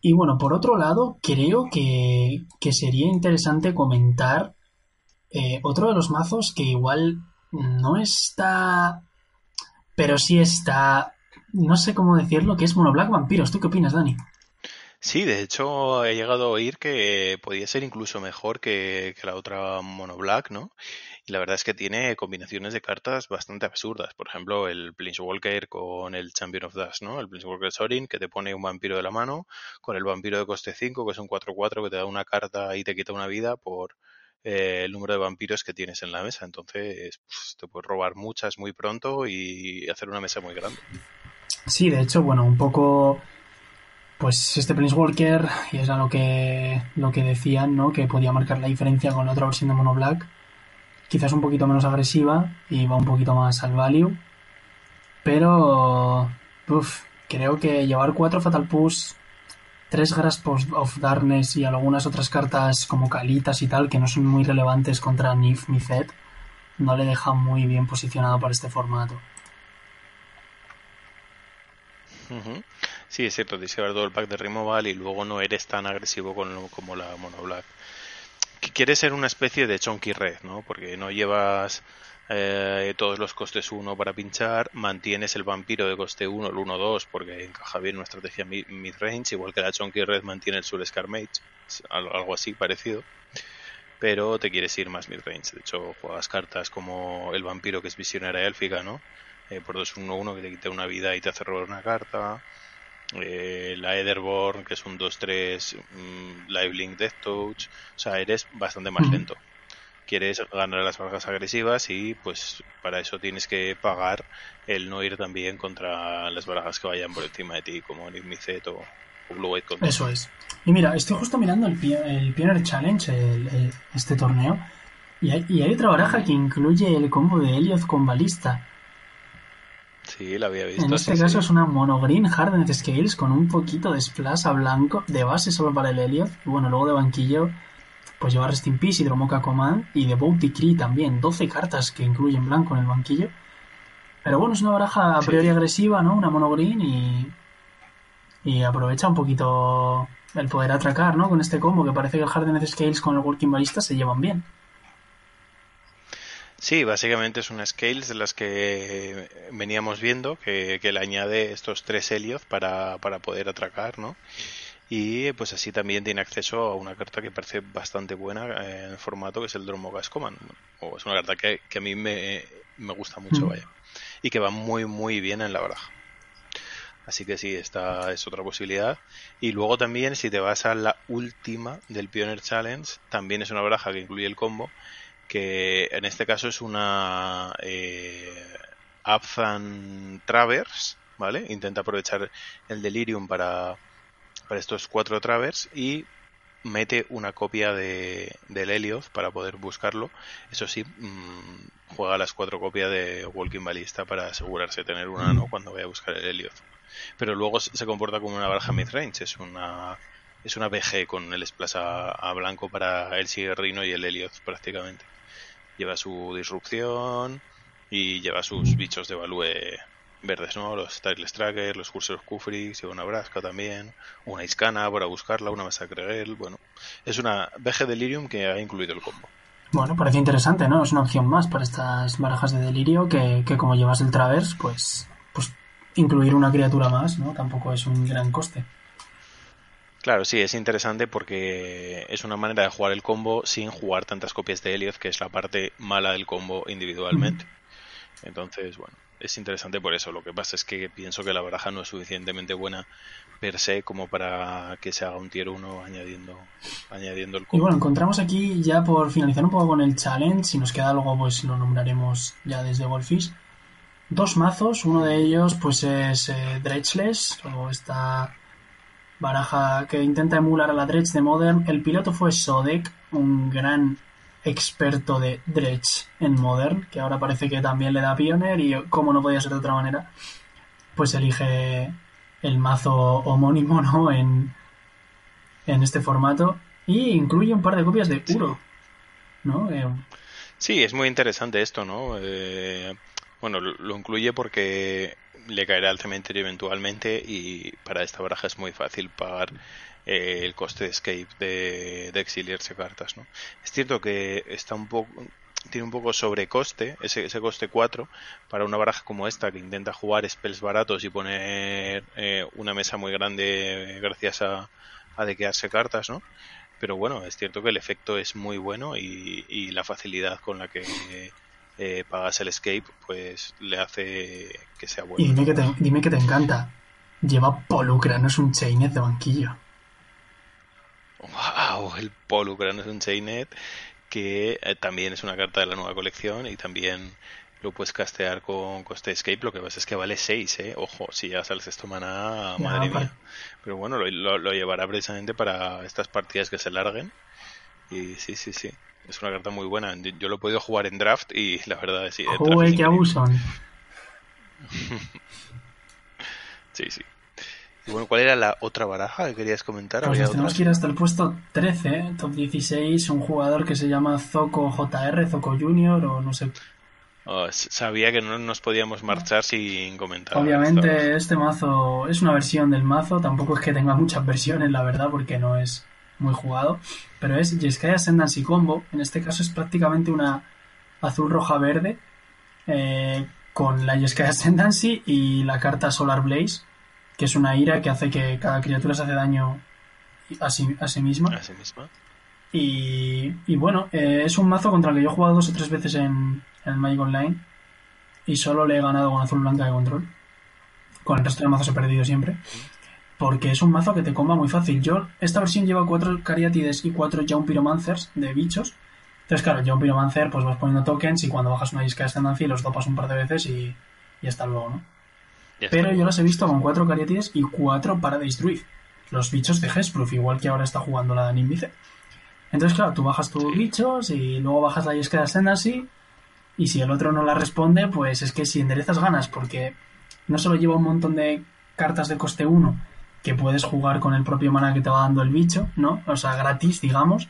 Y bueno, por otro lado, creo que, sería interesante comentar eh, otro de los mazos que igual no está, pero sí está, no sé cómo decirlo, que es Mono Black Vampiros. ¿Tú qué opinas, Dani? Sí, de hecho he llegado a oír que podía ser incluso mejor que, que la otra Mono Black, ¿no? Y la verdad es que tiene combinaciones de cartas bastante absurdas. Por ejemplo, el Planeswalker con el Champion of Dash, ¿no? El Planeswalker Sorin, que te pone un vampiro de la mano, con el vampiro de coste 5, que es un 4-4, que te da una carta y te quita una vida por eh, el número de vampiros que tienes en la mesa. Entonces, pues, te puedes robar muchas muy pronto y hacer una mesa muy grande. Sí, de hecho, bueno, un poco pues este Planeswalker, y es lo que, lo que decían, ¿no? Que podía marcar la diferencia con la otra versión de Mono Black quizás un poquito menos agresiva y va un poquito más al value. Pero creo que llevar cuatro Fatal Push, tres Grasp of Darkness y algunas otras cartas como Calitas y tal, que no son muy relevantes contra Nif ni Zed, no le deja muy bien posicionado para este formato. Sí, es cierto, tienes que todo el pack de removal y luego no eres tan agresivo como la Mono Black quieres ser una especie de chunky red, ¿no? Porque no llevas eh, todos los costes 1 para pinchar, mantienes el vampiro de coste 1, el 1-2, porque encaja bien una estrategia mid-range, igual que la chunky red mantiene el Soul Scar Mage, algo así parecido. Pero te quieres ir más mid-range. De hecho, juegas cartas como el vampiro que es visionaria élfica, ¿no? Eh, por 2-1-1 que te quita una vida y te hace robar una carta eh, la Etherborn, que es un 2-3, um, Live Death Touch, o sea, eres bastante más lento. Quieres ganar las barras agresivas y pues para eso tienes que pagar el no ir también contra las barajas que vayan por encima de ti, como Nigmicet o, Blue White Eso es. Y mira, estoy justo mirando el, el Pioneer Challenge, este torneo, y hay, y hay otra baraja que incluye el combo de Elliot con balista. Sí, la había visto. En este caso es una monogreen Hardened Scales con un poquito de splash a blanco, de base solo para el Elliot. Y bueno, luego de banquillo, pues lleva Rest in Peace, Hidromoca Command y de Bounty Cree también. 12 cartas que incluyen blanco en el banquillo. Pero bueno, es una baraja a priori agresiva, ¿no? Una monogreen y. Y aprovecha un poquito el poder atracar, ¿no? Con este combo, que parece que el Hardened Scales con el Working Ballista se llevan bien. Sí, básicamente es una scales de las que veníamos viendo, que, le añade estos tres helios para, para poder atracar, ¿no? Y pues así también tiene acceso a una carta que parece bastante buena en el formato, que es el Dromogas Command. O es una carta que, a mí me, gusta mucho, mm. vaya. Y que va muy, muy bien en la baraja. Así que sí, esta es otra posibilidad. Y luego también, si te vas a la última del Pioneer Challenge, también es una baraja que incluye el combo que en este caso es una eh, Abzan Travers, ¿vale? Intenta aprovechar el Delirium para, para estos cuatro Travers y mete una copia de, del Helios para poder buscarlo. Eso sí, mm, juega las cuatro copias de Walking Ballista para asegurarse de tener una no cuando vaya a buscar el Helios. Pero luego se comporta como una baraja midrange, es una es una BG con el splash a, blanco para el Sigerrino y el Helios prácticamente lleva su disrupción y lleva sus bichos de value verdes, ¿no? Los Tireless Tracker, los Cursor Kufrix, lleva una Brasca también, una Iskana para buscarla, una Masacre Gel, bueno. Es una BG Delirium que ha incluido el combo. Bueno, parece interesante, ¿no? Es una opción más para estas barajas de delirio que, que como llevas el Traverse, pues, pues incluir una criatura más, ¿no? Tampoco es un gran coste. Claro, sí, es interesante porque es una manera de jugar el combo sin jugar tantas copias de Elioth, que es la parte mala del combo individualmente. Entonces, bueno, es interesante por eso. Lo que pasa es que pienso que la baraja no es suficientemente buena per se como para que se haga un tier 1 añadiendo, añadiendo el combo. Y bueno, encontramos aquí ya por finalizar un poco con el challenge, si nos queda algo pues lo nombraremos ya desde Wolfish. Dos mazos, uno de ellos pues es eh, Dredgeless, o está baraja que intenta emular a la Dredge de Modern. El piloto fue Sodek, un gran experto de Dredge en Modern, que ahora parece que también le da Pioneer y como no podía ser de otra manera, pues elige el mazo homónimo ¿no? en, en este formato y incluye un par de copias de puro. ¿no? Eh, sí, es muy interesante esto, ¿no? Eh, bueno, lo incluye porque le caerá al cementerio eventualmente y para esta baraja es muy fácil pagar eh, el coste de escape de, exiliarse cartas. ¿no? Es cierto que está un poco tiene un poco sobrecoste, ese, ese coste 4, para una baraja como esta que intenta jugar spells baratos y poner eh, una mesa muy grande gracias a, a dequearse cartas, ¿no? Pero bueno, es cierto que el efecto es muy bueno y, y la facilidad con la que eh, pagas el escape, pues le hace que sea bueno. Y dime que te, dime que te encanta. Lleva Polucra, no es un Chainet de banquillo. Wow, el Polucra no es un Chainet que eh, también es una carta de la nueva colección y también lo puedes castear con coste escape. Lo que pasa es que vale 6, ¿eh? Ojo, si ya sales esto maná, madre mía. Pero bueno, lo, lo, llevará precisamente para estas partidas que se larguen. Y sí, sí, sí. Es una carta muy buena. Yo lo he podido jugar en draft y la verdad es que... Uy, qué abusan. sí, sí. Y bueno, ¿cuál era la otra baraja que querías comentar? Pues tenemos que ir hasta el puesto 13, top 16, un jugador que se llama Zoco JR, Zoco Junior o no sé. Oh, sabía que no nos podíamos marchar sin comentar. Obviamente este mazo es una versión del mazo, tampoco es que tenga muchas versiones, la verdad, porque no es muy jugado, pero es Jeskai Ascendancy Combo. En este caso es prácticamente una azul roja verde eh, con la Jeskai Ascendancy y la carta Solar Blaze, que es una ira que hace que cada criatura se hace daño a sí, a sí misma. Y, y bueno, eh, es un mazo contra el que yo he jugado dos o tres veces en, en el Magic Online y solo le he ganado con azul blanca de control. Con el resto de mazos he perdido siempre porque es un mazo que te comba muy fácil. Yo, esta versión lleva cuatro Cariatides y cuatro Jaun Pyromancers de bichos. Entonces, claro, Jaun Pyromancer, pues vas poniendo tokens y cuando bajas una Isca Ascendancy los dopas un par de veces y, y hasta luego, ¿no? Pero yo las he visto con cuatro Cariatides y cuatro para destruir. los bichos de Hexproof, igual que ahora está jugando la Nimbice. Entonces, claro, tú bajas tus bichos y luego bajas la Yesca Ascendancy y si el otro no la responde, pues es que si enderezas ganas, porque no solo lleva un montón de cartas de coste 1 que puedes jugar con el propio mana que te va dando el bicho, ¿no? O sea, gratis, digamos,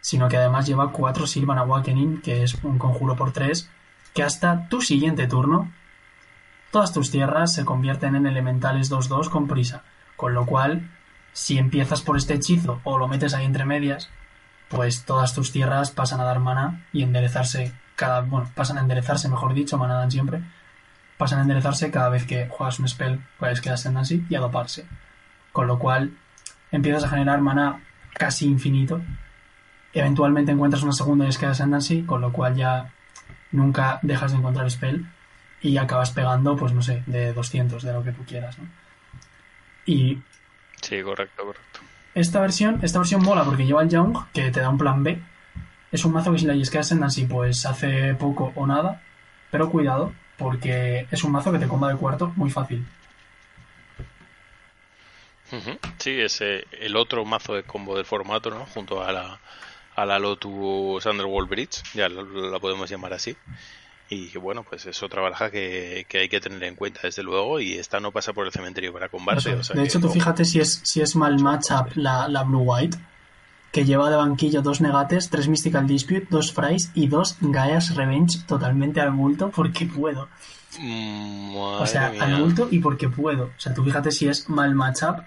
sino que además lleva 4 Sylvan Awakening, que es un conjuro por 3, que hasta tu siguiente turno, todas tus tierras se convierten en elementales 2-2 con prisa, con lo cual, si empiezas por este hechizo o lo metes ahí entre medias, pues todas tus tierras pasan a dar mana y enderezarse cada, bueno, pasan a enderezarse, mejor dicho, mana dan siempre, pasan a enderezarse cada vez que juegas un spell, puedes que así y a doparse. Con lo cual empiezas a generar mana casi infinito. Eventualmente encuentras una segunda y es que ascendancy, con lo cual ya nunca dejas de encontrar spell y acabas pegando, pues no sé, de 200, de lo que tú quieras, ¿no? Y... Sí, correcto, correcto. Esta versión, esta versión mola porque lleva el Young, que te da un plan B. Es un mazo que si la que Ascendancy, pues hace poco o nada. Pero cuidado, porque es un mazo que te comba de cuarto muy fácil. Sí, es el otro mazo de combo del formato, ¿no? Junto a la, a la Lotus Underworld Bridge, ya la, podemos llamar así. Y bueno, pues es otra baraja que, hay que tener en cuenta, desde luego, y esta no pasa por el cementerio para combate. de hecho, tú fíjate si es, si es mal matchup la, la Blue White, que lleva de banquillo dos Negates, tres Mystical Dispute, dos Fries y dos Gaia's Revenge totalmente al multo porque puedo. O sea, al multo y porque puedo. O sea, tú fíjate si es mal matchup,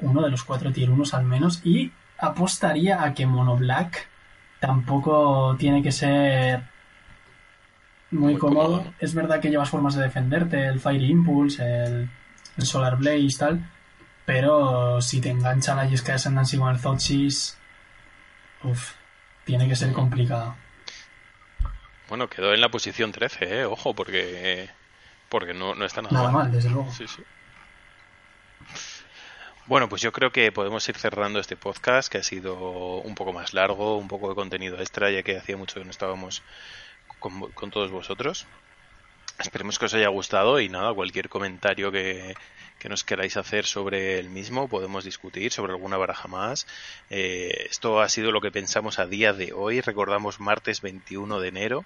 uno de los cuatro tier unos al menos, y apostaría a que Mono Black tampoco tiene que ser muy, cómodo. Es verdad que llevas formas de defenderte, el Fire Impulse, el, Solar Blaze, tal. Pero si te engancha la Yesca de Ascendancy con el Uf, tiene que ser complicado. Bueno, quedó en la posición 13, ¿eh? Ojo, porque, porque no, no está nada, nada mal. desde luego. Sí, sí. Bueno, pues yo creo que podemos ir cerrando este podcast, que ha sido un poco más largo, un poco de contenido extra, ya que hacía mucho que no estábamos con, con todos vosotros. Esperemos que os haya gustado y nada, cualquier comentario que, que nos queráis hacer sobre el mismo, podemos discutir sobre alguna baraja más. Eh, esto ha sido lo que pensamos a día de hoy. Recordamos martes 21 de enero.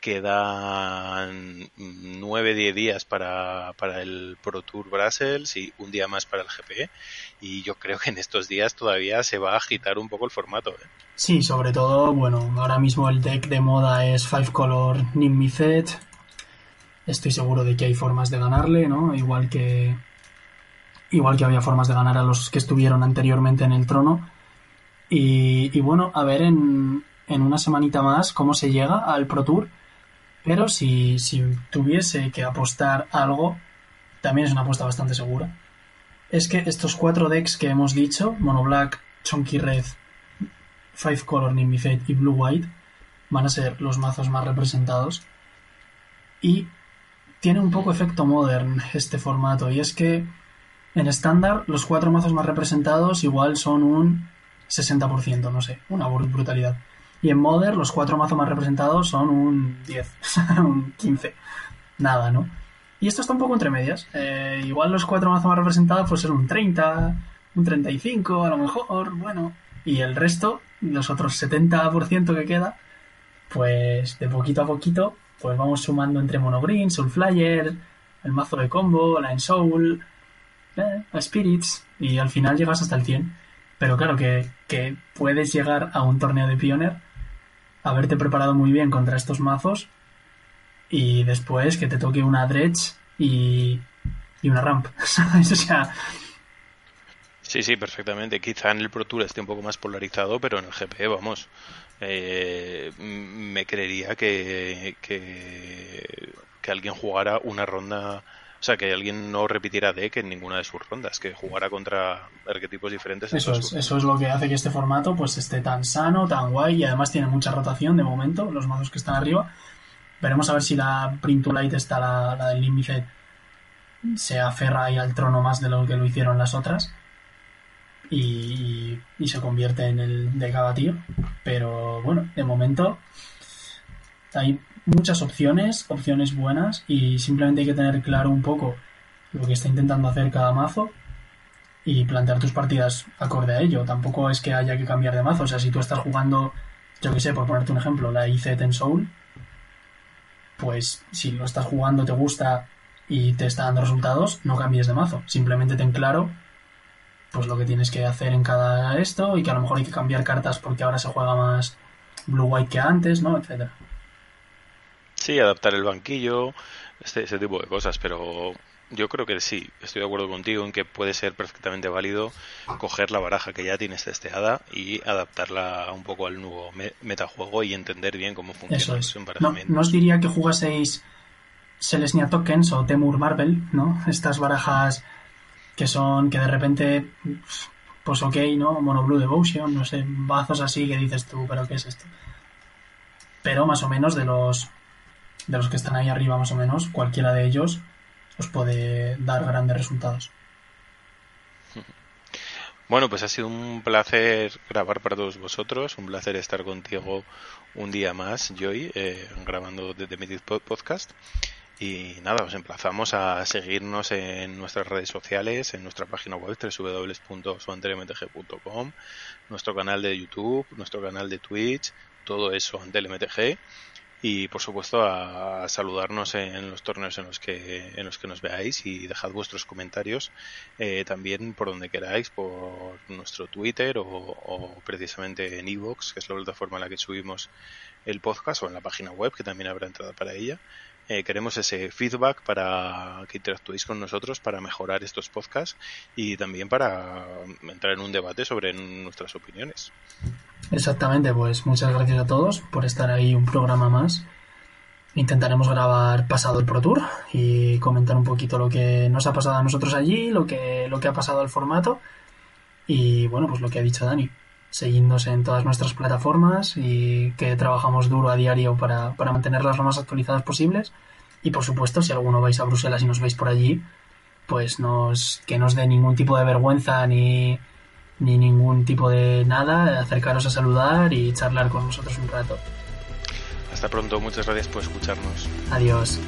Quedan 9-10 días para, para el Pro Tour Brussels y un día más para el GP. Y yo creo que en estos días todavía se va a agitar un poco el formato. ¿eh? Sí, sobre todo, bueno, ahora mismo el deck de moda es Five Color Nimbicet. Estoy seguro de que hay formas de ganarle, ¿no? Igual que, igual que había formas de ganar a los que estuvieron anteriormente en el trono. Y, bueno, a ver en, en, una semanita más cómo se llega al Pro Tour. Pero si, si tuviese que apostar algo, también es una apuesta bastante segura. Es que estos cuatro decks que hemos dicho, Mono Black, Chunky Red, Five Color Nimbicate y Blue White, van a ser los mazos más representados. Y tiene un poco efecto modern este formato. Y es que en estándar, los cuatro mazos más representados igual son un 60%, no sé, una brutalidad. Y en Modern, los cuatro mazos más representados son un 10, un 15. Nada, ¿no? Y esto está un poco entre medias. Eh, igual los cuatro mazos más representados pues ser un 30, un 35, a lo mejor, bueno. Y el resto, los otros 70% que queda, pues de poquito a poquito, pues vamos sumando entre Monogreen, Soulflyer, el mazo de combo, la Soul, a Spirits y al final llegas hasta el 100. Pero claro que, puedes llegar a un torneo de Pioneer, haberte preparado muy bien contra estos mazos y después que te toque una Dredge y, y una Ramp. ¿Sabes? O sea. Sí, sí, perfectamente. Quizá en el Pro Tour esté un poco más polarizado, pero en el GP, vamos, eh, me creería que, que, que alguien jugara una ronda o sea, que alguien no repitiera deck en ninguna de sus rondas, que jugara contra arquetipos diferentes. Eso es, eso es lo que hace que este formato pues esté tan sano, tan guay y además tiene mucha rotación de momento, los mazos que están arriba. Veremos a ver si la Print to Light está la, la del límite se aferra ahí al trono más de lo que lo hicieron las otras y, y se convierte en el de cada tío. Pero bueno, de momento hay muchas opciones, opciones buenas y simplemente hay que tener claro un poco lo que está intentando hacer cada mazo y plantear tus partidas acorde a ello. Tampoco es que haya que cambiar de mazo. O sea, si tú estás jugando, yo que sé, por ponerte un ejemplo, la IC Ten Soul, pues si lo estás jugando, te gusta y te está dando resultados, no cambies de mazo. Simplemente ten claro pues lo que tienes que hacer en cada esto y que a lo mejor hay que cambiar cartas porque ahora se juega más blue white que antes, ¿no? etcétera. Sí, adaptar el banquillo, este, ese tipo de cosas, pero yo creo que sí, estoy de acuerdo contigo en que puede ser perfectamente válido coger la baraja que ya tienes testeada y adaptarla un poco al nuevo metajuego y entender bien cómo funciona eso no, no, os diría que jugaseis Selesnya Tokens o Temur Marvel, ¿no? Estas barajas que son, que de repente, pues ok, ¿no? Mono Blue Devotion, no sé, bazos así que dices tú, pero ¿qué es esto? Pero más o menos de los, de los que están ahí arriba, más o menos, cualquiera de ellos os puede dar grandes resultados. Bueno, pues ha sido un placer grabar para todos vosotros, un placer estar contigo un día más, Joy, eh, grabando desde mi Podcast. Y nada, os emplazamos a seguirnos en nuestras redes sociales, en nuestra página web www.suantelmtg.com, nuestro canal de YouTube, nuestro canal de Twitch, todo eso Antelmtg y por supuesto a, saludarnos en los torneos en los que en los que nos veáis y dejad vuestros comentarios eh, también por donde queráis por nuestro Twitter o, precisamente en Evox que es la plataforma en la que subimos el podcast o en la página web que también habrá entrada para ella eh, queremos ese feedback para que interactuéis con nosotros para mejorar estos podcasts y también para entrar en un debate sobre nuestras opiniones. Exactamente, pues muchas gracias a todos por estar ahí un programa más. Intentaremos grabar pasado el Pro Tour y comentar un poquito lo que nos ha pasado a nosotros allí, lo que, lo que ha pasado al formato y bueno, pues lo que ha dicho Dani. Seguidnos en todas nuestras plataformas y que trabajamos duro a diario para, para mantenerlas lo más actualizadas posibles. Y por supuesto, si alguno vais a Bruselas y nos veis por allí, pues nos, que nos dé ningún tipo de vergüenza ni, ni ningún tipo de nada, acercaros a saludar y charlar con nosotros un rato. Hasta pronto, muchas gracias por escucharnos. Adiós.